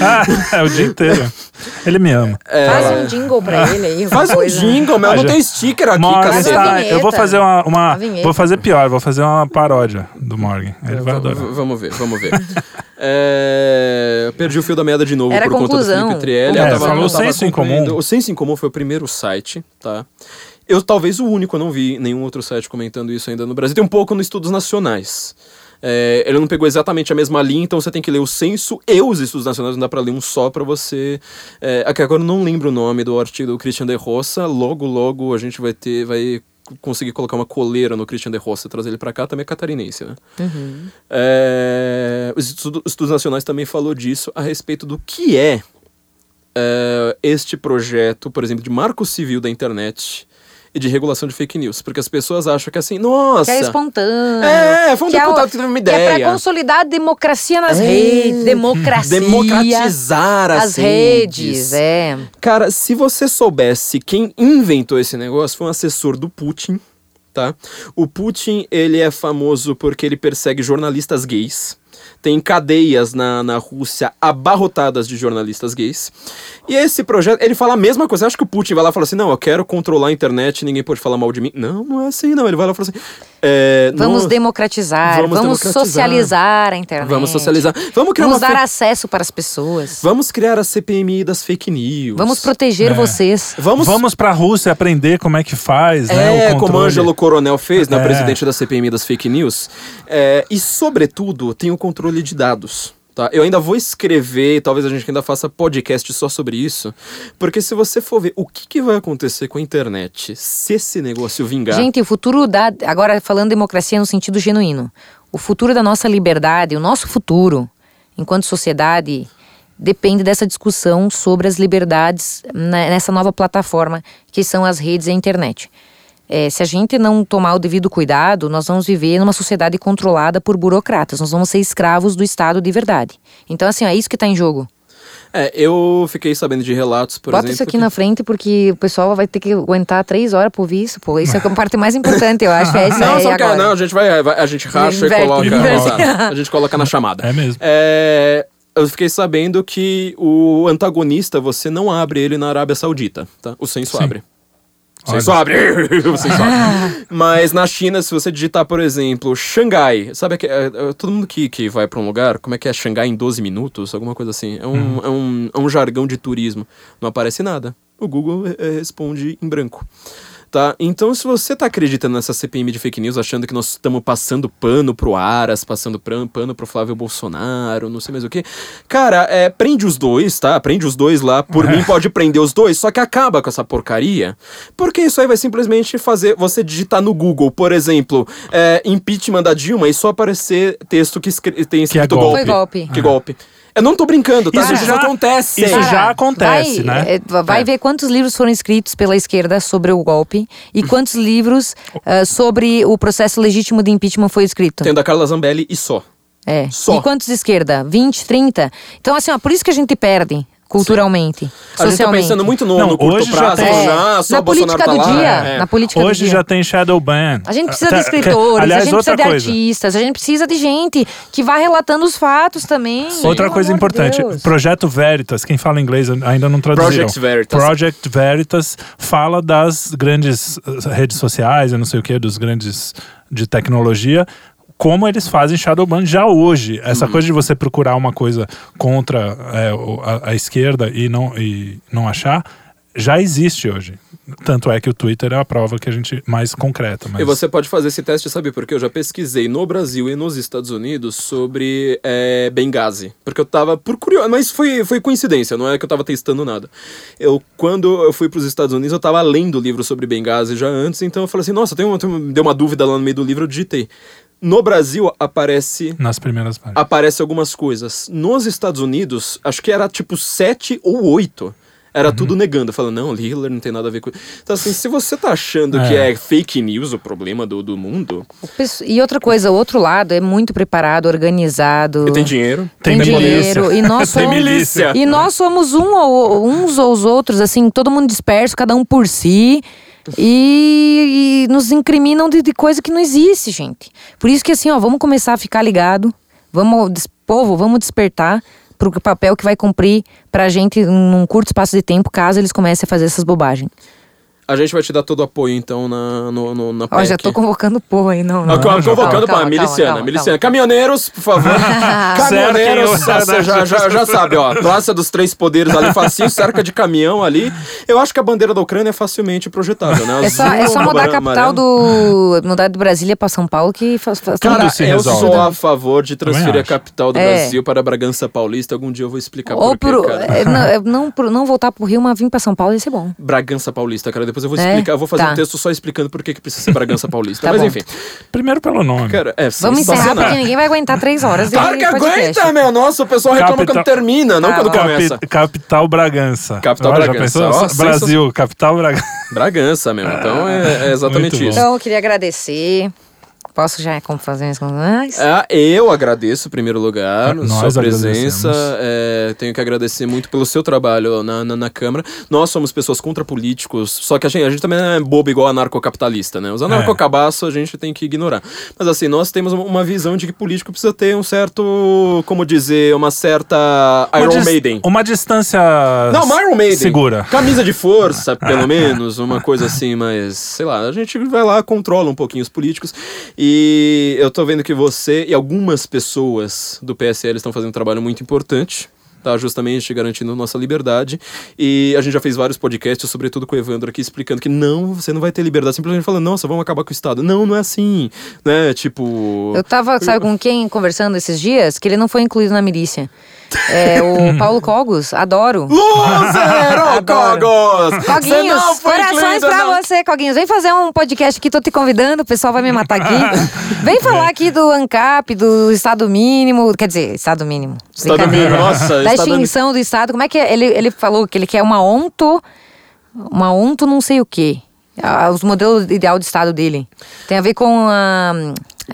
Ah, é o dia inteiro. Ele me ama. Faz um jingle pra ele aí. Faz um coisa. jingle, meu. Ah, Não tem sticker aqui, Morgan está-. Eu vou fazer uma. uma- vou fazer pior, vou fazer uma paródia do Morgan. Ele vai V- adorar. Vamos ver, vamos ver. É, Perdi o fio da meada de novo Era por conta do conclusão. Felipe Trielli. É, Eu tava- falou eu tava Senso em Comum. O Senso em Comum foi o primeiro site, tá? Eu talvez o único, eu não vi nenhum outro site comentando isso ainda no Brasil. Tem um pouco nos estudos nacionais. É, ele não pegou exatamente a mesma linha, então você tem que ler o censo e os estudos nacionais, não dá pra ler um só pra você. É, aqui agora eu não lembro o nome do artigo do Christian de Roça. Logo, logo a gente vai ter. vai conseguir colocar uma coleira no Christian de Roça e trazer ele pra cá, também é catarinense, né? É, os estudo- os estudos nacionais também falou disso a respeito do que é, é, este projeto, por exemplo, de marco civil da internet e de regulação de fake news. Porque as pessoas acham que assim, nossa. Que é espontâneo. É, foi um que é o- deputado que teve uma Que é ideia. pra consolidar a democracia nas É, redes. Democracia. Democratizar as, as redes. É. Cara, se você soubesse quem inventou esse negócio, foi um assessor do Putin, tá? O Putin, ele é famoso porque ele persegue jornalistas gays. Tem cadeias na, na Rússia abarrotadas de jornalistas gays. E esse projeto, ele fala a mesma coisa. Acho que o Putin vai lá e fala assim: não, eu quero controlar a internet, ninguém pode falar mal de mim. Não, não é assim, não. Ele vai lá e fala assim: é, Vamos nós- democratizar, Vamos vamos, democratizar. socializar a internet. Vamos socializar. Vamos criar Vamos uma dar fe- acesso para as pessoas. Vamos criar a CPMI das fake news. Vamos proteger É. vocês. Vamos, Vamos pra Rússia aprender como é que faz, né? É, como. Ângelo Coronel fez, né, É. presidente da CPMI das fake news. É, e, sobretudo, tem o controle de dados. Tá? Eu ainda vou escrever, talvez a gente ainda faça podcast só sobre isso. Porque se você for ver o que, que vai acontecer com a internet se esse negócio vingar. Gente, o futuro da. Agora, falando democracia no sentido genuíno. O futuro da nossa liberdade, o nosso futuro, enquanto sociedade, depende dessa discussão sobre as liberdades né, nessa nova plataforma que são as redes e a internet. É, se a gente não tomar o devido cuidado, nós vamos viver numa sociedade controlada por burocratas. Nós vamos ser escravos do Estado de verdade. Então, assim, é isso que está em jogo. É, eu fiquei sabendo de relatos, por Bota exemplo. isso aqui que- na frente, porque o pessoal vai ter que aguentar três horas por ouvir isso, pô. Isso é a parte mais importante, eu acho. É isso Não, só que agora. não, a gente vai, vai- a gente racha Inverte, e coloca. inverte. A gente coloca na chamada. É mesmo. É, eu fiquei sabendo que o antagonista, você não abre ele na Arábia Saudita, tá? O censo Sim. abre. O Olha. censo abre. o censo abre. Mas na China, se você digitar, por exemplo, Xangai, sabe que é, é, todo mundo que, que vai pra um lugar, como é que é Xangai em 12 minutos? Alguma coisa assim. É um, é um, é um jargão de turismo. Não aparece nada. O Google é, responde em branco. Tá? Então, se você tá acreditando nessa CPMI de fake news, achando que nós estamos passando pano pro Aras, passando pano pro Flávio Bolsonaro, não sei mais o que, cara, é, prende os dois, tá? Prende os dois lá. Por mim, pode prender os dois, só que acaba com essa porcaria, porque isso aí vai simplesmente fazer você digitar no Google, por exemplo, é, impeachment da Dilma e só aparecer texto que escre- tem escrito golpe. Foi golpe. Que golpe. Eu não tô brincando, tá? Isso Isso, já- acontece. isso já acontece, vai, né? é, vai É. ver quantos livros foram escritos pela esquerda sobre o golpe e quantos livros ah, sobre o processo legítimo de impeachment foi escrito. Tem o da Carla Zambelli e só. É. Só. E quantos de esquerda? 20, 30? Então, assim, ó, por isso que a gente perde culturalmente, A gente tá socialmente. pensando muito no, Não, no curto hoje já prazo, tem- falando, É, ah, só na política tá do lá. dia, É. na política Hoje do dia. já tem shadow ban. A gente precisa de Até- escritores, Aliás, a gente precisa de coisa. artistas, a gente precisa de gente que vá relatando os fatos também. Outra Pelo coisa importante, Deus. Projeto Veritas, quem fala inglês ainda não traduziram. Project Veritas. Project Veritas fala das grandes eh, redes sociais, eu não sei o que, dos grandes de tecnologia, como eles fazem Shadowban já hoje. Essa Uhum. coisa de você procurar uma coisa contra é, a, a esquerda e não, e não achar, já existe hoje. Tanto é que o Twitter é a prova que a gente mais concreta. Mas... E você pode fazer esse teste, sabe por quê? Eu já pesquisei no Brasil e nos Estados Unidos sobre é, Benghazi. Porque eu tava por curioso, mas foi, foi coincidência, não é que eu tava testando nada. Eu, quando eu fui pros Estados Unidos, eu tava lendo livro sobre Benghazi já antes, então eu falei assim, nossa, tem uma, tem uma- deu uma dúvida lá no meio do livro, eu digitei. No Brasil aparece Nas primeiras páginas. aparece algumas coisas. Nos Estados Unidos, acho que era tipo sete ou oito. Era tudo negando, falando, não, Hitler não tem nada a ver com. Então, assim, se você tá achando que É. é fake news o problema do, do mundo, E outra coisa, o outro lado é muito preparado, organizado. e tem dinheiro, Tem, Tem dinheiro. polícia. E nós Tem somos. milícia. E nós somos um ou, uns aos outros, assim, todo mundo disperso, cada um por si. E, e nos incriminam de, de coisa que não existe, gente. Por isso que assim, ó, vamos começar a ficar ligado. Vamos, povo, vamos despertar pro papel que vai cumprir pra gente num curto espaço de tempo, caso eles comecem a fazer essas bobagens. A gente vai te dar todo o apoio, então, na, no, no- na Ó, PEC. já tô convocando o povo aí, não. Não. co- Calma, convocando calma, miliciana, calma, miliciana. calma. Caminhoneiros, por favor. Caminhoneiros, o- você já, já, já sabe, ó. Praça dos Três Poderes ali, facinho, cerca de caminhão ali. Eu acho que a bandeira da Ucrânia é facilmente projetável, né? É só, Azul, é só mudar a capital do. mudar de Brasília pra São Paulo que faz. faz Cara, Tudo se eu resolve. sou a favor de transferir a capital do É. Brasil para Bragança Paulista. Algum dia eu vou explicar Ou por quê, pro, cara. é, não, é, não, pro- não voltar pro Rio, mas vir pra São Paulo ia ser bom. Bragança Paulista, cara. Depois eu vou É? explicar. Eu vou fazer Tá. um texto só explicando por que, que precisa ser Bragança Paulista. Tá Mas bom. enfim. Primeiro pelo nome. Cara, é Vamos encerrar porque ninguém vai aguentar três horas Claro que podcast. aguenta, meu. Nossa, o pessoal reclama Capital- quando termina, não Tá quando bom. começa. Capi- capital Bragança. Capital Bragança. Ó, Brasil, capital Bragança. Bragança, meu. Então é, é exatamente isso. Então, eu queria agradecer. Posso já como fazer as coisas? É, eu agradeço, em primeiro lugar, Nós sua presença. É, tenho que agradecer muito pelo seu trabalho na, na, na Câmara. Nós somos pessoas contra políticos, só que a gente, a gente também não é bobo igual anarcocapitalista, né? Os anarcocabaços a gente tem que ignorar. Mas assim, nós temos uma- visão de que político precisa ter um certo, como dizer, uma certa Uma Iron Maiden. Uma distância Não, uma Iron Maiden. segura. Camisa de força, pelo menos, uma coisa assim, mas sei lá, a gente vai lá, controla um pouquinho os políticos. E eu tô vendo que você e algumas pessoas do PSL estão fazendo um trabalho muito importante. Tá, justamente garantindo nossa liberdade. E a gente já fez vários podcasts, sobretudo com o Evandro aqui, explicando que não, você não vai ter liberdade. Simplesmente falando, nossa, vamos acabar com o Estado. Não, não é assim. Né? Tipo. Eu tava, sabe com quem conversando esses dias? Que ele não foi incluído na milícia. É o Paulo Cogos, adoro. Adoro. Cogos! Coguinhos, corações pra não. você, Coguinhos. Vem fazer um podcast aqui, tô te convidando, o pessoal vai me matar aqui. Vem falar aqui do ANCAP, do Estado Mínimo, quer dizer, Estado Mínimo. Estado brincadeira. mínimo, nossa, Da extinção do Estado. Como é que é? Ele, ele falou que ele quer uma onto, uma onto não sei o quê. Os modelos ideal de Estado dele. Tem a ver com a...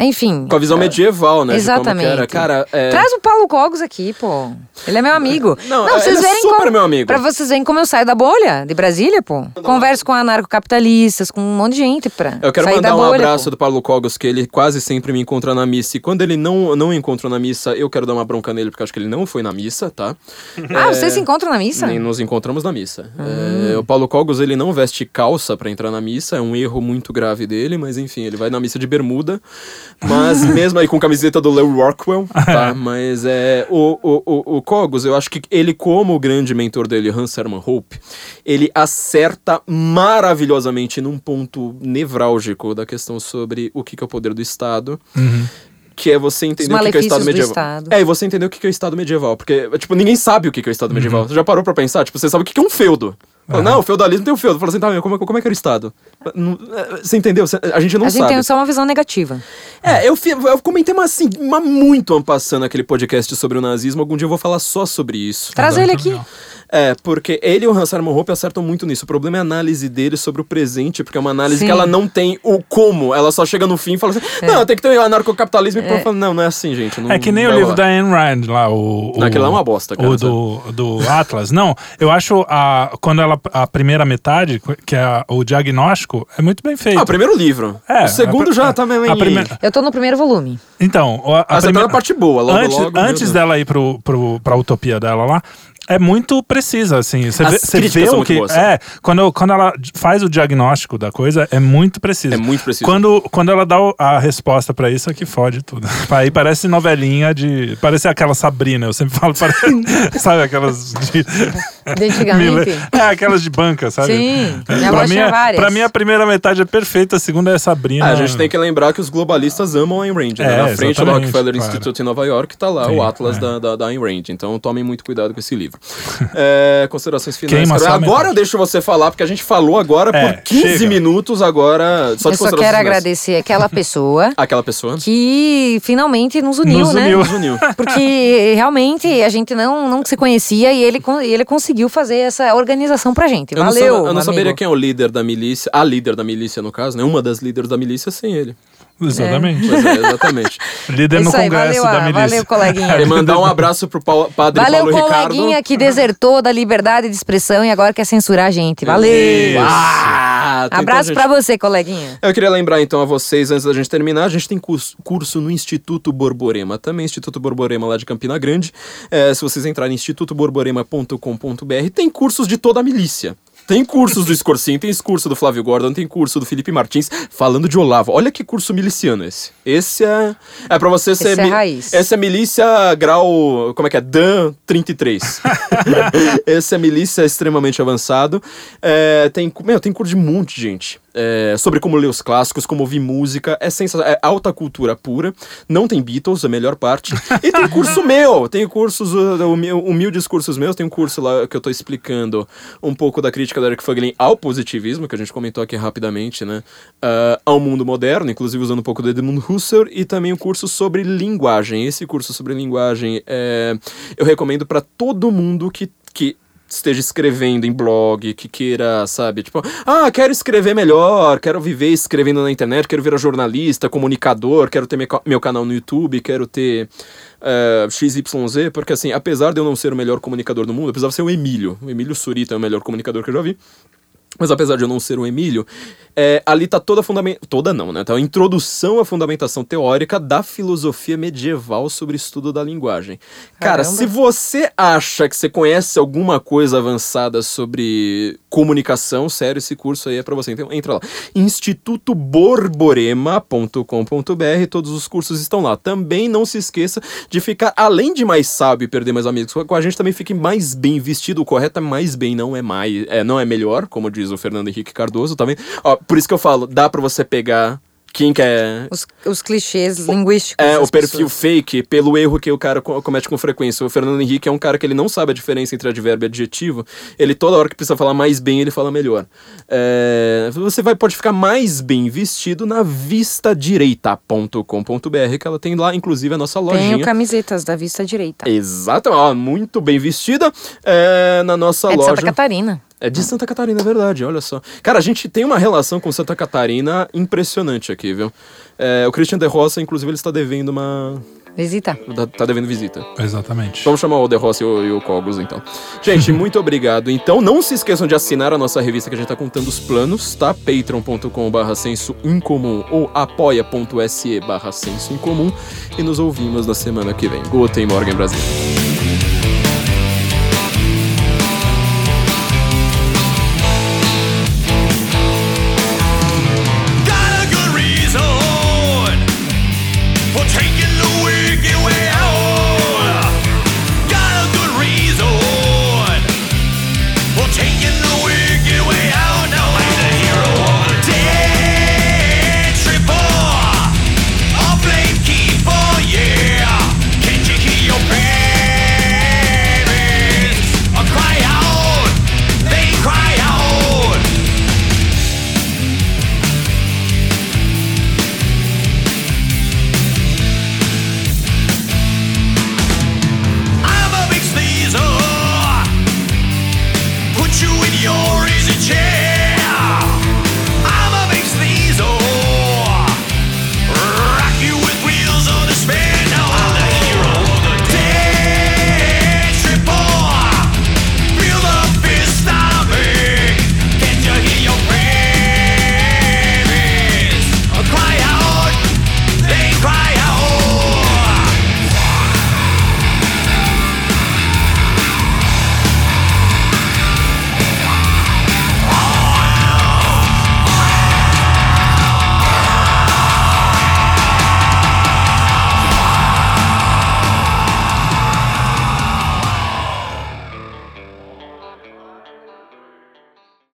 Enfim. Com a visão medieval, né? de como que Exatamente. era. Cara, é... Traz o Paulo Cogos aqui, pô. Ele é meu amigo. Não, ele é super como, meu amigo. Pra vocês verem como eu saio da bolha de Brasília, pô. Converso com anarcocapitalistas, com um monte de gente pra Eu quero sair mandar da um bolha, abraço pô. do Paulo Cogos, que ele quase sempre me encontra na missa. E quando ele não, não encontra na missa, eu quero dar uma bronca nele, porque eu acho que ele não foi na missa, tá? Ah, vocês se encontram na missa? Nem nos encontramos na missa. Hum. É, o Paulo Cogos, ele não veste calça pra entrar na missa, é um erro muito grave dele, mas enfim, ele vai na missa de bermuda, mas mesmo aí com camiseta do Lew Rockwell, tá? Mas é, o, o, o, o Cogos, eu acho que ele, como o grande mentor dele, Hans Hermann Hope, ele acerta maravilhosamente num ponto nevrálgico da questão sobre o que que é o poder do Estado. Que é você entender o que que é o Estado medieval. Estado. É, e você entender o que é o Estado medieval. Porque, tipo, ninguém sabe o que é o Estado Uhum. medieval. Você já parou pra pensar? Tipo, você sabe o que que é um feudo. Fala, Não, o feudalismo tem o feudo. Fala assim, tá, mas como, é- como é que era o Estado? É, Você entendeu? A gente não a gente sabe. tem só uma visão negativa. É, eu, eu comentei, mas assim, mas muito ampassando aquele podcast sobre o nazismo. Algum dia eu vou falar só sobre isso. Traz ele aqui. É, porque ele e o Hans Hermann Hoppe acertam muito nisso. O problema é a análise dele sobre o presente, porque é uma análise Sim. que ela não tem o como. Ela só chega no fim e fala assim: não, tem que ter o anarcocapitalismo. E o povo fala, não, não é assim, gente. não É que nem o livro lá." da Ayn Rand lá, o. o Aquilo é uma bosta, cara, O do, do Atlas. Não, eu acho a, quando ela. A primeira metade, que é a- o diagnóstico, é muito bem feito. Ah, o primeiro livro. É, o segundo a- já a- tá meio. primeira- Eu tô no primeiro volume. Então, a, a Ah, tá primeira- na parte boa, logo, antes, logo, antes dela ir pro, pro, pra utopia dela lá, é muito precisa, assim. Você As vê, vê o que. boas. É, quando, quando ela faz o diagnóstico da coisa, é muito preciso. É muito preciso. Quando, quando ela dá a resposta pra isso, é que fode tudo. Aí parece novelinha de. Parece aquela Sabrina, eu sempre falo, parece, sabe aquelas de. De antigamente. É, aquelas de banca, sabe? Sim, minha pra, mim, várias. pra mim, a primeira metade é perfeita, a segunda é Sabrina. Ah, a gente tem que lembrar que os globalistas amam a Ayn Rand. né? É, Na frente do Rockefeller claro. Institute em Nova York tá lá Sim, o Atlas é. da, da, da Ayn Rand. Então tomem muito cuidado com esse livro. É, considerações finais. Agora metade. eu deixo você falar, porque a gente falou agora É, por 15 chega. minutos agora. Só de Eu só quero finais. agradecer aquela pessoa Aquela pessoa que finalmente nos uniu, Nos né? uniu. nos uniu. Porque realmente a gente não, não se conhecia e ele, e ele conseguiu fazer essa organização pra gente. Eu não, Valeu, eu não saberia amigo. quem é o líder da milícia, a líder da milícia no caso, né? Uma das líderes da milícia sem ele. Exatamente. Pois é, exatamente. Líder É no Isso aí, Congresso valeu, da milícia. valeu, coleguinha. E mandar um abraço pro Pau- padre Valeu, Paulo Ricardo. coleguinha que desertou da liberdade de expressão e agora quer censurar a gente. Valeu! Exato. Então, Abraço gente, pra você, coleguinha. Eu queria lembrar então a vocês, antes da gente terminar, a gente tem curso, curso no Instituto Borborema, também Instituto Borborema lá de Campina Grande. É, se vocês entrarem em institutoborborema.com.br, tem cursos de toda a milícia. Tem cursos do Scorcinho, tem curso do Flávio Gordon, tem curso do Felipe Martins, falando de Olavo. Olha que curso miliciano esse. Esse é. É pra você ser. Esse é mi- raiz. Essa é milícia grau. Como é que é? Dan 33. esse é milícia extremamente avançado. É, tem, meu, tem curso de um monte de gente. É, sobre como ler os clássicos, como ouvir música. É sensacional. É alta cultura pura. Não tem Beatles, a melhor parte. E tem curso meu. Tem cursos, uh, humi- humildes cursos meus. Tem um curso lá que eu tô explicando um pouco da crítica da Eric Fogelin ao positivismo, que a gente comentou aqui rapidamente, né? Ah, ao mundo moderno, inclusive usando um pouco do Edmund Husserl. E também um curso sobre linguagem. Esse curso sobre linguagem é, eu recomendo para todo mundo que. que esteja escrevendo em blog, que queira, sabe, tipo, ah, quero escrever melhor, quero viver escrevendo na internet, quero virar jornalista, comunicador, quero ter meu, ca- meu canal no YouTube, quero ter eh, XYZ, porque assim, apesar de eu não ser o melhor comunicador do mundo, apesar de ser o Emílio, o Emílio Surita é o melhor comunicador que eu já vi, mas apesar de eu não ser o Emílio, é, ali tá toda a fundamentação. Toda não, né? Tá a introdução à fundamentação teórica da filosofia medieval sobre estudo da linguagem. Cara, Caramba. se você acha que você conhece alguma coisa avançada sobre comunicação, sério, esse curso aí é pra você. Então entra lá. institutoborborema.com.br, todos os cursos estão lá. Também não se esqueça de ficar, além de mais sábio e perder mais amigos com a gente, também fique mais bem vestido. O correto é mais bem, não é mais, é, não é melhor, como diz o Fernando Henrique Cardoso, vendo? Ó, por isso que eu falo, dá pra você pegar quem quer Os, os clichês linguísticos. é, o perfil pessoas. fake pelo erro que o cara co- comete com frequência. O Fernando Henrique é um cara que ele não sabe a diferença entre advérbio e adjetivo. Ele, toda hora que precisa falar mais bem, ele fala melhor. É, você vai, pode ficar mais bem vestido na vistadireita.com.br, que ela tem lá, inclusive, a nossa lojinha. Tenho camisetas da vista direita. Exato, ó, muito bem vestida é, na nossa É loja. Santa Catarina. É de Santa Catarina, é verdade, olha só. Cara, a gente tem uma relação com Santa Catarina impressionante aqui, viu? É, o Christian de Roça, inclusive, ele está devendo uma. Visita. Tá, tá devendo visita. Exatamente. Vamos chamar o De Rossi e o, e o Cogos, então. Gente, muito obrigado. Então, não se esqueçam de assinar a nossa revista que a gente tá contando os planos, tá? patreon.com barra senso incomum ou apoia.se barra senso incomum. E nos ouvimos na semana que vem. Guten Morgen, Brasil.